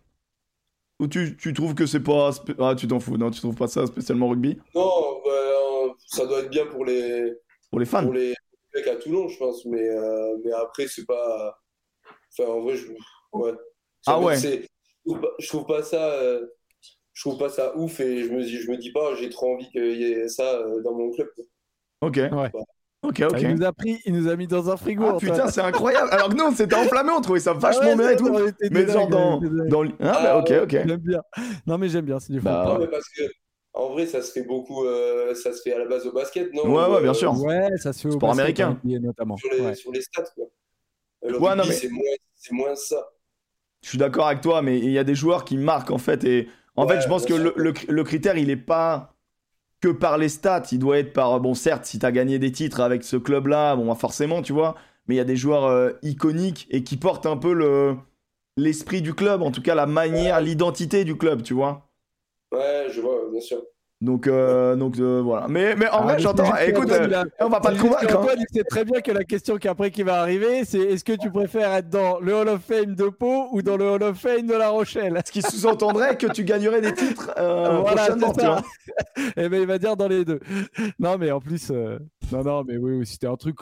Ou tu, tu trouves que c'est pas. Ah, tu t'en fous, non, tu trouves pas ça spécialement rugby? Non, bah, ça doit être bien pour les, Pour les fans pour les mecs à Toulon, je pense, mais, euh, mais après, c'est pas. Enfin, en vrai, je. Ouais. Ça Ah ouais. Je trouve pas, je trouve pas ça. euh, Je trouve pas ça ouf et je me dis, je me dis pas, j'ai trop envie qu'il y ait ça euh, dans mon club. Ok. Ouais. Ok, Ah, ok. Il nous a pris, il nous a mis dans un frigo. Ah putain, c'est incroyable. Alors que nous, on s'était enflammés, on trouvait ça vachement ouais, bien et tout. Mais genre dans. dans... l- Ah, bah, ok, ok. J'aime bien. Non, mais j'aime bien, c'est du Bah. Non, mais parce que, en vrai, ça se fait beaucoup. euh, ça se fait à la base au basket, non? Ouais, ouais, Ou, bien sûr. Ouais, ça se fait au Sport basket, américain. notamment. Sur les, Ouais. sur les stats, quoi. Ouais, non, mais- c'est moins, ça. Je suis d'accord avec toi, mais il y a des joueurs qui marquent en fait. Et en Ouais, fait, je pense que le, le, le critère, il est pas que par les stats. Il doit être par. Bon, certes, si tu as gagné des titres avec ce club-là, bon, bah, forcément, tu vois. Mais il y a des joueurs euh, iconiques et qui portent un peu le l'esprit du club, en tout cas la manière, l'identité du club, tu vois. Ouais, je vois, bien sûr. Donc, euh, donc euh, voilà. Mais, mais en Ah, vrai, j'entends. Écoute, euh, on va pas te convaincre. hein. qu'Antoine, il sait très bien que la question qu'après qui va arriver, c'est est-ce que tu préfères être dans le Hall of Fame de Pau ou dans le Hall of Fame de La Rochelle? Ce qui sous-entendrait que tu gagnerais des titres Voilà, prochainement, tu vois. Eh ben, il va dire dans les deux. Non, mais en plus, non, non, mais oui, oui, c'était un truc.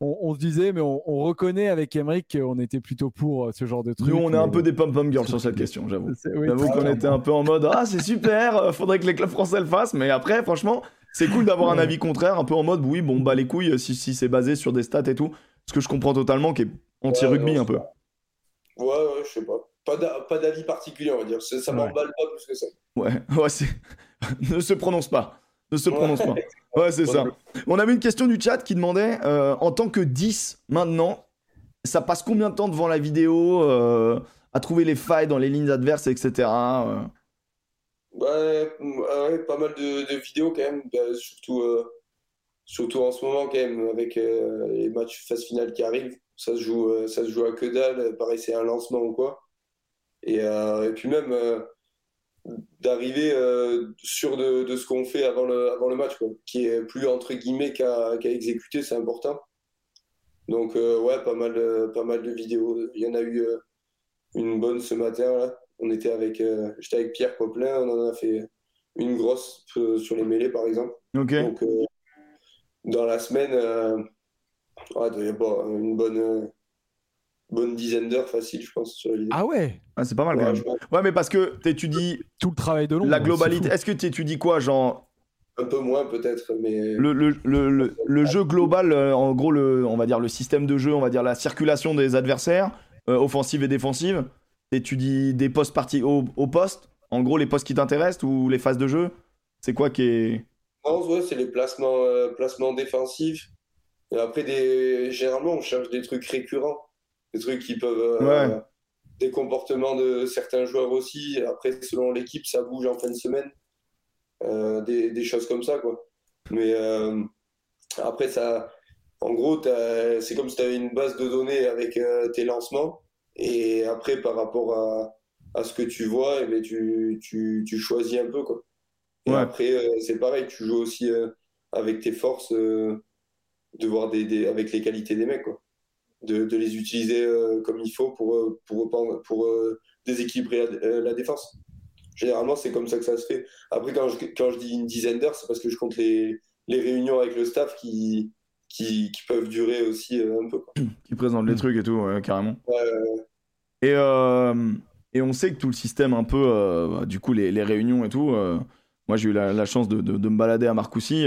Euh, on, on se disait, mais on, on reconnaît avec Emmerich qu'on était plutôt pour euh, ce genre de truc. Nous, on est un mais- peu des pom-pom girls sur cette question, j'avoue. Oui, J'avoue qu'on était un peu en mode Ah, c'est super, euh, faudrait que les clubs français le fassent. Mais après, franchement, c'est cool d'avoir un avis contraire, un peu en mode Oui, bon, bah les couilles, si, si c'est basé sur des stats et tout. Ce que je comprends totalement, qui est anti-rugby Ouais, un peu. Ouais, ouais, je sais pas. Pas d'a- pas d'avis particulier, on va dire. Ça, ça Ouais. m'emballe pas plus que ça. Ouais, ouais, c'est. ne se prononce pas. Ne se prononce pas. Ouais, c'est ça. On avait une question du chat qui demandait euh, en tant que 10 maintenant, ça passe combien de temps devant la vidéo euh, à trouver les failles dans les lignes adverses, etc. euh? Ouais, ah ouais, pas mal de, de vidéos quand même, bah, surtout, euh, surtout en ce moment quand même, avec les matchs phase finale qui arrivent. Ça se joue, ça se joue à que dalle, pareil, c'est un lancement ou quoi. Et, et puis même d'arriver euh, sûr de, de ce qu'on fait avant le, avant le match, quoi, qui est plus entre guillemets qu'à exécuter, c'est important. Donc euh, ouais, pas mal, de- pas mal de vidéos. Il y en a eu euh, une bonne ce matin là. On était avec, j'étais avec Pierre Poplin, on en a fait une grosse sur les mêlées par exemple. Donc dans la semaine, ouais, il y avoir une bonne, bonne dizaine d'heures facile, je pense, sur. Ah ouais, Ah, c'est pas mal quand Ouais, même. je pense Ouais, mais parce que t'étudies tout le travail de long. la globalité. Est-ce que t'étudies quoi Genre, un peu moins peut-être, mais le, le, le, le, le jeu global, euh, en gros, le, on va dire le système de jeu, on va dire la circulation des adversaires, euh, offensive et défensive. T'étudies des postes partis au, au poste, en gros, les postes qui t'intéressent ou les phases de jeu? C'est quoi qui est. Non, ouais, c'est les placements, euh, placements défensifs. Et après, des... généralement, on cherche des trucs récurrents, des trucs qui peuvent. euh, Ouais. Des comportements de certains joueurs aussi. Après, selon l'équipe, ça bouge en fin de semaine. Euh, des, des choses comme ça, quoi. Mais euh, après, ça. En gros, c'est comme si tu avais une base de données avec euh, tes lancements. Et après, par rapport à, à ce que tu vois, eh ben, tu, tu, tu choisis un peu, quoi. Et Ouais. après, euh, c'est pareil, tu joues aussi euh, avec tes forces, de voir des, des- avec les qualités des mecs, quoi. De, de les utiliser euh, comme il faut pour, euh, pour, pour, pour, euh, déséquilibrer la, la défense. Généralement, c'est comme ça que ça se fait. Après, quand je, quand je dis une dizaine d'heures, c'est parce que je compte les, les réunions avec le staff qui, qui, qui, peuvent durer aussi un peu. Quoi. Qui présentent les trucs et tout, carrément. Et, et on sait que tout le système, un peu, du coup, les, les, réunions et tout, moi j'ai eu la, la chance de, de, de, me balader à Marcoussis.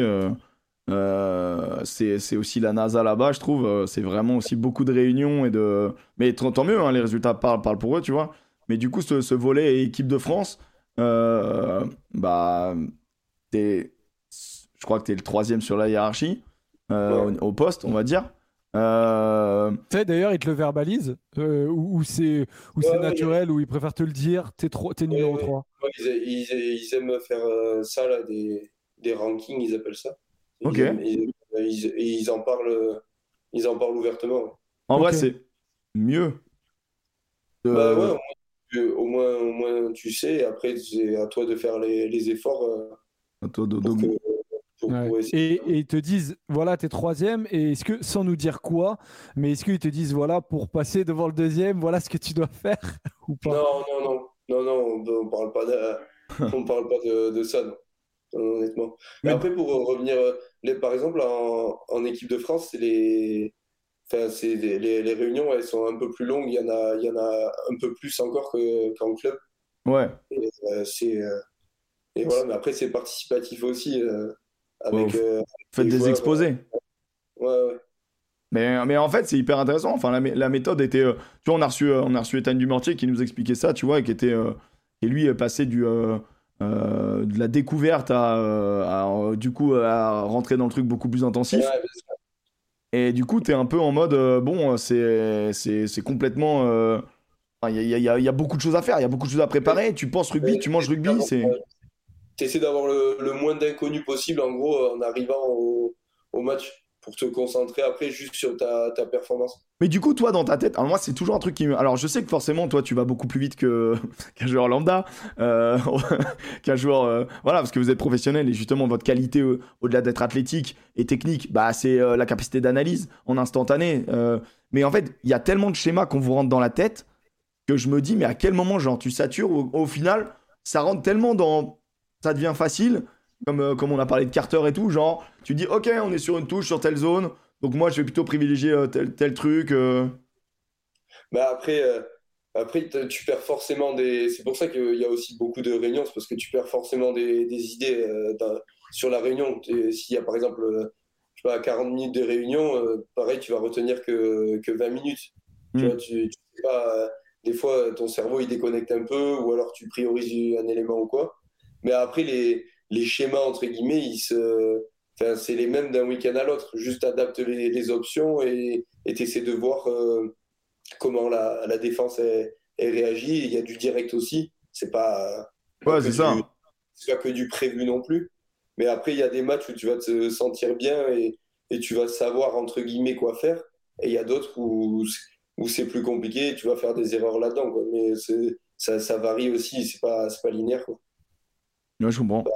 Euh, c'est aussi la NASA là-bas, je trouve. Euh, c'est vraiment aussi beaucoup de réunions et de. Mais tant mieux, hein, les résultats parlent, parlent, pour eux, tu vois. Mais du coup, ce, volet équipe de France, euh, bah, es... je crois que tu es le troisième sur la hiérarchie, au, poste, on va dire. Euh... Tu sais, d'ailleurs, ils te le verbalisent, ou, c'est naturel, ou ils préfèrent te le dire, t'es es numéro 3. Ils, ils, aiment faire ça, là, des, des rankings, ils appellent ça. Ok. Ils, ils, en parlent, ils en parlent ouvertement. En vrai, c'est mieux. Bah ouais, au moins, au moins, tu sais. Après, c'est à toi de faire les, les efforts. Euh, à toi de, et, ils te disent, voilà, t'es troisième, et est-ce que, sans nous dire quoi, mais est-ce qu'ils te disent, voilà, pour passer devant le deuxième, voilà ce que tu dois faire ou pas? Non, non, non, non, non, on, parle pas de, on parle pas de, de ça, non honnêtement. Mais après, pour revenir, les, par exemple, en, en équipe de France, c'est les, enfin, c'est les, les, réunions, elles sont un peu plus longues. Il y en a, il y en a un peu plus encore qu'en club. Ouais. Et, euh, c'est, euh, et voilà, mais après, c'est participatif aussi. Euh, avec, Faites des exposés. Ouais, ouais. Mais, mais, en fait, c'est hyper intéressant. Enfin, la, la méthode était. tu vois, on a reçu, on a reçu Ethan Dumortier qui nous expliquait ça, tu vois, et qui était. et lui, passé du. Euh, de la découverte à, euh, du coup à rentrer dans le truc beaucoup plus intensif. et du coup, tu es un peu en mode euh, bon, c'est complètement. Il y, y, y, a beaucoup de choses à faire, il y a beaucoup de choses à préparer. Tu penses rugby, tu manges rugby. c'est Tu essaies d'avoir le, le, moins d'inconnus possible en gros en arrivant au, au match pour te concentrer après juste sur ta, performance. Mais du coup, toi, dans ta tête, alors moi, c'est toujours un truc qui me... Alors, je sais que forcément, toi, tu vas beaucoup plus vite qu'un joueur lambda, euh... qu'un joueur... Euh... Voilà, parce que vous êtes professionnel et justement, votre qualité, euh, au-delà d'être athlétique et technique, bah, c'est la capacité d'analyse en instantané. Mais en fait, il y a tellement de schémas qu'on vous rentre dans la tête que je me dis, mais à quel moment, genre, tu satures au final, ça rentre tellement dans... Ça devient facile comme, euh, comme on a parlé de Carter et tout, genre, tu dis, ok, on est sur une touche, sur telle zone, donc moi, je vais plutôt privilégier euh, tel, tel truc. Euh. Bah après, après, tu perds forcément des. C'est pour ça qu'il y a aussi beaucoup de réunions, c'est parce que tu perds forcément des, des idées sur la réunion. S'il y a par exemple, je sais pas, 40 minutes de réunion, pareil, tu vas retenir que, que 20 minutes. Tu hmm. vois, tu, tu sais pas, des fois, ton cerveau, il déconnecte un peu, ou alors tu priorises un élément ou quoi. Mais après, les, les schémas, entre guillemets, ils se... enfin, c'est les mêmes d'un week-end à l'autre. Juste adapte les, les options et tu essaies de voir euh, comment la, la défense est, réagit. Il y a du direct aussi. C'est pas. Ouais, c'est ça. C'est pas que du prévu non plus. Mais après, il y a des matchs où tu vas te sentir bien et, et tu vas savoir, entre guillemets, quoi faire. Et il y a d'autres où, où c'est plus compliqué tu vas faire des erreurs là-dedans. Mais ça, ça varie aussi. C'est pas, pas linéaire. Quoi. Ouais, je comprends. Bah,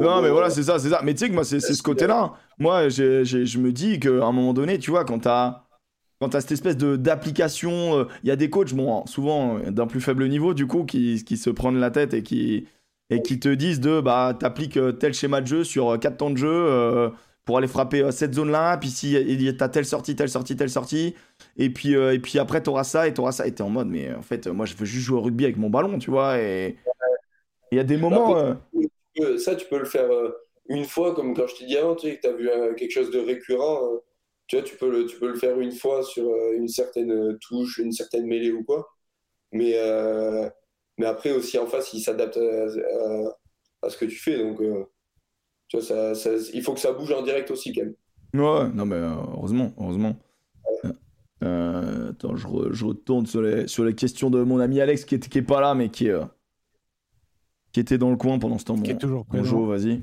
non, mais voilà, c'est ça, c'est ça. Mais tu sais que moi, c'est ce côté-là. Moi, je me dis qu'à un moment donné, tu vois, quand t'as quand as cette espèce d'application, euh, il y a des coachs, bon, souvent euh, d'un plus faible niveau, du coup, qui, qui, se prennent la tête et qui, et qui te disent de, bah, t'appliques euh, tel schéma de jeu sur 4 temps de jeu pour aller frapper cette zone-là, puis si t'as telle sortie, telle sortie, telle sortie, et puis, et puis après, t'auras ça et t'auras ça. Et t'es en mode, mais en fait, moi, je veux juste jouer au rugby avec mon ballon, tu vois, et il y a des moments ça, tu peux le faire euh, une fois, comme quand je t'ai dit avant, tu sais, que tu as vu euh, quelque chose de récurrent. Euh, tu vois, tu peux, le, tu peux le faire une fois sur une certaine touche, une certaine mêlée ou quoi. Mais, mais après, aussi en face, il s'adapte à, ce que tu fais. Donc, tu vois, ça, ça, il faut que ça bouge en direct aussi, quand même. Ouais, non, mais heureusement, heureusement. attends, je, je, retourne sur les, sur les questions de mon ami Alex qui n'est qui est pas là, mais qui est qui était dans le coin pendant ce temps. Qui est toujours Bonjour, vas-y.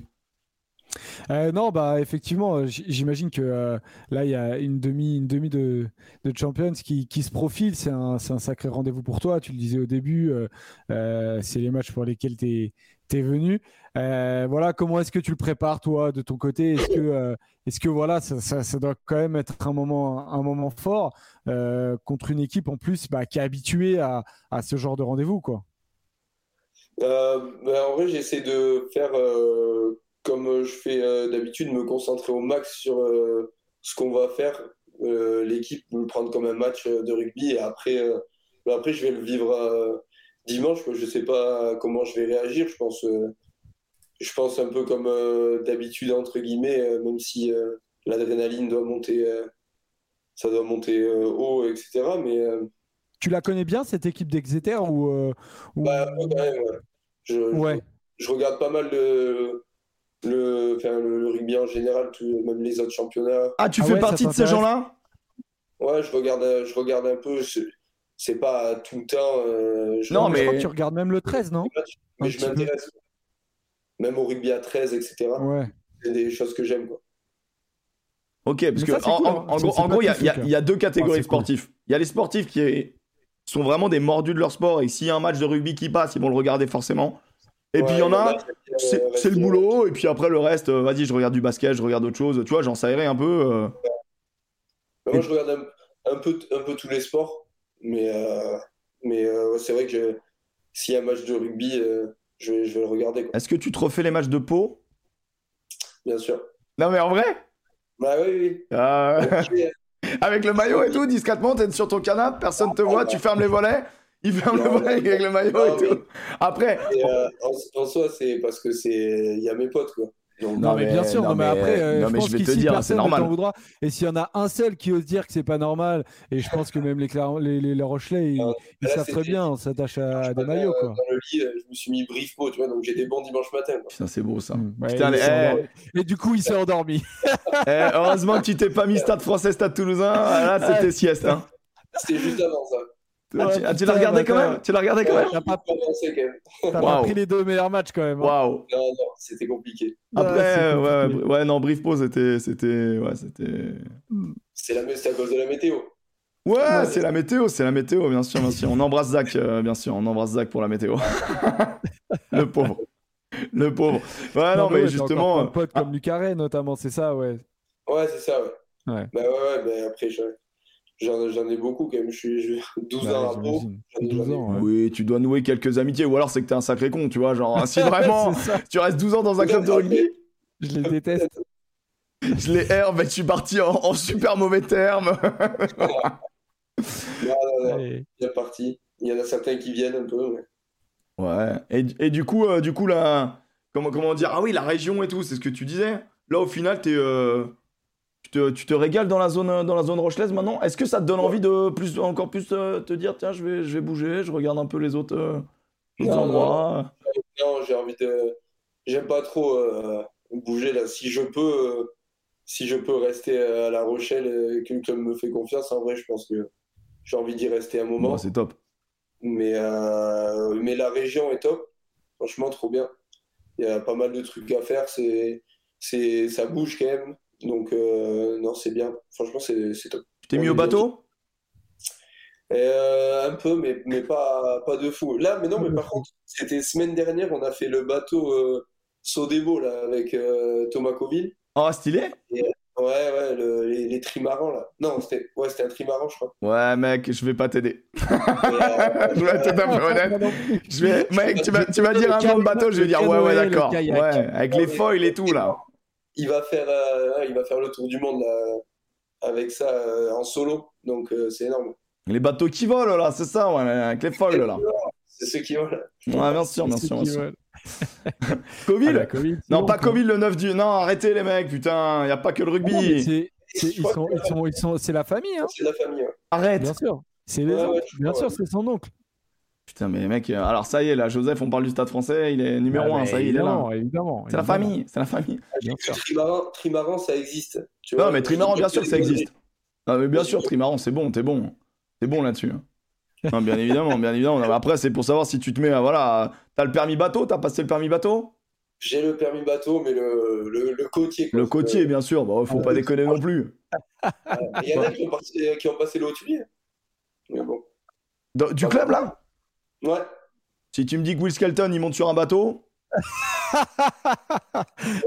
Euh, non, bah effectivement, euh, j'imagine que euh, là il y a une demi, une demi de, de Champions qui, qui se profile. C'est un, un, sacré rendez-vous pour toi. Tu le disais au début, c'est les matchs pour lesquels tu es, venu. voilà, comment est-ce que tu le prépares toi de ton côté? Est-ce que, est-ce que voilà, ça, ça, ça, doit quand même être un moment, un moment fort contre une équipe en plus bah, qui est habituée à, à ce genre de rendez-vous, quoi? Euh, ben, en vrai, j'essaie de faire euh, comme je fais euh, d'habitude, me concentrer au max sur, ce qu'on va faire, l'équipe le prendre comme un match de rugby et après, bah, après je vais le vivre dimanche. Je sais pas comment je vais réagir. Je pense, je pense un peu comme d'habitude entre guillemets, même si l'adrénaline doit monter, ça doit monter haut, etc. Mais tu la connais bien cette équipe d'Exeter ou, Bah, quand même, Je, ouais. je, regarde pas mal de le, le, rugby en général, tout, même les autres championnats. Ah, tu fais partie de ces gens-là? Ouais, je regarde, je regarde un peu. C'est pas tout le temps. Euh, je non, mais... je crois que tu regardes même le 13, non? Mais je m'intéresse. Même au rugby à 13, etc. Ouais. C'est des choses que j'aime, quoi. Ok, parce que en, hein. en, gros, en gros, il y, y, a deux catégories de sportifs. Il y a les sportifs qui sont vraiment des mordus de leur sport et s'il y a un match de rugby qui passe, ils vont le regarder forcément. Et puis il y en a, c'est le boulot, et puis après le reste, euh, vas-y, je regarde du basket, je regarde autre chose, tu vois, j'en saillerai un peu. Euh. Moi, je regarde un, peu, un peu tous les sports, mais, euh, mais c'est vrai que s'il y a un match de rugby, je, vais, je, vais, le regarder. Est-ce que tu te refais les matchs de peau? Bien sûr. Non, mais en vrai? Bah oui, oui. Ah, Avec le maillot et tout, discrètement, t'es sur ton canapé, personne te voit, tu fermes les volets. Il ferme le volet avec le maillot et tout. Après. Euh, en, soi, c'est parce que c'est. Il y a mes potes, quoi. Non, mais, bien sûr, non, mais, après, euh, je, pense je vais te dire, c'est normal. Voudra, et s'il y en a un seul qui ose dire que c'est pas normal, et je pense que même les, les, les, les Rochelais, ils, ils savent très bien, on s'attache à, des maillots. Quoi. Dans le lit, je me suis mis brief tu vois, donc j'ai des bons dimanche matin. Putain, c'est beau ça. Mmh. Putain, et, du coup, il s'est endormi. Eh, heureusement que tu t'es pas mis Stade français, Stade toulousain. Là, c'était sieste. Hein. C'était juste avant ça. Ah, tu, ah, tu l'as regardé quand même? Tu l'as regardé quand même? T'as pas, pas pris les deux meilleurs matchs quand même. Hein. Waouh. Non, non, c'était compliqué. Après, ouais, ouais, ouais, non, Brief Pause, c'était. C'était. Ouais, c'était. C'est à cause de la météo. Ouais, c'est la météo, c'est la météo, bien sûr, bien sûr. On embrasse Zach, euh, bien sûr, on embrasse Zach pour la météo. le pauvre. Le pauvre. Ouais, non, mais justement. Un pote comme Lucaré, notamment, c'est ça, ouais. Ouais, c'est ça, ouais. Ouais. Bah ouais, ouais, bah après, je... J'en ai beaucoup quand même. Je suis 12 bah, ans à Pau. 12 ans, Oui, tu dois nouer quelques amitiés. Ou alors c'est que t'es un sacré con, tu vois. Genre, si vraiment tu restes 12 ans dans un club de rugby. Je les déteste. je les hais, mais je suis parti en, super mauvais termes. non, non, non. Il y a parti. Il y en a certains qui viennent un peu. Ouais. Et, et, du coup, euh, du coup là, comment, comment dire? Ah oui, la région et tout, c'est ce que tu disais. Là, au final, t'es. Euh tu te, régales dans la zone, dans la zone rochelaise maintenant? Est-ce que ça te donne envie de plus, encore plus euh, te dire tiens, je vais, je vais bouger, je regarde un peu les autres, euh, endroits? Non, j'ai envie de. J'aime pas trop euh, bouger là. Si je peux, si je peux rester à La Rochelle et qu'une club me fait confiance, en vrai, je pense que j'ai envie d'y rester un moment. c'est top. Mais, mais la région est top. Franchement, trop bien. Il y a pas mal de trucs à faire. C'est, c'est, ça bouge quand même. Donc, euh, non, c'est bien. Franchement, c'est top. Tu t'es mis au bateau? Euh, un peu, mais, mais pas, pas de fou. Là, mais non, mais par contre, c'était semaine dernière, on a fait le bateau euh, Sodebo là, avec euh, Thomas Coville. Oh, stylé Ouais, ouais, les, trimarans là. Non, c'était ouais, un trimaran, je crois. Ouais, mec, je vais pas t'aider. je vais être à fait honnête. Je vais... Mec, tu vas, tu vas dire un nom de bateau, je vais dire ouais, ouais, d'accord. Ouais, avec les foils et tout là il va faire, euh, il va faire le tour du monde avec ça euh, en solo. Donc euh, c'est énorme. Les bateaux qui volent là, c'est ça, ouais, avec les folles là. C'est ceux qui volent. Ouais, bien sûr, bien sûr. Covid, ah, bah, Non, pas Covid le 9 du. Non, arrêtez les mecs, putain, il n'y a pas que le rugby. c'est, ils sont, ils sont, ils sont, c'est la famille. Hein. C'est la famille. Arrête. Bien sûr. C'est les bien sûr, c'est son oncle. Putain, mais mec, euh, alors ça y est, là, Joseph, on parle du stade français, il est numéro 1, ça y est, il est là. Évidemment, C'est la famille, c'est la famille. Trimaran, trimaran, ça existe. Tu non, mais Trimaran, bien sûr que ça existe. Non, mais bien sûr, Trimaran, c'est bon, t'es bon. T'es bon là-dessus. Non, bien évidemment, bien évidemment. Après, c'est pour savoir si tu te mets, voilà, t'as le permis bateau, t'as passé le permis bateau? J'ai le permis bateau, mais le, le, côtier. Le côtier, bien sûr, bah, faut pas déconner non plus. Il y en a qui ont, passé, qui ont passé le haut Mais bon. Du club, là? Ouais. Si tu me dis que Will Skelton il monte sur un bateau.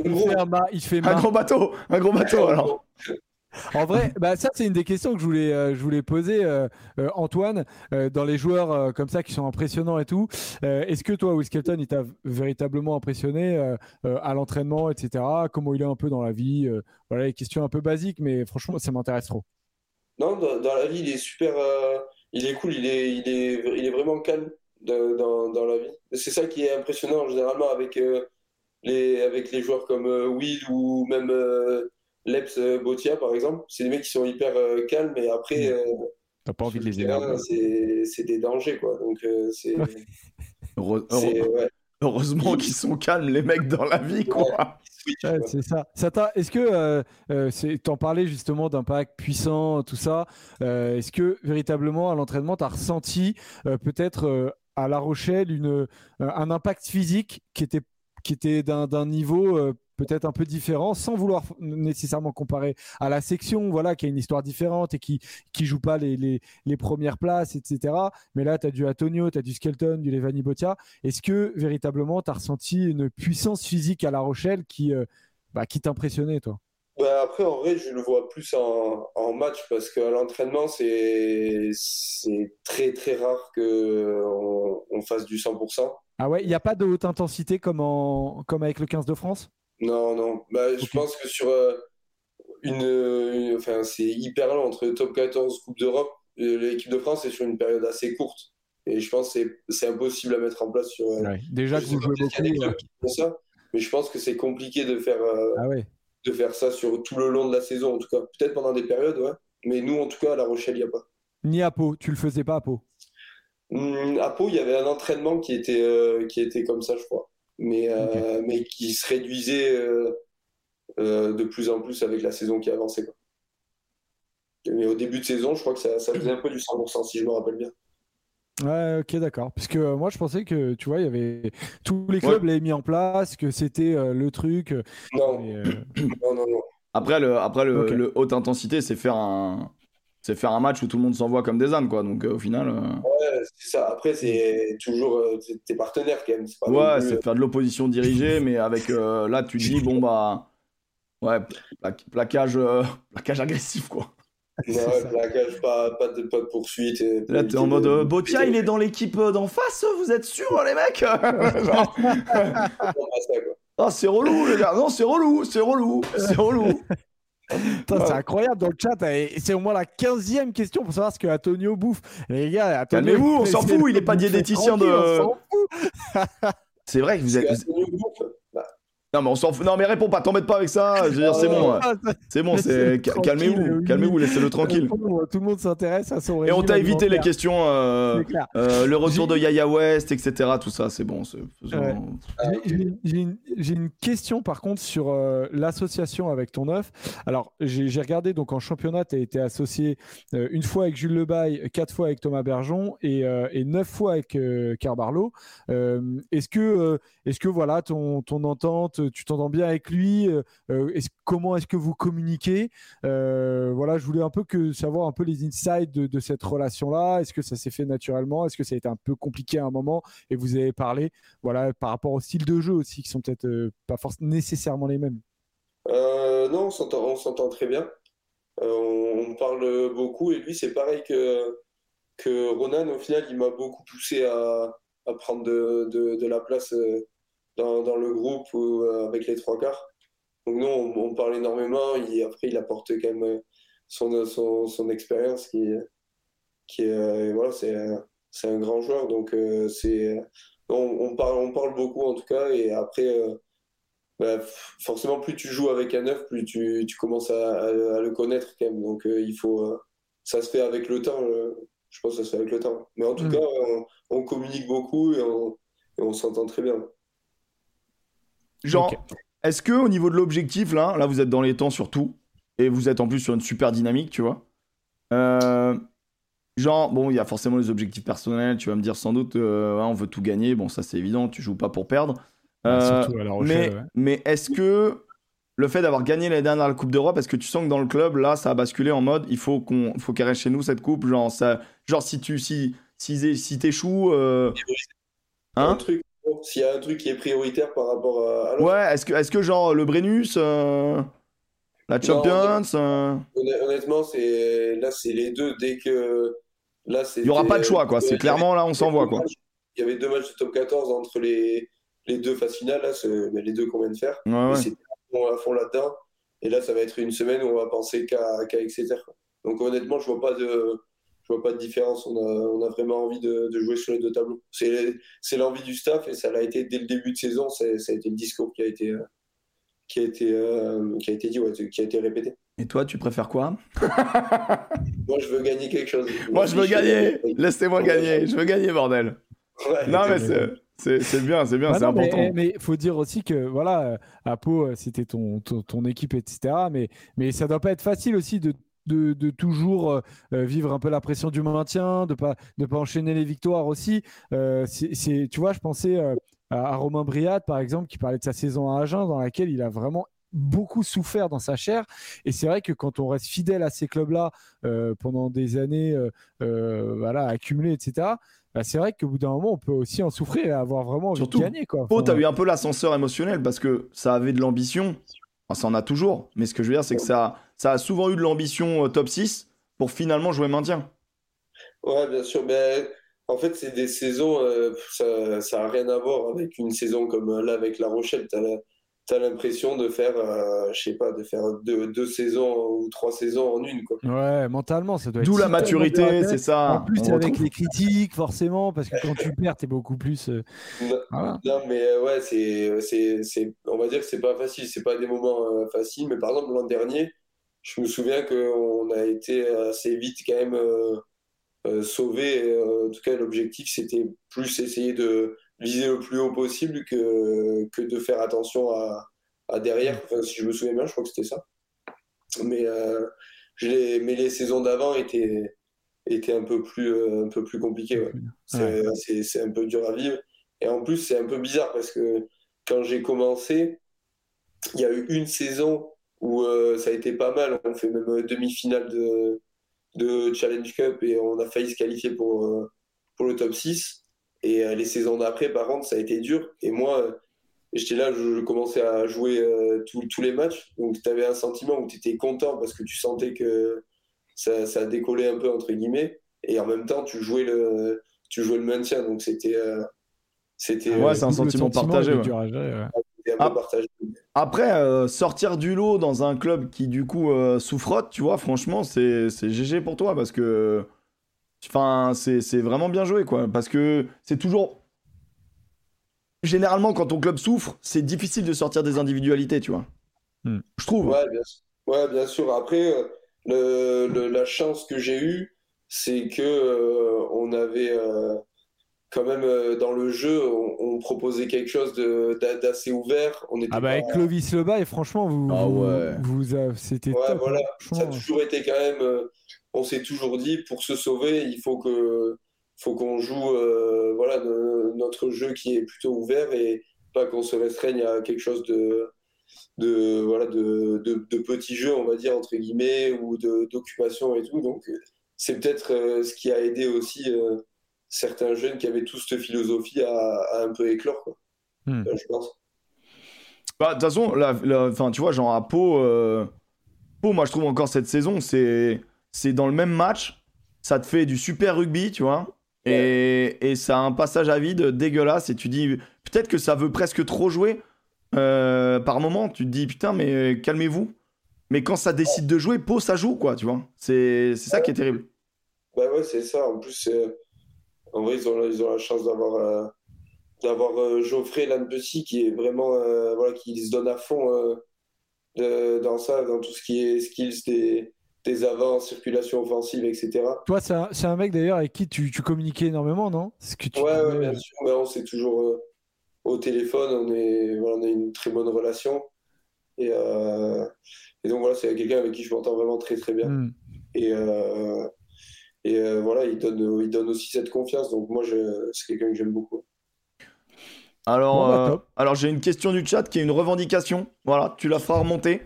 il, fait un, il fait un gros bateau, un gros bateau alors. En vrai, bah ça c'est une des questions que je voulais, euh, je voulais poser, euh, euh, Antoine, dans les joueurs comme ça qui sont impressionnants et tout. Est-ce que toi, Wiskelton, il t'a véritablement impressionné à l'entraînement, etc. Comment il est un peu dans la vie Voilà, les questions un peu basiques, mais franchement, ça m'intéresse trop. Non, dans, la vie, il est super, il est cool, il est, il est, il est vraiment calme dans, dans la vie. C'est ça qui est impressionnant généralement avec les, avec les joueurs comme Will ou même Leps euh, Botia, par exemple, c'est des mecs qui sont hyper euh, calmes et après. Mm. Euh, T'as pas envie de les énerver. C'est des dangers, quoi. Donc, c'est. Heureusement qu'ils sont calmes, les mecs, dans la vie, quoi. c'est ça. Est-ce que euh, t'en parlais justement d'impact puissant, tout ça Est-ce que véritablement à l'entraînement, tu as ressenti peut-être à La Rochelle une, un impact physique qui était, qui était d'un niveau peut-être un peu différent, sans vouloir nécessairement comparer à la section, voilà, qui a une histoire différente et qui qui joue pas les, les, les premières places, etc. Mais là, tu as du Antonio, tu as du Skelton, du Levani Botia. Est-ce que véritablement, tu as ressenti une puissance physique à La Rochelle qui, euh, bah, qui t'impressionnait, toi? Bah après, en vrai, je le vois plus en, en match parce qu'à l'entraînement, c'est très très rare qu'on on fasse du 100%. Ah ouais, il n'y a pas de haute intensité comme, en, comme avec le 15 de France? Non, non. Bah, Je pense que sur euh, une, Enfin, c'est hyper long entre top 14, Coupe d'Europe. L'équipe de France est sur une période assez courte. Et je pense que c'est impossible à mettre en place sur. Euh, déjà que vous jouez beaucoup. Ça, mais je pense que c'est compliqué de faire, euh, ah de faire ça sur tout le long de la saison, en tout cas. Peut-être pendant des périodes, ouais. Mais nous, en tout cas, à La Rochelle, il n'y a pas. Ni à Pau. Tu le faisais pas à Pau? Hum, À Pau, il y avait un entraînement qui était, qui était comme ça, je crois mais, euh, mais qui se réduisait euh, euh, de plus en plus avec la saison qui avançait. Quoi. Mais au début de saison, je crois que ça, ça faisait un peu du 100%, si je me rappelle bien. Ouais, ok, d'accord. Puisque moi, je pensais que, tu vois, il y avait tous les clubs l'avaient mis en place, que c'était le truc. Non. non, non, non. Après, le, après le, le haute intensité, c'est faire un, c'est faire un match où tout le monde s'envoie comme des ânes, quoi. Donc euh, au final. Euh, ouais, c'est ça. Après, c'est toujours euh, tes partenaires quand même. ouais, c'est faire de l'opposition dirigée, mais avec là, tu dis bon bah ouais, plaquage, plaquage agressif, quoi. Ouais, plaquage, pas, pas, de, pas de poursuite. là, t'es en mode Botia, il est dans l'équipe d'en face, vous êtes sûrs, les mecs? Genre... Ah, c'est relou, les gars. Non, c'est relou, c'est relou, c'est relou. C'est incroyable dans le chat. C'est au moins la 15e question pour savoir ce que Antonio bouffe. Les gars, calmez-vous, on s'en fout. Il est pas diététicien de. C'est vrai que vous êtes. Non, mais on s'en fout. Non, mais réponds pas, t'embête pas avec ça. Je veux dire, c'est bon. C'est bon, c'est calmez-vous, calmez-vous, laissez-le tranquille. Tout le monde s'intéresse à son Et on t'a évité les questions, euh, euh, le retour de Yaya West, etc. Tout ça, c'est bon. J'ai une question par contre sur euh, l'association avec ton œuf. Alors, j'ai regardé donc en championnat, tu as été associé une fois avec Jules Lebaille, quatre fois avec Thomas Bergeon et, et neuf fois avec Carbarlo. Est-ce que, est-ce que voilà, ton, ton entente tu t'entends bien avec lui euh, euh, Comment est-ce que vous communiquez euh, Voilà, je voulais un peu savoir un peu les insights de, cette relation-là. Est-ce que ça s'est fait naturellement? Est-ce que ça a été un peu compliqué à un moment? Et vous avez parlé, voilà, par rapport au style de jeu aussi, qui sont peut-être pas forcément nécessairement les mêmes. non, on s'entend très bien. on, parle beaucoup et lui, c'est pareil que, que Ronan. Au final, il m'a beaucoup poussé à, prendre de, la place dans, le groupe ou euh, avec les trois quarts. Donc nous, on, parle énormément. Et après, il apporte quand même euh, son, son, son expérience qui, qui euh, voilà, c'est, c'est un grand joueur. Donc c'est, on, parle, on parle beaucoup en tout cas. Et après, bah, forcément, plus tu joues avec un neuf, plus tu, tu commences à, le connaître quand même. Donc il faut, ça se fait avec le temps. je pense que ça se fait avec le temps. Mais en tout mm. cas, on, communique beaucoup et on, et on s'entend très bien. Genre, est-ce que au niveau de l'objectif, là, là, vous êtes dans les temps surtout, et vous êtes en plus sur une super dynamique, tu vois. Euh, genre, bon, il y a forcément les objectifs personnels, tu vas me dire sans doute, euh, on veut tout gagner, bon, ça c'est évident, tu joues pas pour perdre. Euh, mais, mais est-ce que le fait d'avoir gagné l'année dernière la Coupe d'Europe, est-ce que tu sens que dans le club, là, ça a basculé en mode, il faut qu'on, faut qu'elle reste chez nous cette coupe, genre, ça, genre si tu, si, si, si t'échoues, hein? Un truc s'il y a un truc qui est prioritaire par rapport à, Ouais, est-ce que, est que genre le Brennus, euh, La Champions euh, Honnêtement, c'est là, c'est les deux. Dès que là, il n'y aura pas de choix, quoi. C'est clairement là, on s'envoie, quoi. Il y avait deux matchs de top 14 entre les, les deux phases finales, là, les deux qu'on vient de faire. Ouais, C'est à fond là-dedans. Et là, ça va être une semaine où on va penser qu'à qu Exeter. Donc honnêtement, je vois pas de, je vois pas de différence. On a, on a vraiment envie de, de, jouer sur les deux tableaux. C'est l'envie du staff et ça l'a été dès le début de saison. Ça a été le discours qui a été, qui a été, euh, qui a été dit, ouais, qui a été répété. Et toi, tu préfères quoi? Moi, je veux gagner quelque chose. Moi, je veux gagner. Laissez-moi gagner. Je veux gagner, bordel. non, mais c'est bien, c'est bien, c'est important. Mais il faut dire aussi que, voilà, à Pau, c'était ton, ton, ton, équipe, etc. Mais, mais ça doit pas être facile aussi de de, de, toujours euh, vivre un peu la pression du maintien, de pas de pas enchaîner les victoires aussi. Euh, c'est, tu vois, je pensais euh, à, Romain Briat par exemple qui parlait de sa saison à Agen dans laquelle il a vraiment beaucoup souffert dans sa chair. Et c'est vrai que quand on reste fidèle à ces clubs-là euh, pendant des années, euh, voilà, accumulées, etc. Bah, c'est vrai qu'au bout d'un moment, on peut aussi en souffrir et avoir vraiment envie de gagner. Quoi. Pau, tu as eu un peu l'ascenseur émotionnel parce que ça avait de l'ambition. Ça en a toujours. Mais ce que je veux dire, c'est que ça, a souvent eu de l'ambition top 6 pour finalement jouer maintien. Ouais, bien sûr. Mais en fait, c'est des saisons, euh, ça n'a rien à voir avec une saison comme là avec La Rochelle. L'impression de faire, euh, je sais pas, de faire deux, saisons ou trois saisons en une. Quoi. Ouais, mentalement, ça doit être. D'où la maturité, c'est ça. En plus, avec les critiques, forcément, parce que quand tu perds, tu es beaucoup plus. Euh, non, mais ouais, c'est, on va dire que c'est pas facile. C'est pas des moments faciles. Mais par exemple, l'an dernier, je me souviens qu'on a été assez vite quand même euh, sauvé. Euh, en tout cas, l'objectif, c'était plus essayer de viser le plus haut possible que, que de faire attention à, à derrière. Enfin, si je me souviens bien, je crois que c'était ça. Mais, euh, les, mais les saisons d'avant étaient, étaient un peu plus, un peu plus compliquées. C'est un peu dur à vivre. Et en plus, c'est un peu bizarre parce que quand j'ai commencé, il y a eu une saison où ça a été pas mal. On fait même demi-finale de, de Challenge Cup et on a failli se qualifier pour, euh, pour le top 6. Et euh, les saisons d'après, par contre, ça a été dur. Et moi, euh, j'étais là, je, commençais à jouer tous les matchs. Donc, tu avais un sentiment où tu étais content parce que tu sentais que ça, ça décollait un peu, entre guillemets. Et en même temps, tu jouais le, tu jouais le maintien. Donc, c'était. c'était ouais, c'est un sentiment, partagé. Après, euh, sortir du lot dans un club qui, du coup, euh, souffrote, tu vois, franchement, c'est GG pour toi parce que. Enfin, c'est vraiment bien joué, quoi. Parce que c'est toujours. Généralement, quand ton club souffre, c'est difficile de sortir des individualités, tu vois. Hmm. Je trouve. Ouais, bien sûr. Ouais, bien sûr. Après, euh, le, la chance que j'ai eue, c'est que on avait quand même euh, dans le jeu, on, proposait quelque chose d'assez ouvert. On ah bah avec Clovis Lebas et franchement vous, ah ouais. vous, c'était ouais, voilà. Ça a toujours été quand même. Euh, on s'est toujours dit pour se sauver, il faut que faut qu'on joue euh, voilà notre jeu qui est plutôt ouvert et pas qu'on se restreigne à quelque chose de de voilà de, de, de petits jeux on va dire entre guillemets ou d'occupation et tout donc c'est peut-être ce qui a aidé aussi certains jeunes qui avaient tous cette philosophie à, un peu éclore, quoi. Hmm. Euh, je pense. Bah, de toute façon, la, tu vois, genre à Pau, euh, Pau, moi je trouve encore cette saison, c'est dans le même match, ça te fait du super rugby, tu vois, et, et ça a un passage à vide dégueulasse, et tu dis, peut-être que ça veut presque trop jouer euh, par moment, tu te dis, putain, mais calmez-vous. Mais quand ça décide de jouer, Pau, ça joue, quoi, tu vois. C'est ça qui est terrible. Bah ouais, c'est ça. En plus, en vrai, ils ont, ils ont la chance d'avoir euh, d'avoir euh, Geoffrey Lanbessy qui est vraiment euh, voilà qui se donne à fond dans ça, dans tout ce qui est skills des, des avants, circulation offensive, etc. Toi, c'est un, un, mec d'ailleurs avec qui tu, tu communiquais énormément, non? Ce que tu ouais, ouais, bien sûr. on s'est toujours au téléphone, on, est, voilà, on a une très bonne relation. Et, et donc voilà, c'est quelqu'un avec qui je m'entends vraiment très très bien. Hmm. Et, et euh, voilà, il donne, il donne aussi cette confiance. Donc moi, c'est quelqu'un que j'aime beaucoup. Alors, bah, euh, alors j'ai une question du chat qui est une revendication. Voilà, tu la feras remonter.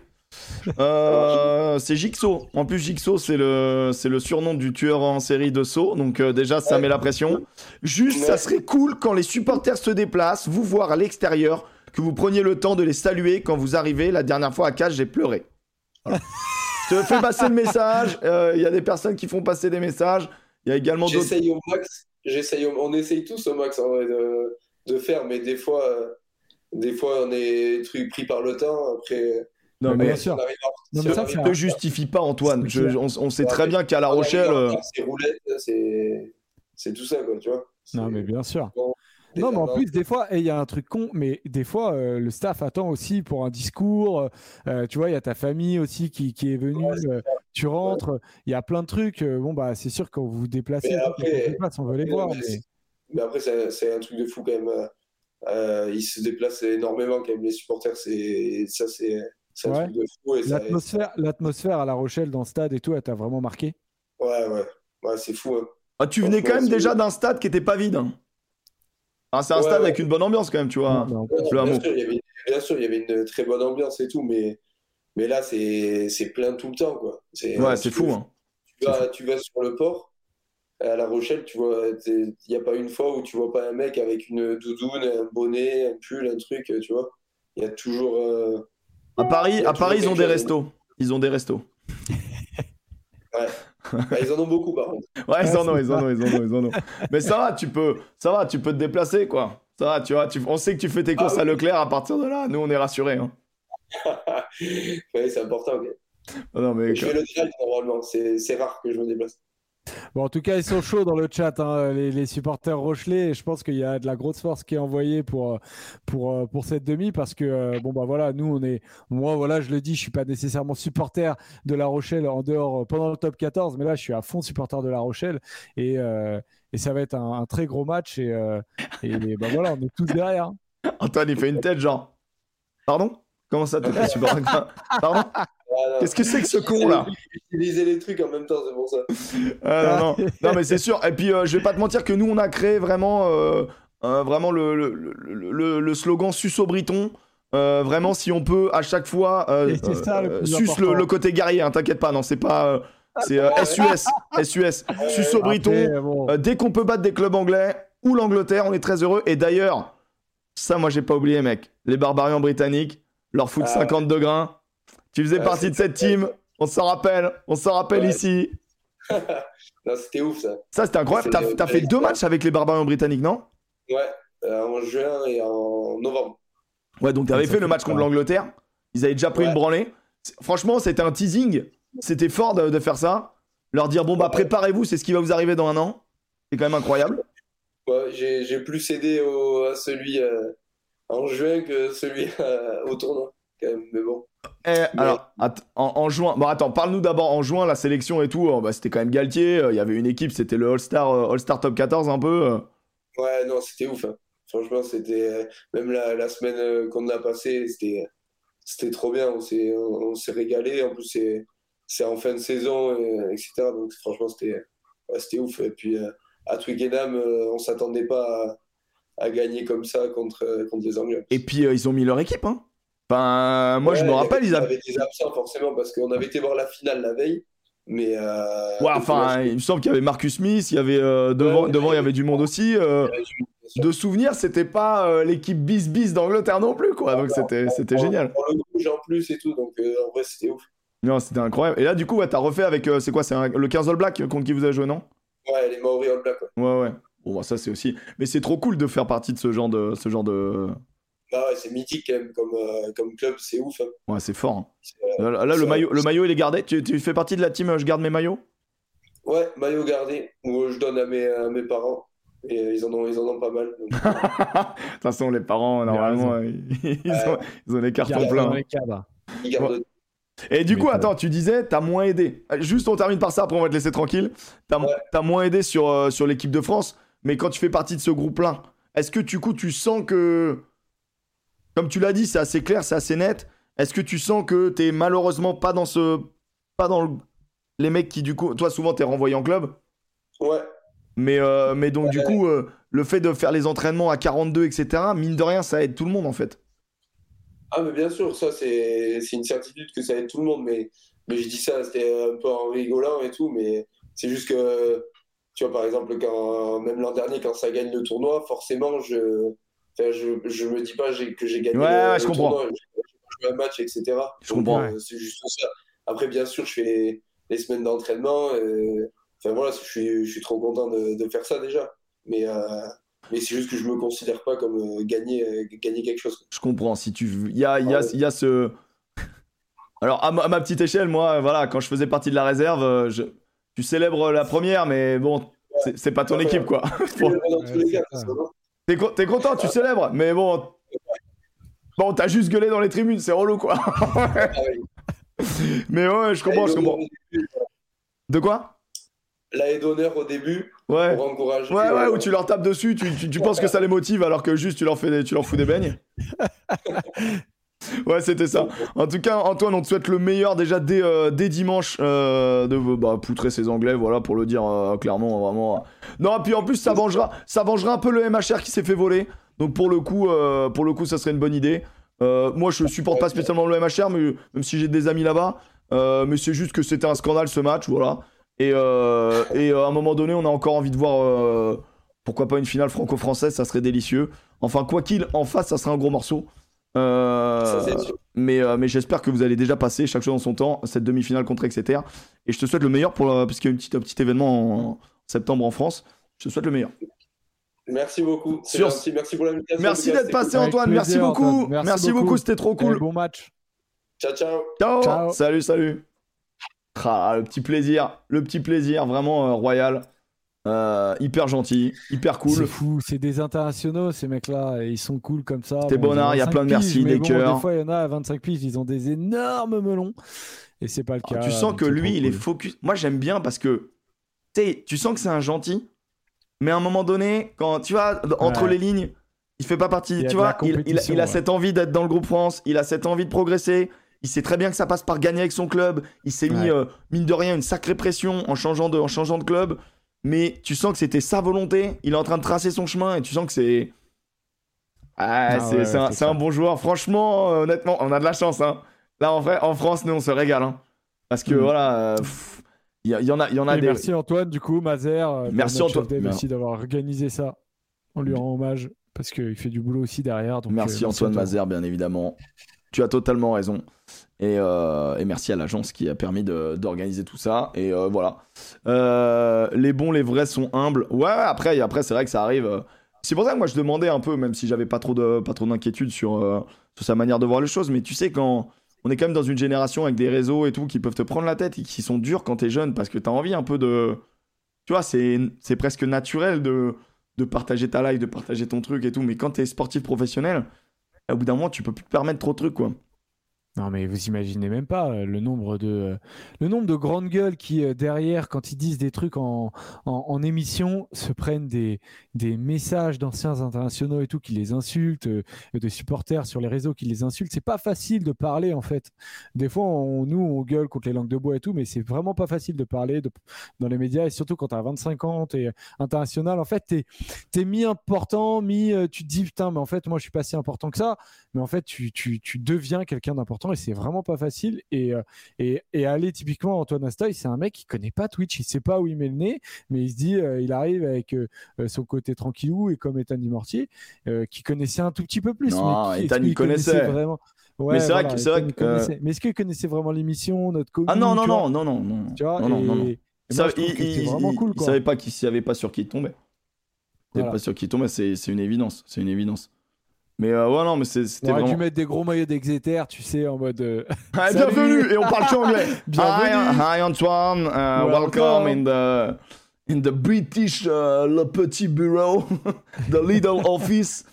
Euh, c'est Jigsaw. En plus, Jigsaw, c'est le, surnom du tueur en série de Saw. Donc, déjà, ça met la pression. Juste, ça serait cool quand les supporters se déplacent, vous voir à l'extérieur, que vous preniez le temps de les saluer quand vous arrivez. La dernière fois à Cage, j'ai pleuré. Je te fais passer le message. Euh, Il y a des personnes qui font passer des messages. Il y a également d'autres. J'essaye au max. On essaye tous au max de, de faire, mais des fois, euh, des fois, on est pris par le temps. Après, Non, Mais mais bien sûr. Non, mais ça, ne justifie pas, Antoine. Je- on, on sait Ouais, très bien qu'à La Rochelle. euh, C'est roulette, c'est c'est tout ça, quoi, tu vois. Non, mais bien sûr. Non, mais en plus, des fois, et il y a un truc con, mais des fois, euh, le staff attend aussi pour un discours. euh, tu vois, il y a ta famille aussi qui, qui est venue. Ouais, euh, tu rentres, il y a plein de trucs. bon, bah, c'est sûr, quand vous vous déplacez, Mais après- on veut les voir. mais mais- c'est- Mais après, c'est un truc de fou quand même. Ils se déplacent énormément quand même, les supporters. C'est ça, c'est Ouais. truc de fou. Et ça, L'atmosphère, l'atmosphère à La Rochelle dans le stade et tout, elle t'a vraiment marqué? Ouais, ouais, ouais, c'est fou. Hein. ah, tu venais quand même déjà c'est- d'un stade qui était pas vide. hein. Ah, c'est un Ouais, stade ouais. avec une bonne ambiance quand même, tu vois. Non, bien, sûr, il y avait, bien sûr, il y avait une très bonne ambiance et tout, mais, mais là, c'est c'est plein tout le temps. Quoi. C'est Ouais, c'est tu- fou. hein. Tu vas, tu vas sur le port, à La Rochelle, tu vois, il n'y a pas une fois où tu vois pas un mec avec une doudoune, un bonnet, un pull, un truc, tu vois. Il y a toujours. euh, À Paris, à Paris, ils ont des restos. Ils ont des restos. bah, ils en ont beaucoup, par contre. Ouais, ils Ouais, en ont, ils en ont, ils en ont, ils en ont. Mais ça va, tu peux, ça va, tu peux te déplacer, quoi. Ça va, tu vois, tu- on sait que tu fais tes courses Ah à oui. Leclerc à partir de là. Nous, on est rassurés. Hein. ouais, c'est important. ok. Ah Non, mais Je fais le drive normalement, c'est rare que je me déplace. Bon, en tout cas, ils sont chauds dans le chat, hein, les, supporters Rochelais. Et je pense qu'il y a de la grosse force qui est envoyée pour, euh, pour, euh, pour cette demi parce que, euh, bon, bah voilà, nous, on est. Moi, voilà, je le dis, je suis pas nécessairement supporter de La Rochelle en dehors pendant le top 14, mais là, je suis à fond supporter de La Rochelle et, et ça va être un, très gros match. Et, bah voilà, on est tous derrière. hein. Antoine, il fait une tête genre. Pardon? Comment ça, t'es supporter Pardon? Ah. Qu'est-ce que c'est que ce con là Utiliser les trucs en même temps, c'est pour ça. Ah, non, non. non, mais c'est sûr. Et puis, euh, je vais pas te mentir que nous, on a créé vraiment, euh, euh, vraiment le, le, le, le- le slogan Suce au Briton. Euh, vraiment, si on peut, à chaque fois, euh, ça euh, suce le, côté guerrier, hein, t'inquiète pas, non, c'est pas. euh, c'est euh, SUS, SUS, Suce au Briton. Bon, Euh, dès qu'on peut battre des clubs anglais ou l'Angleterre, on est très heureux. Et d'ailleurs, ça, moi, j'ai pas oublié, mec. Les barbarians britanniques, leur foot Ah 50 grains. Tu faisais Ouais, partie de cette team. On s'en rappelle. On s'en rappelle Ouais. ici. C'était ouf ça. Ça, c'était incroyable. T'as fait deux matchs avec les barbarians britanniques, non? Ouais, euh, en juin et en novembre. Ouais, donc t'avais Ça fait le fait match contre l'Angleterre. Ils avaient déjà pris Ouais. une branlée. Franchement, c'était un teasing. C'était fort de, de faire ça. Leur dire, bon, bah, préparez-vous, c'est ce qui va vous arriver dans un an. C'est quand même incroyable. Ouais, j'ai j'ai plus cédé au, à celui euh, en juin que celui euh, au tournoi, quand même. Mais bon. Eh, alors, en, en juin, bon attends, parle-nous d'abord en juin, la sélection et tout. euh, bah, c'était quand même Galtier, euh, il y avait une équipe, c'était le All-Star euh, All-Star Top 14 un peu. euh. Ouais, non, c'était ouf. hein. Franchement, c'était. euh, Même la, la semaine qu'on a passée, c'était c'était trop bien. On s'est on, on s'est régalé. En plus, c'est c'est en fin de saison, etc. Donc, franchement, c'était ouais, c'était ouf. Et puis, à Twickenham, on s'attendait pas à, à gagner comme ça contre, contre les Anglais. Et puis ils ont mis leur équipe. Hein. Enfin, moi je me rappelle, ils il y avaient. avait des absents forcément parce qu'on avait été voir la finale la veille, mais euh, Ouais, enfin, il me semble qu'il y avait Marcus Smith, il y avait euh, devant, Ouais, devant il y avait du monde aussi. euh, de souvenir, c'était pas euh, l'équipe bis bis d'Angleterre non plus, quoi. Donc c'était c'était On- génial. on le rouge en plus et tout, donc euh, en vrai c'était ouf. Non, c'était incroyable. Et là, du coup, ouais, t'as refait avec. euh, c'est quoi C'est le 15 All Black contre qui vous avez joué, non? Ouais, les Maori All Black, ouais. Ouais, ouais. Bon, bah, ça c'est aussi. Mais c'est trop cool de faire partie de ce genre de, ce genre de. Ah ouais, c'est mythique quand même comme, euh, comme club, c'est ouf. hein. Ouais, c'est fort. hein. Euh, Là, là, le maillot, le maillot, il est gardé. Tu, tu fais partie de la team. euh, Je garde mes maillots? Ouais, maillot gardé, où euh, je donne à mes, à mes parents. Et ils en ont, ils en ont pas mal. donc, De toute façon, les parents, normalement, ils, ils ont, ils ont les cartons pleins. les cadres. ils gardent. Et du Mais coup, attends, tu disais, t'as moins aidé. Juste, on termine par ça, après on va te laisser tranquille. T'as Ouais. moins aidé sur, euh, sur l'équipe de France, mais quand tu fais partie de ce groupe-là, est-ce que du coup, tu sens que, comme tu l'as dit, c'est assez clair, c'est assez net. Est-ce que tu sens que t'es malheureusement pas dans ce, pas dans le- les mecs qui du coup, toi souvent t'es renvoyé en club, Ouais, mais euh, mais donc du Ouais. coup, euh, le fait de faire les entraînements à 42, etc. Mine de rien, ça aide tout le monde en fait. Ah, mais bien sûr, ça, c'est c'est une certitude que ça aide tout le monde. Mais, mais je dis ça, c'était un peu en rigolant et tout. Mais c'est juste que, tu vois, par exemple, quand, même l'an dernier, quand ça gagne le tournoi, forcément, je enfin, je, je me dis pas que j'ai gagné Ouais, le, ouais, je comprends. J'ai joué un match, etc. Je comprends. euh, C'est juste ça. Après, bien sûr, je fais les, semaines d'entraînement. Enfin voilà, je suis, je suis trop content de, de faire ça déjà. Mais, mais c'est juste que je me considère pas comme gagner, gagner quelque chose. Je comprends. Si tu, il y a, il y a, il y a ce. Alors à ma, petite échelle, moi, voilà, quand je faisais partie de la réserve, je... tu célèbres la première, mais bon, c'est pas ton équipe, quoi. T'es content, tu célèbres, mais bon. Bon, t'as juste gueulé dans les tribunes, c'est relou, quoi. mais ouais, je comprends, je comprends. De quoi? La d'honneur au début ouais. pour encourager. Ouais, ouais, où tu leur tapes dessus, tu, tu penses que ça les motive alors que juste tu leur, fais tu leur fous des beignes. Ouais, c'était ça. En tout cas, Antoine, on te souhaite le meilleur déjà dès, euh, dimanche euh, de bah, poutrer ces Anglais, voilà, pour le dire euh, clairement, vraiment. Non, puis en plus, ça vengera, ça vengera un peu le MHR qui s'est fait voler. Donc pour le coup, pour le coup, ça serait une bonne idée. moi, je supporte pas spécialement le MHR, même si j'ai des amis là-bas. mais c'est juste que c'était un scandale ce match, voilà. Et, et à un moment donné, on a encore envie de voir. pourquoi pas une finale franco-française, ça serait délicieux. Enfin, quoi qu'il en fasse, ça serait un gros morceau. Euh, mais, euh, mais j'espère que vous allez déjà passer chaque chose en son temps cette demi-finale contre Exeter. Et je te souhaite le meilleur pour parce qu'il y a une petite, un petit événement en, septembre en France. Je te souhaite le meilleur. Merci beaucoup. Merci pour l'invitation. Merci d'être passé, Antoine. merci beaucoup. Merci, beaucoup. C'était trop cool. bon match. Ciao, ciao. Ciao. Salut, salut. Ah, le petit plaisir. Le petit plaisir vraiment euh, royal. Euh, hyper gentil, hyper cool. C'est fou, c'est des internationaux ces mecs-là, et ils sont cool comme ça. C'était Bonnard, il y a plein de merci, des cœurs. Des fois, il y en a à 25 piges, ils ont des énormes melons, et c'est pas le ah, cas. tu sens que lui, il est focus. Moi, j'aime bien parce que tu sens que c'est un gentil, mais à un moment donné, quand tu vois, entre les lignes, il fait pas partie. Tu vois, il, a cette envie d'être dans le groupe France, il a cette envie de progresser. Il sait très bien que ça passe par gagner avec son club. Il s'est mis, euh, mine de rien, une sacrée pression en changeant de, en changeant de club mais tu sens que c'était sa volonté. Il est en train de tracer son chemin et tu sens que c'est. Ah, c'est un, bon joueur. Franchement, euh, honnêtement, on a de la chance. Hein. Là, en vrai, en France, nous, on se régale. Hein. Parce que mm. voilà, il y, en a, y en a des. Merci Antoine, du coup, Mazer. Euh, merci Antoine. Merci d'avoir organisé ça. On lui rend hommage parce qu'il fait du boulot aussi derrière. Donc, merci euh, Antoine Mazer, bien évidemment. Tu as totalement raison. Euh, et, merci à l'agence qui a permis d'organiser tout ça. Et euh, voilà. Euh, les bons, les vrais sont humbles. Ouais, après, après c'est vrai que ça arrive. C'est pour ça que moi je demandais un peu, même si j'avais pas trop pas trop d'inquiétude sur, sur sa manière de voir les choses. Mais tu sais, quand on est quand même dans une génération avec des réseaux et tout qui peuvent te prendre la tête et qui sont durs quand t'es jeune parce que t'as envie un peu de. Tu vois, c'est presque naturel de, de partager ta life, de partager ton truc et tout. Mais quand t'es sportif professionnel, au bout d'un moment, tu peux plus te permettre trop de trucs, quoi. Non, mais vous imaginez même pas euh, le nombre de, euh, le nombre de grandes gueules qui, euh, derrière, quand ils disent des trucs en, en, émission, se prennent des, des messages d'anciens internationaux et tout qui les insultent, de supporters sur les réseaux qui les insultent. C'est pas facile de parler, en fait. Des fois, on, nous, on gueule contre les langues de bois et tout, mais c'est vraiment pas facile de parler dans les médias et surtout quand tu as 25 ans, tu es international. En fait, tu es, mi-important, mi. Tu te dis, putain, mais en fait, moi, je suis pas si important que ça. Mais en fait, tu, tu, tu deviens quelqu'un d'important et c'est vraiment pas facile. Et, euh, et, et, aller typiquement Antoine Astoy, c'est un mec qui connaît pas Twitch, il sait pas où il met le nez, mais il se dit, euh, il arrive avec euh, son côté tranquillou et comme Ethan Mortier, qui connaissait un tout petit peu plus. Non, mais Ethan, il connaissait. Vraiment? mais c'est vrai que c'est vrai que. Mais est-ce qu'il connaissait vraiment l'émission, notre commune Ah non non non, non non non Tu vois, non, non, non, il, vraiment cool. Il savait pas qu'il savait pas sur qui il tombait. Il savait pas sur qui il tombait, c'est une évidence, c'est une évidence. Mais euh, ouais, non, mais c'était vraiment... dû mettre des gros maillots d'Exeter, tu sais, en mode... Euh, bienvenue Et on parle anglais Bienvenue Hi, Antoine, uh, welcome. in the, in the British uh, Le Petit Bureau, the Little Office.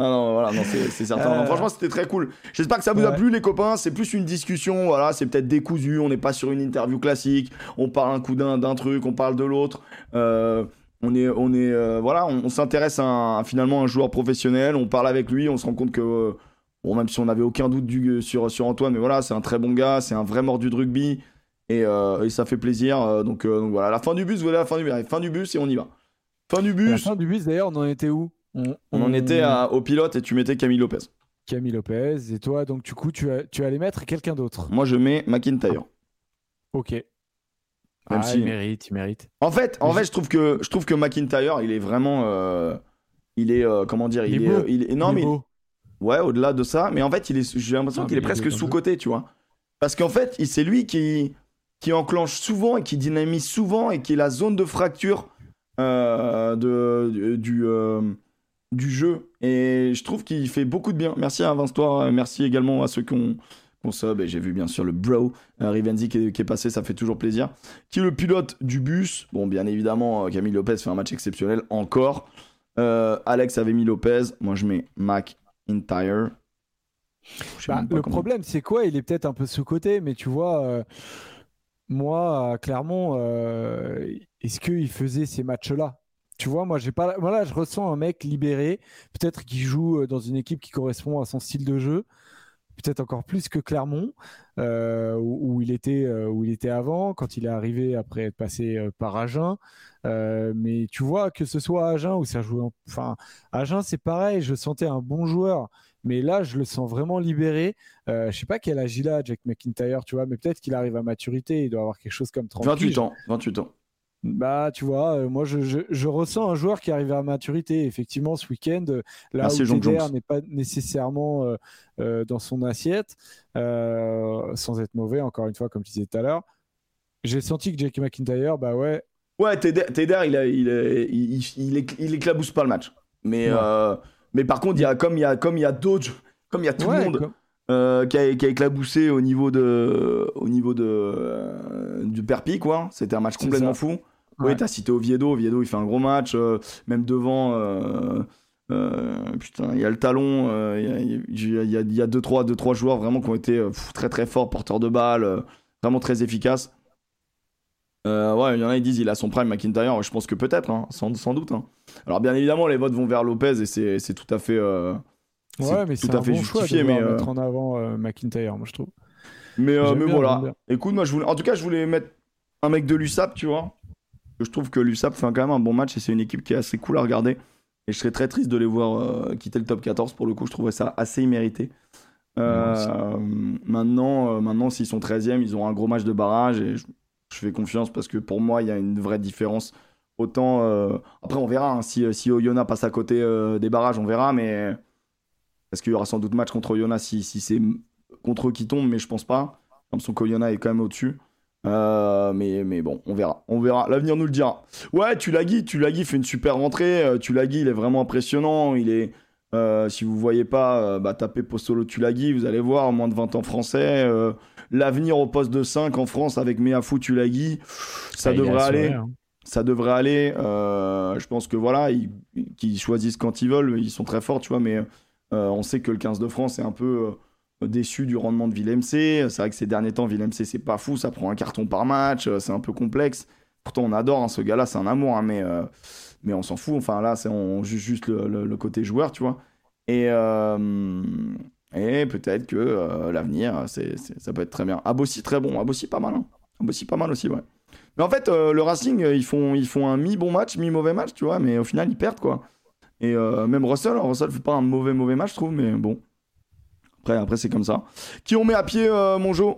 Ah non, voilà, non, c'est certain. franchement, c'était très cool. J'espère que ça vous a plu, les copains. C'est plus une discussion, voilà, c'est peut-être décousu. On n'est pas sur une interview classique. On parle un coup d'un truc, on parle de l'autre. Euh, on est, on est, euh, voilà, on, s'intéresse à, finalement un joueur professionnel. On parle avec lui, on se rend compte que, bon, même si on n'avait aucun doute du, sur, sur Antoine, mais voilà, c'est un très bon gars, c'est un vrai mordu de rugby et, euh, ça fait plaisir. Euh, donc, donc, voilà, la fin du bus, voilà la fin du bus, fin du bus et on y va. Fin du bus. La fin du bus, d'ailleurs, on en était où? On, en était au pilote et tu mettais Camille Lopez. Camille Lopez et toi, donc du coup, tu, as, tu allais mettre quelqu'un d'autre? Moi, je mets McIntyre. Ok. Même ah, il mérite, il mérite. En fait, en fait, je trouve que je trouve que McIntyre, il est vraiment, euh, il est euh, comment dire, il, est, il est, non mais ouais, au-delà de ça, mais en fait, il est, j'ai l'impression qu'il est, presque sous côté, tu vois. Parce qu'en fait, c'est lui qui, qui enclenche souvent et qui dynamise souvent et qui est la zone de fracture euh, de, du, euh, du jeu. Et je trouve qu'il fait beaucoup de bien. Merci à Vince Toi, merci également à ceux qui ont, sub. Et j'ai vu bien sûr le bro euh, Rivenzi qui est, passé, ça fait toujours plaisir. Qui est le pilote du bus? Bon, bien évidemment, Camille Lopez fait un match exceptionnel encore. Alex avait mis Lopez. Moi, je mets Mac Entire. Bah, le problème, c'est quoi? Il est peut-être un peu sous-côté, mais tu vois, moi, clairement, euh, est-ce qu'il faisait ces matchs-là? Tu vois, moi, j'ai pas. Voilà, je ressens un mec libéré, peut-être qui joue euh, dans une équipe qui correspond à son style de jeu, peut-être encore plus que Clermont, euh, où, il était, où il était avant, quand il est arrivé après être passé par Agen. mais tu vois, que ce soit Agen ou ça joue. Enfin, Agen, c'est pareil, je sentais un bon joueur mais là, je le sens vraiment libéré. Euh, je sais pas quel âge il a, Jack McIntyre, tu vois, mais peut-être qu'il arrive à maturité. Il doit avoir quelque chose comme 30 28 ans. 28 ans. Bah, tu vois, euh, moi, je, je, ressens un joueur qui arrive à maturité. Effectivement, ce week-end, euh, là où TDR n'est pas nécessairement euh, dans son assiette, sans être mauvais, encore une fois, comme tu disais tout à l'heure, j'ai senti que Jack McIntyre, bah ouais. Ouais, Teder, il, il, il, il, éclabousse pas le match. Mais. Mais par contre, il y a, comme il y a, comme il y a d'autres, comme il y a tout le monde euh, qui, a, qui, a, éclaboussé au niveau de, au niveau de, euh, du Perpi, quoi. C'était un match complètement fou. Oui, t'as cité Oviedo. Oviedo, il fait un gros match, euh, même devant. putain, il y a le talon. Il y, y, y, a deux trois, deux trois joueurs vraiment qui ont été très très forts, porteurs de balles, vraiment très efficaces. Euh, ouais, il y en a qui disent il a son prime McIntyre. Je pense que peut-être, hein, sans, sans, doute. Hein. Alors bien évidemment, les votes vont vers Lopez et c'est tout à fait. Euh, ouais, mais c'est un fait bon justifié, choix de mais euh, mettre en avant McIntyre, moi je trouve. Mais, mais voilà. Écoute, moi je voulais, en tout cas, je voulais mettre un mec de l'USAP, tu vois. Je trouve que l'USAP fait quand même un bon match et c'est une équipe qui est assez cool à regarder. Et je serais très triste de les voir quitter le top 14. Pour le coup, je trouverais ça assez immérité. maintenant, maintenant s'ils sont 13e, ils ont un gros match de barrage et je, je fais confiance parce que pour moi, il y a une vraie différence. Autant. Euh, après, on verra. Hein, si, si Oyonnax passe à côté euh, des barrages, on verra. Mais. Parce qu'il y aura sans doute match contre Oyonnax si, si c'est contre eux qui tombe, mais je pense pas. Comme son qu'Oyonnax est quand même au-dessus. Euh, mais, mais bon, on verra. On verra. L'avenir nous le dira. Ouais, tu Tulagi, Tulagi fait une super rentrée. Tulagi, il est vraiment impressionnant. Il est. si vous voyez pas, bah, tapez Postolo Tulagi, vous allez voir, moins de 20 ans français l'avenir au poste de 5 en France avec Meafou Tulagi, ça, devrait aller. Hein. Ça devrait aller. Euh, je pense que voilà, qu'ils choisissent quand ils veulent, ils sont très forts, tu vois, mais euh, on sait que le 15 de France est un peu euh, déçu du rendement de Villemc. C'est vrai que ces derniers temps, Villemc, c'est pas fou, ça prend un carton par match, c'est un peu complexe. Pourtant, on adore hein, ce gars-là, c'est un amour, hein, mais, mais on s'en fout. Enfin, là, on juge juste le, côté joueur, tu vois. Et, et peut-être que euh, l'avenir, ça peut être très bien. Abossi, très bon. Abossi, pas mal. Hein. Abossi, pas mal aussi, ouais. Mais en fait, euh, le Racing, ils font, ils font un mi-bon match, mi-mauvais match, tu vois, mais au final, ils perdent, quoi. Et euh, même Russell, Russell fait pas un mauvais, mauvais match, je trouve, mais bon. Après, après c'est comme ça. Qui on met à pied, mon Joe?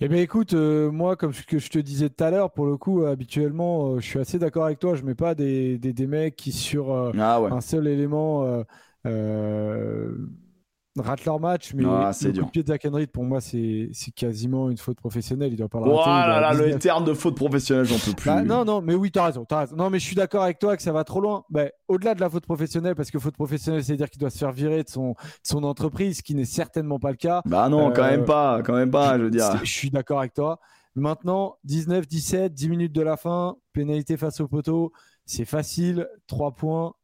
Eh bien écoute, moi comme ce que je te disais tout à l'heure, pour le coup, habituellement, je suis assez d'accord avec toi. Je mets pas des, des, des mecs qui sur ah un seul élément ratent leur match, mais ah, le coup de pied de Zach pour moi, c'est quasiment une faute professionnelle. Il doit pas le rater. Voilà, là, le terme de faute professionnelle, j'en peux plus. Bah, non, non, mais oui, t'as raison, as raison. Non, mais je suis d'accord avec toi que ça va trop loin. Bah, Au-delà de la faute professionnelle, parce que faute professionnelle, c'est-à-dire qu'il doit se faire virer de son, son entreprise, ce qui n'est certainement pas le cas. Bah non, quand même euh, pas, quand même pas, je veux dire. Je suis d'accord avec toi. Maintenant, 19, 17, 10 minutes de la fin, pénalité face au poteau, c'est facile, 3 points.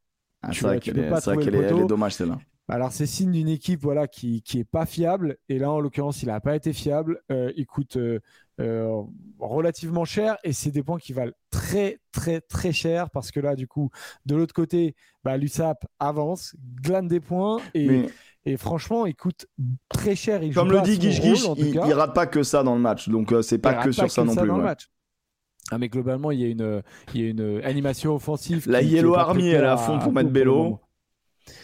Ah, c'est vrai qu'elle est, est, est, dommage celle-là. Alors, c'est signe d'une équipe voilà, qui, qui est pas fiable. Et là, en l'occurrence, il n'a pas été fiable. Euh, il coûte euh, euh, relativement cher et c'est des points qui valent très, très, très cher parce que là, du coup, de l'autre côté, bah, l'USAP avance, glane des points et. Et franchement, il coûte très cher. Il Comme le dit Guiche Guiche, il, ne rate pas que ça dans le match. Donc, c'est pas que sur ça non plus. Ah, mais globalement, il y, a une, il y a une animation offensive. La Yellow Army, elle est à fond pour mettre Bello.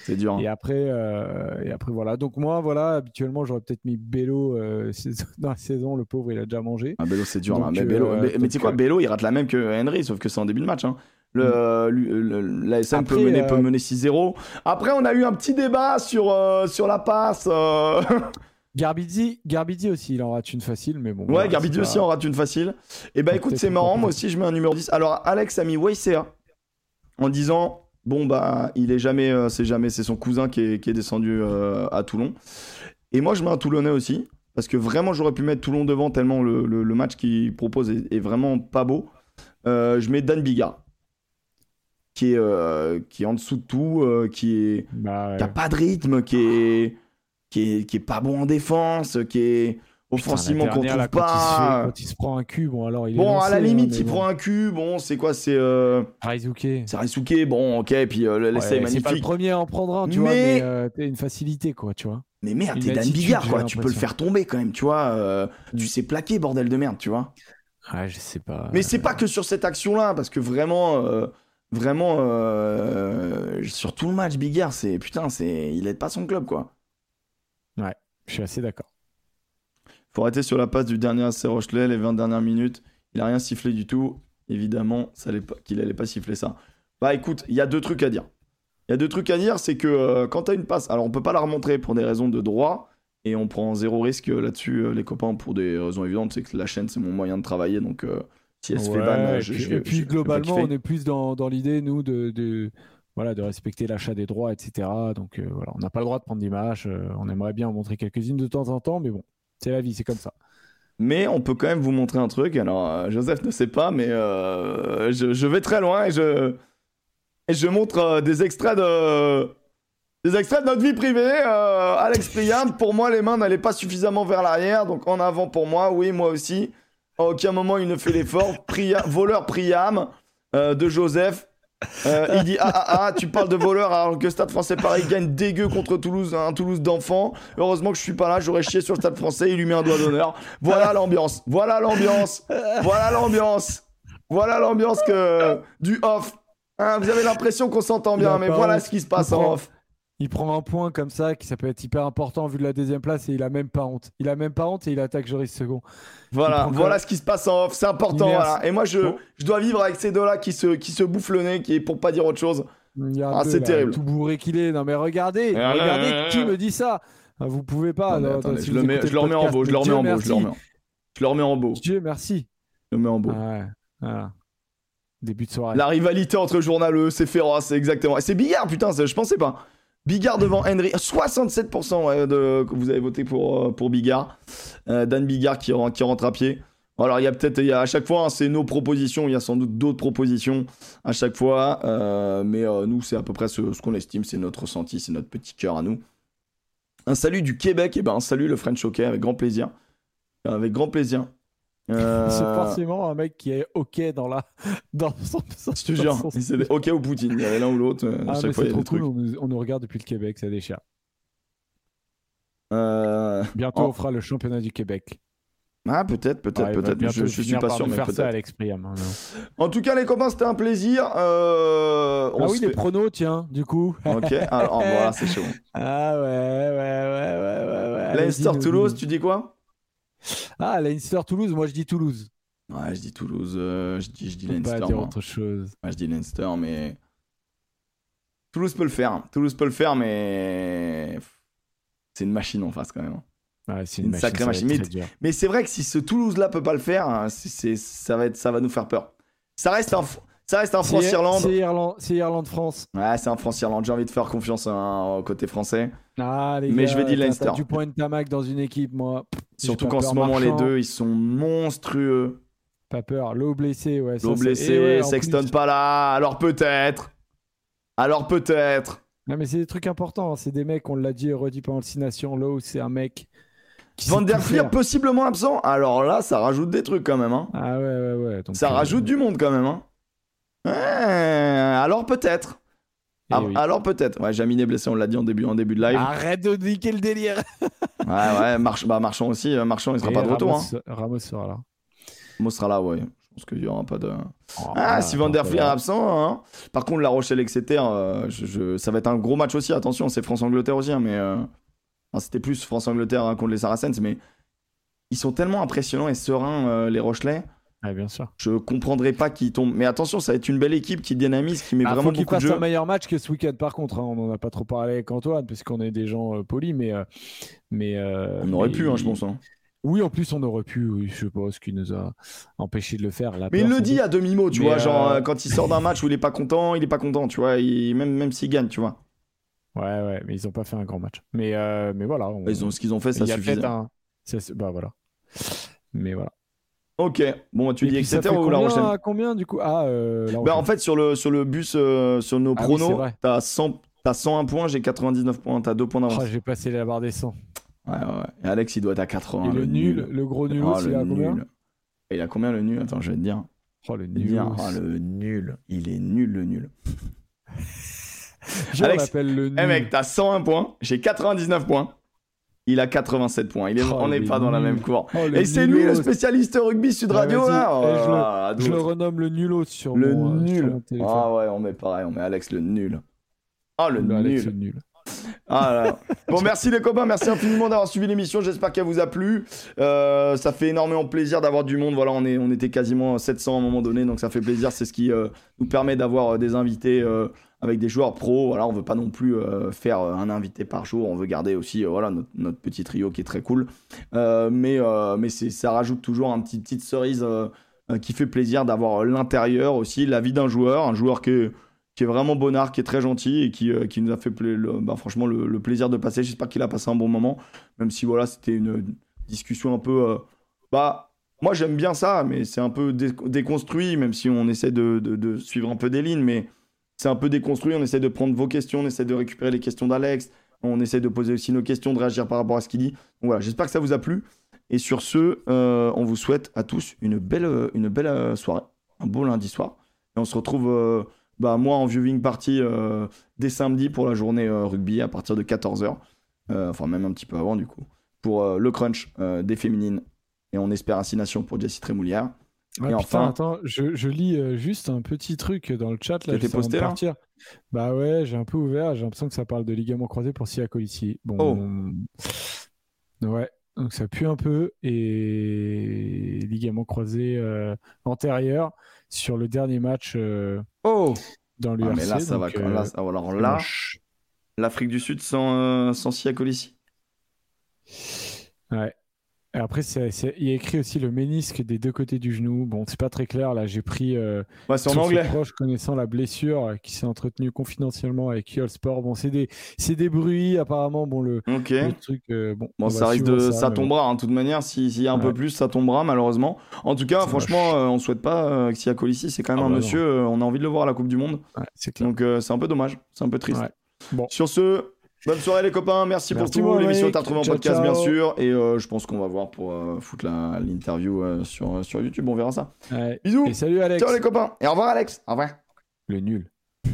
C'est dur. Hein. Et après, euh, et après voilà. Donc moi, voilà, habituellement, j'aurais peut-être mis Bello euh, dans la saison. Le pauvre, il a déjà mangé. Ah, Bello, c'est dur. Mais, euh, mais, tu sais quoi, Bello, il rate la même que Henry, sauf que c'est en début de match. Hein. Le, mm. la SM peut mener, peut mener 6-0. Après, on a eu un petit débat sur, sur la passe. Garbidi, Garbidi aussi, il en rate une facile, mais bon. Ouais, voilà, Garbidi aussi pas- en rate une facile. Et bah Peut-être écoute, c'est marrant, moi aussi je mets un numéro 10. Alors Alex a mis Weissea en disant bon bah il est jamais, euh, c'est jamais, c'est son cousin qui est, qui est descendu euh, à Toulon. Et moi je mets un Toulonnais aussi parce que vraiment j'aurais pu mettre Toulon devant tellement le, le- le match qu'il propose est, est vraiment pas beau. Euh, je mets Dan Bigard qui est, qui est en dessous de tout, qui est Bah, ouais. qui a pas de rythme, qui est, qui est, qui est pas bon en défense, qui est offensivement qu'on trouve là, quand il se pas. quand il se prend un cul, bon alors il est Bon, lancé, à la hein, limite, mais il bon. prend un cul. Bon, c'est quoi C'est euh, Raizuke. c'est Risuke. Bon, ok, puis euh, Ouais, l'essai est c'est pas le magnifique. premier à en prendre un, tu vois, Mais- mais euh, une facilité, quoi, tu vois. Mais merde, t'es Dan Bigard, quoi. Tu peux le faire tomber quand même, tu vois. euh, tu sais plaquer, bordel de merde, tu vois. Ouais, je sais pas. Mais c'est pas que sur cette action-là, parce que vraiment, euh, vraiment, euh, sur tout le match, Bigard, c'est putain, c'est, il aide pas son club, quoi. Je suis assez d'accord. Faut arrêter sur la passe du dernier AC Rochelet, les 20 dernières minutes. Il a rien sifflé du tout. Évidemment, qu'il allait pas siffler ça. Bah écoute, il y a deux trucs à dire. Il y a deux trucs à dire, c'est que euh, quand t'as une passe, alors on peut pas la remontrer pour des raisons de droit, et on prend zéro risque euh, là-dessus, euh, les copains, pour des raisons évidentes, c'est que la chaîne c'est mon moyen de travailler, donc euh, si elle se fait ban, et je, puis, je- et puis, je globalement, on est plus dans, dans l'idée, nous, de, de, voilà, de respecter l'achat des droits, etc. Donc voilà, on n'a pas le droit de prendre d'images. euh, on aimerait bien en montrer quelques-unes de temps en temps, mais bon, c'est la vie, c'est comme ça. Mais on peut quand même vous montrer un truc. Alors, euh, Joseph ne sait pas, mais euh, je, vais très loin et je, je montre euh, des extraits de. Des extraits de notre vie privée. Alex Priam, pour moi, les mains n'allaient pas suffisamment vers l'arrière. Donc en avant pour moi, oui, moi aussi. À aucun moment il ne fait l'effort. Priam- voleur Priam de Joseph. Euh, il dit ah ah ah, tu parles de voleur alors que Stade Français Paris gagne dégueu contre Toulouse, un Toulouse d'enfants. Heureusement que je suis pas là, j'aurais chié sur le Stade Français. Il lui met un doigt d'honneur. Voilà l'ambiance. Voilà l'ambiance. Voilà l'ambiance. Voilà l'ambiance que du off. Hein, vous avez l'impression qu'on s'entend bien, mais voilà ce qui se passe en off. Il prend un point comme ça, qui ça peut être hyper important vu de la deuxième place, et il a même pas honte. Il a même pas honte et il attaque Joris second. Voilà, voilà ce qui se passe en off. C'est important. Voilà. Et moi, je, Bon. je dois vivre avec ces deux-là qui se, qui se bouffent le nez, qui est pour pas dire autre chose. Ah, c'est terrible. Tout bourré qu'il est. Non mais regardez, Ah, regardez ah, qui ah. me dit ça. Ah, Vous pouvez pas. Non, attendez, si je vous le mets, je le remets en beau, je le remets en beau, je le remets en, je le remets en beau. Dieu merci. Je le mets en beau. Ah ouais, voilà. Début de soirée. La rivalité entre journaleux, c'est féroce, c'est exactement. Et c'est Bigard, putain, je pensais pas. Bigard devant Henry, 67% ouais, de, que vous avez voté pour, euh, Bigard. Euh, Dan Bigard qui, ren- qui rentre à pied. Alors il y a peut-être, à chaque fois, hein, c'est nos propositions, il y a sans doute d'autres propositions à chaque fois, euh, mais nous c'est à peu près ce, qu'on estime, c'est notre ressenti, c'est notre petit cœur à nous. Un salut du Québec, et ben un salut le French Hockey avec grand plaisir, avec grand plaisir. Euh, C'est forcément un mec qui est ok dans la dans son. je te jure, c'est ok ou Poutine, il y avait l'un ou l'autre, euh, à Ah, chaque fois il y a trop des trucs. cool. On nous, on nous regarde depuis le Québec, ça déchire. Euh, Bientôt, Oh. on fera le championnat du Québec. Ah, peut-être, peut-être, Ah, peut-être. Je, je suis pas sûr, mais faire ça, hein, mais- En tout cas, les copains, c'était un plaisir. Euh, on Ah oui, les fait- pronos, tiens, du coup. Ok, alors voilà, c'est chaud. Ah ouais, ouais, ouais, ouais, ouais. ouais. Allez-y, Leinster nous- Toulouse, nous- tu dis quoi? Ah, Leinster Toulouse, moi je dis Toulouse. Ouais, je dis Toulouse, euh, je dis, je dis peux pas Leinster. dire moi. autre chose. Ouais, je dis Leinster, mais. Toulouse peut le faire. Toulouse peut le faire, mais. C'est une machine en face quand même. Ouais, c'est Une une, sacrée machine. machine. Mais c'est vrai que si ce Toulouse-là peut pas le faire, hein, ça, va être, ça va nous faire peur. Ça reste un, ça reste un France-Irlande. C'est Irlande, Irlande-France. Ouais, c'est un France-Irlande. J'ai envie de faire confiance hein, au côté français. Ah, les Mais gars, je vais dire Leinster. Du point de tamac dans une équipe, moi. Surtout qu'en ce moment, les deux, ils sont monstrueux. Pas peur. L'eau blessé, ouais. L'eau blessé, et ouais, Sexton plus- pas là. Alors peut-être. Alors peut-être. Non, mais c'est des trucs importants. hein. C'est des mecs, on l'a dit et redit pendant le 6 Nations. Lowe, c'est un mec. Van der Fleer possiblement absent. Alors là, ça rajoute des trucs quand même. Hein. Ah ouais, ouais, ouais. Donc, Ça euh, rajoute du monde quand même. Hein. Ouais, alors peut-être. eh Ah, oui. Alors peut-être. Ouais, Jamine est blessé, on l'a dit en début, en début de live. Arrête de niquer le délire. Ouais, ouais, March- bah, Marchand aussi. euh, Marchand, il sera Et pas de retour. Hein. Ramos, Ramos sera là. Mo sera là, ouais. Je pense qu'il y aura pas de. Oh, Ah, si Van der Fleer est absent. hein. Par contre, La Rochelle, Exeter, euh, je, je- ça va être un gros match aussi. Attention, c'est France-Angleterre aussi. hein, mais euh, enfin, C'était plus France-Angleterre hein, contre les Saracens. Mais ils sont tellement impressionnants et sereins, euh, les Rochelais. Bien sûr. Je comprendrais pas qu'il tombe. Mais attention, ça va être une belle équipe qui dynamise, qui met Ah, vraiment faut qu'il beaucoup de fasse jeu. un meilleur match que ce week-end, par contre. hein. On n'en a pas trop parlé avec Antoine, puisqu'on est des gens euh, polis, mais. euh, mais euh, On aurait mais- pu, hein, je pense. hein. Oui, en plus, on aurait pu, oui, je pense qu'il nous a empêché de le faire. la Mais il le dit doute. à demi-mot, tu Mais, vois. Genre, quand il sort d'un match où il est pas content, il est pas content, tu vois. il- Même, même s'il gagne, tu vois. Ouais, ouais, mais ils n'ont pas fait un grand match. Mais, euh, mais voilà. on- Ils ont, ce qu'ils ont fait, ça il y a suffisait. peut-être un. Bah voilà. Mais voilà. Ok. Bon, tu Et dis fait ou La Rochelle combien du coup? Ah, euh, Bah, en fait, sur le, sur le bus, euh, sur nos Ah oui, pronos, vrai. t'as 100 t'as 101 points, j'ai 99 points, t'as 2 points d'avance. Oh, j'ai passé la barre des 100. Ouais, ouais, ouais. Et Alex, il doit être à 80. Et le nul, le gros nul, Oh, il le a combien nul. Et il a combien le nul? Attends, je vais te dire. Oh, le nul. Ah, le nul. Il est nul, le nul. Je Alex, le nul. Eh mec, t'as 101 points, j'ai 99 points. Il a 87 points. Il est... Oh, on n'est pas dans la même cour. Oh, Et c'est lui le spécialiste rugby Sud Radio vas-y. là je Oh, le- Je renomme le nulos sur Le mon, euh, sur nul. mon. Ah ouais, on met pareil, on met Alex le nul. Ah le nul. le nul. Ah. Bon, merci les copains, merci infiniment d'avoir suivi l'émission. J'espère qu'elle vous a plu. Euh, ça fait énormément plaisir d'avoir du monde. Voilà, on, est, on était quasiment 700 à un moment donné, donc ça fait plaisir. C'est ce qui euh, nous permet d'avoir des invités euh, avec des joueurs pros. Voilà, on veut pas non plus euh, faire euh, un invité par jour. On veut garder aussi euh, voilà, notre, petit trio qui est très cool. Mais mais ça rajoute toujours un petit petite cerise qui fait plaisir d'avoir l'intérieur aussi, la vie d'un joueur, un joueur qui est vraiment bonnard, qui est très gentil et qui, qui nous a fait bah, franchement le, plaisir de passer. J'espère qu'il a passé un bon moment, même si voilà, c'était une discussion un peu. bah, moi j'aime bien ça, mais c'est un peu dé- déconstruit, même si on essaie de- de suivre un peu des lignes, mais c'est un peu déconstruit. On essaie de prendre vos questions, on essaie de récupérer les questions d'Alex, on essaie de poser aussi nos questions, de réagir par rapport à ce qu'il dit. Donc voilà, j'espère que ça vous a plu. Et sur ce, euh, on vous souhaite à tous une belle, euh, euh, soirée, un beau lundi soir. Et on se retrouve, bah, moi, en viewing party dès samedi pour la journée rugby à partir de 14h. enfin, même un petit peu avant, du coup. Pour le crunch des féminines. Et on espère ainsi pour Jessie Trémoulière. Ah, putain, enfin- attends, je, je lis euh, juste un petit truc dans le chat là. Juste avant de posté, partir. Bah ouais, j'ai un peu ouvert. J'ai l'impression que ça parle de ligament croisé pour Sia Colici. Bon, Oh. ouais, donc ça pue un peu et ligament croisé euh, antérieur sur le dernier match euh, Oh dans ah, l'URC. Mais là, ça va. donc, euh, là, alors là, l'Afrique du Sud sans, euh, sans Sia Colissi. Ouais. Après, c'est- c'est- il y a écrit aussi le ménisque des deux côtés du genou. Bon, c'est pas très clair. Là, j'ai pris. euh, Ouais, c'est en anglais. proches connaissant la blessure euh, qui s'est entretenue confidentiellement avec Yol Sport. Bon, c'est des, c'est des bruits. Apparemment, bon, le, truc. euh, bon, Bon, on ça risque de. Ça, tombera, hein, de toute manière. si- S'il y a un peu plus, ça tombera, malheureusement. En tout cas, franchement, euh, on souhaite pas que Sia Colissi. C'est quand même Ah un bah monsieur. on a envie de le voir à la Coupe du Monde. bon. Ouais, c'est clair. Donc, c'est un peu dommage. C'est un peu triste. Ouais. Bon. Sur ce. Bonne soirée les copains, merci, Merci, pour tout. L'émission est à retrouver en podcast ciao. bien sûr. Et euh, je pense qu'on va voir pour euh, foutre la- l'interview euh, sur, sur YouTube, on verra ça. Ouais. Bisous, Et salut Alex. ciao les copains. Et au revoir Alex, au revoir. Le nul.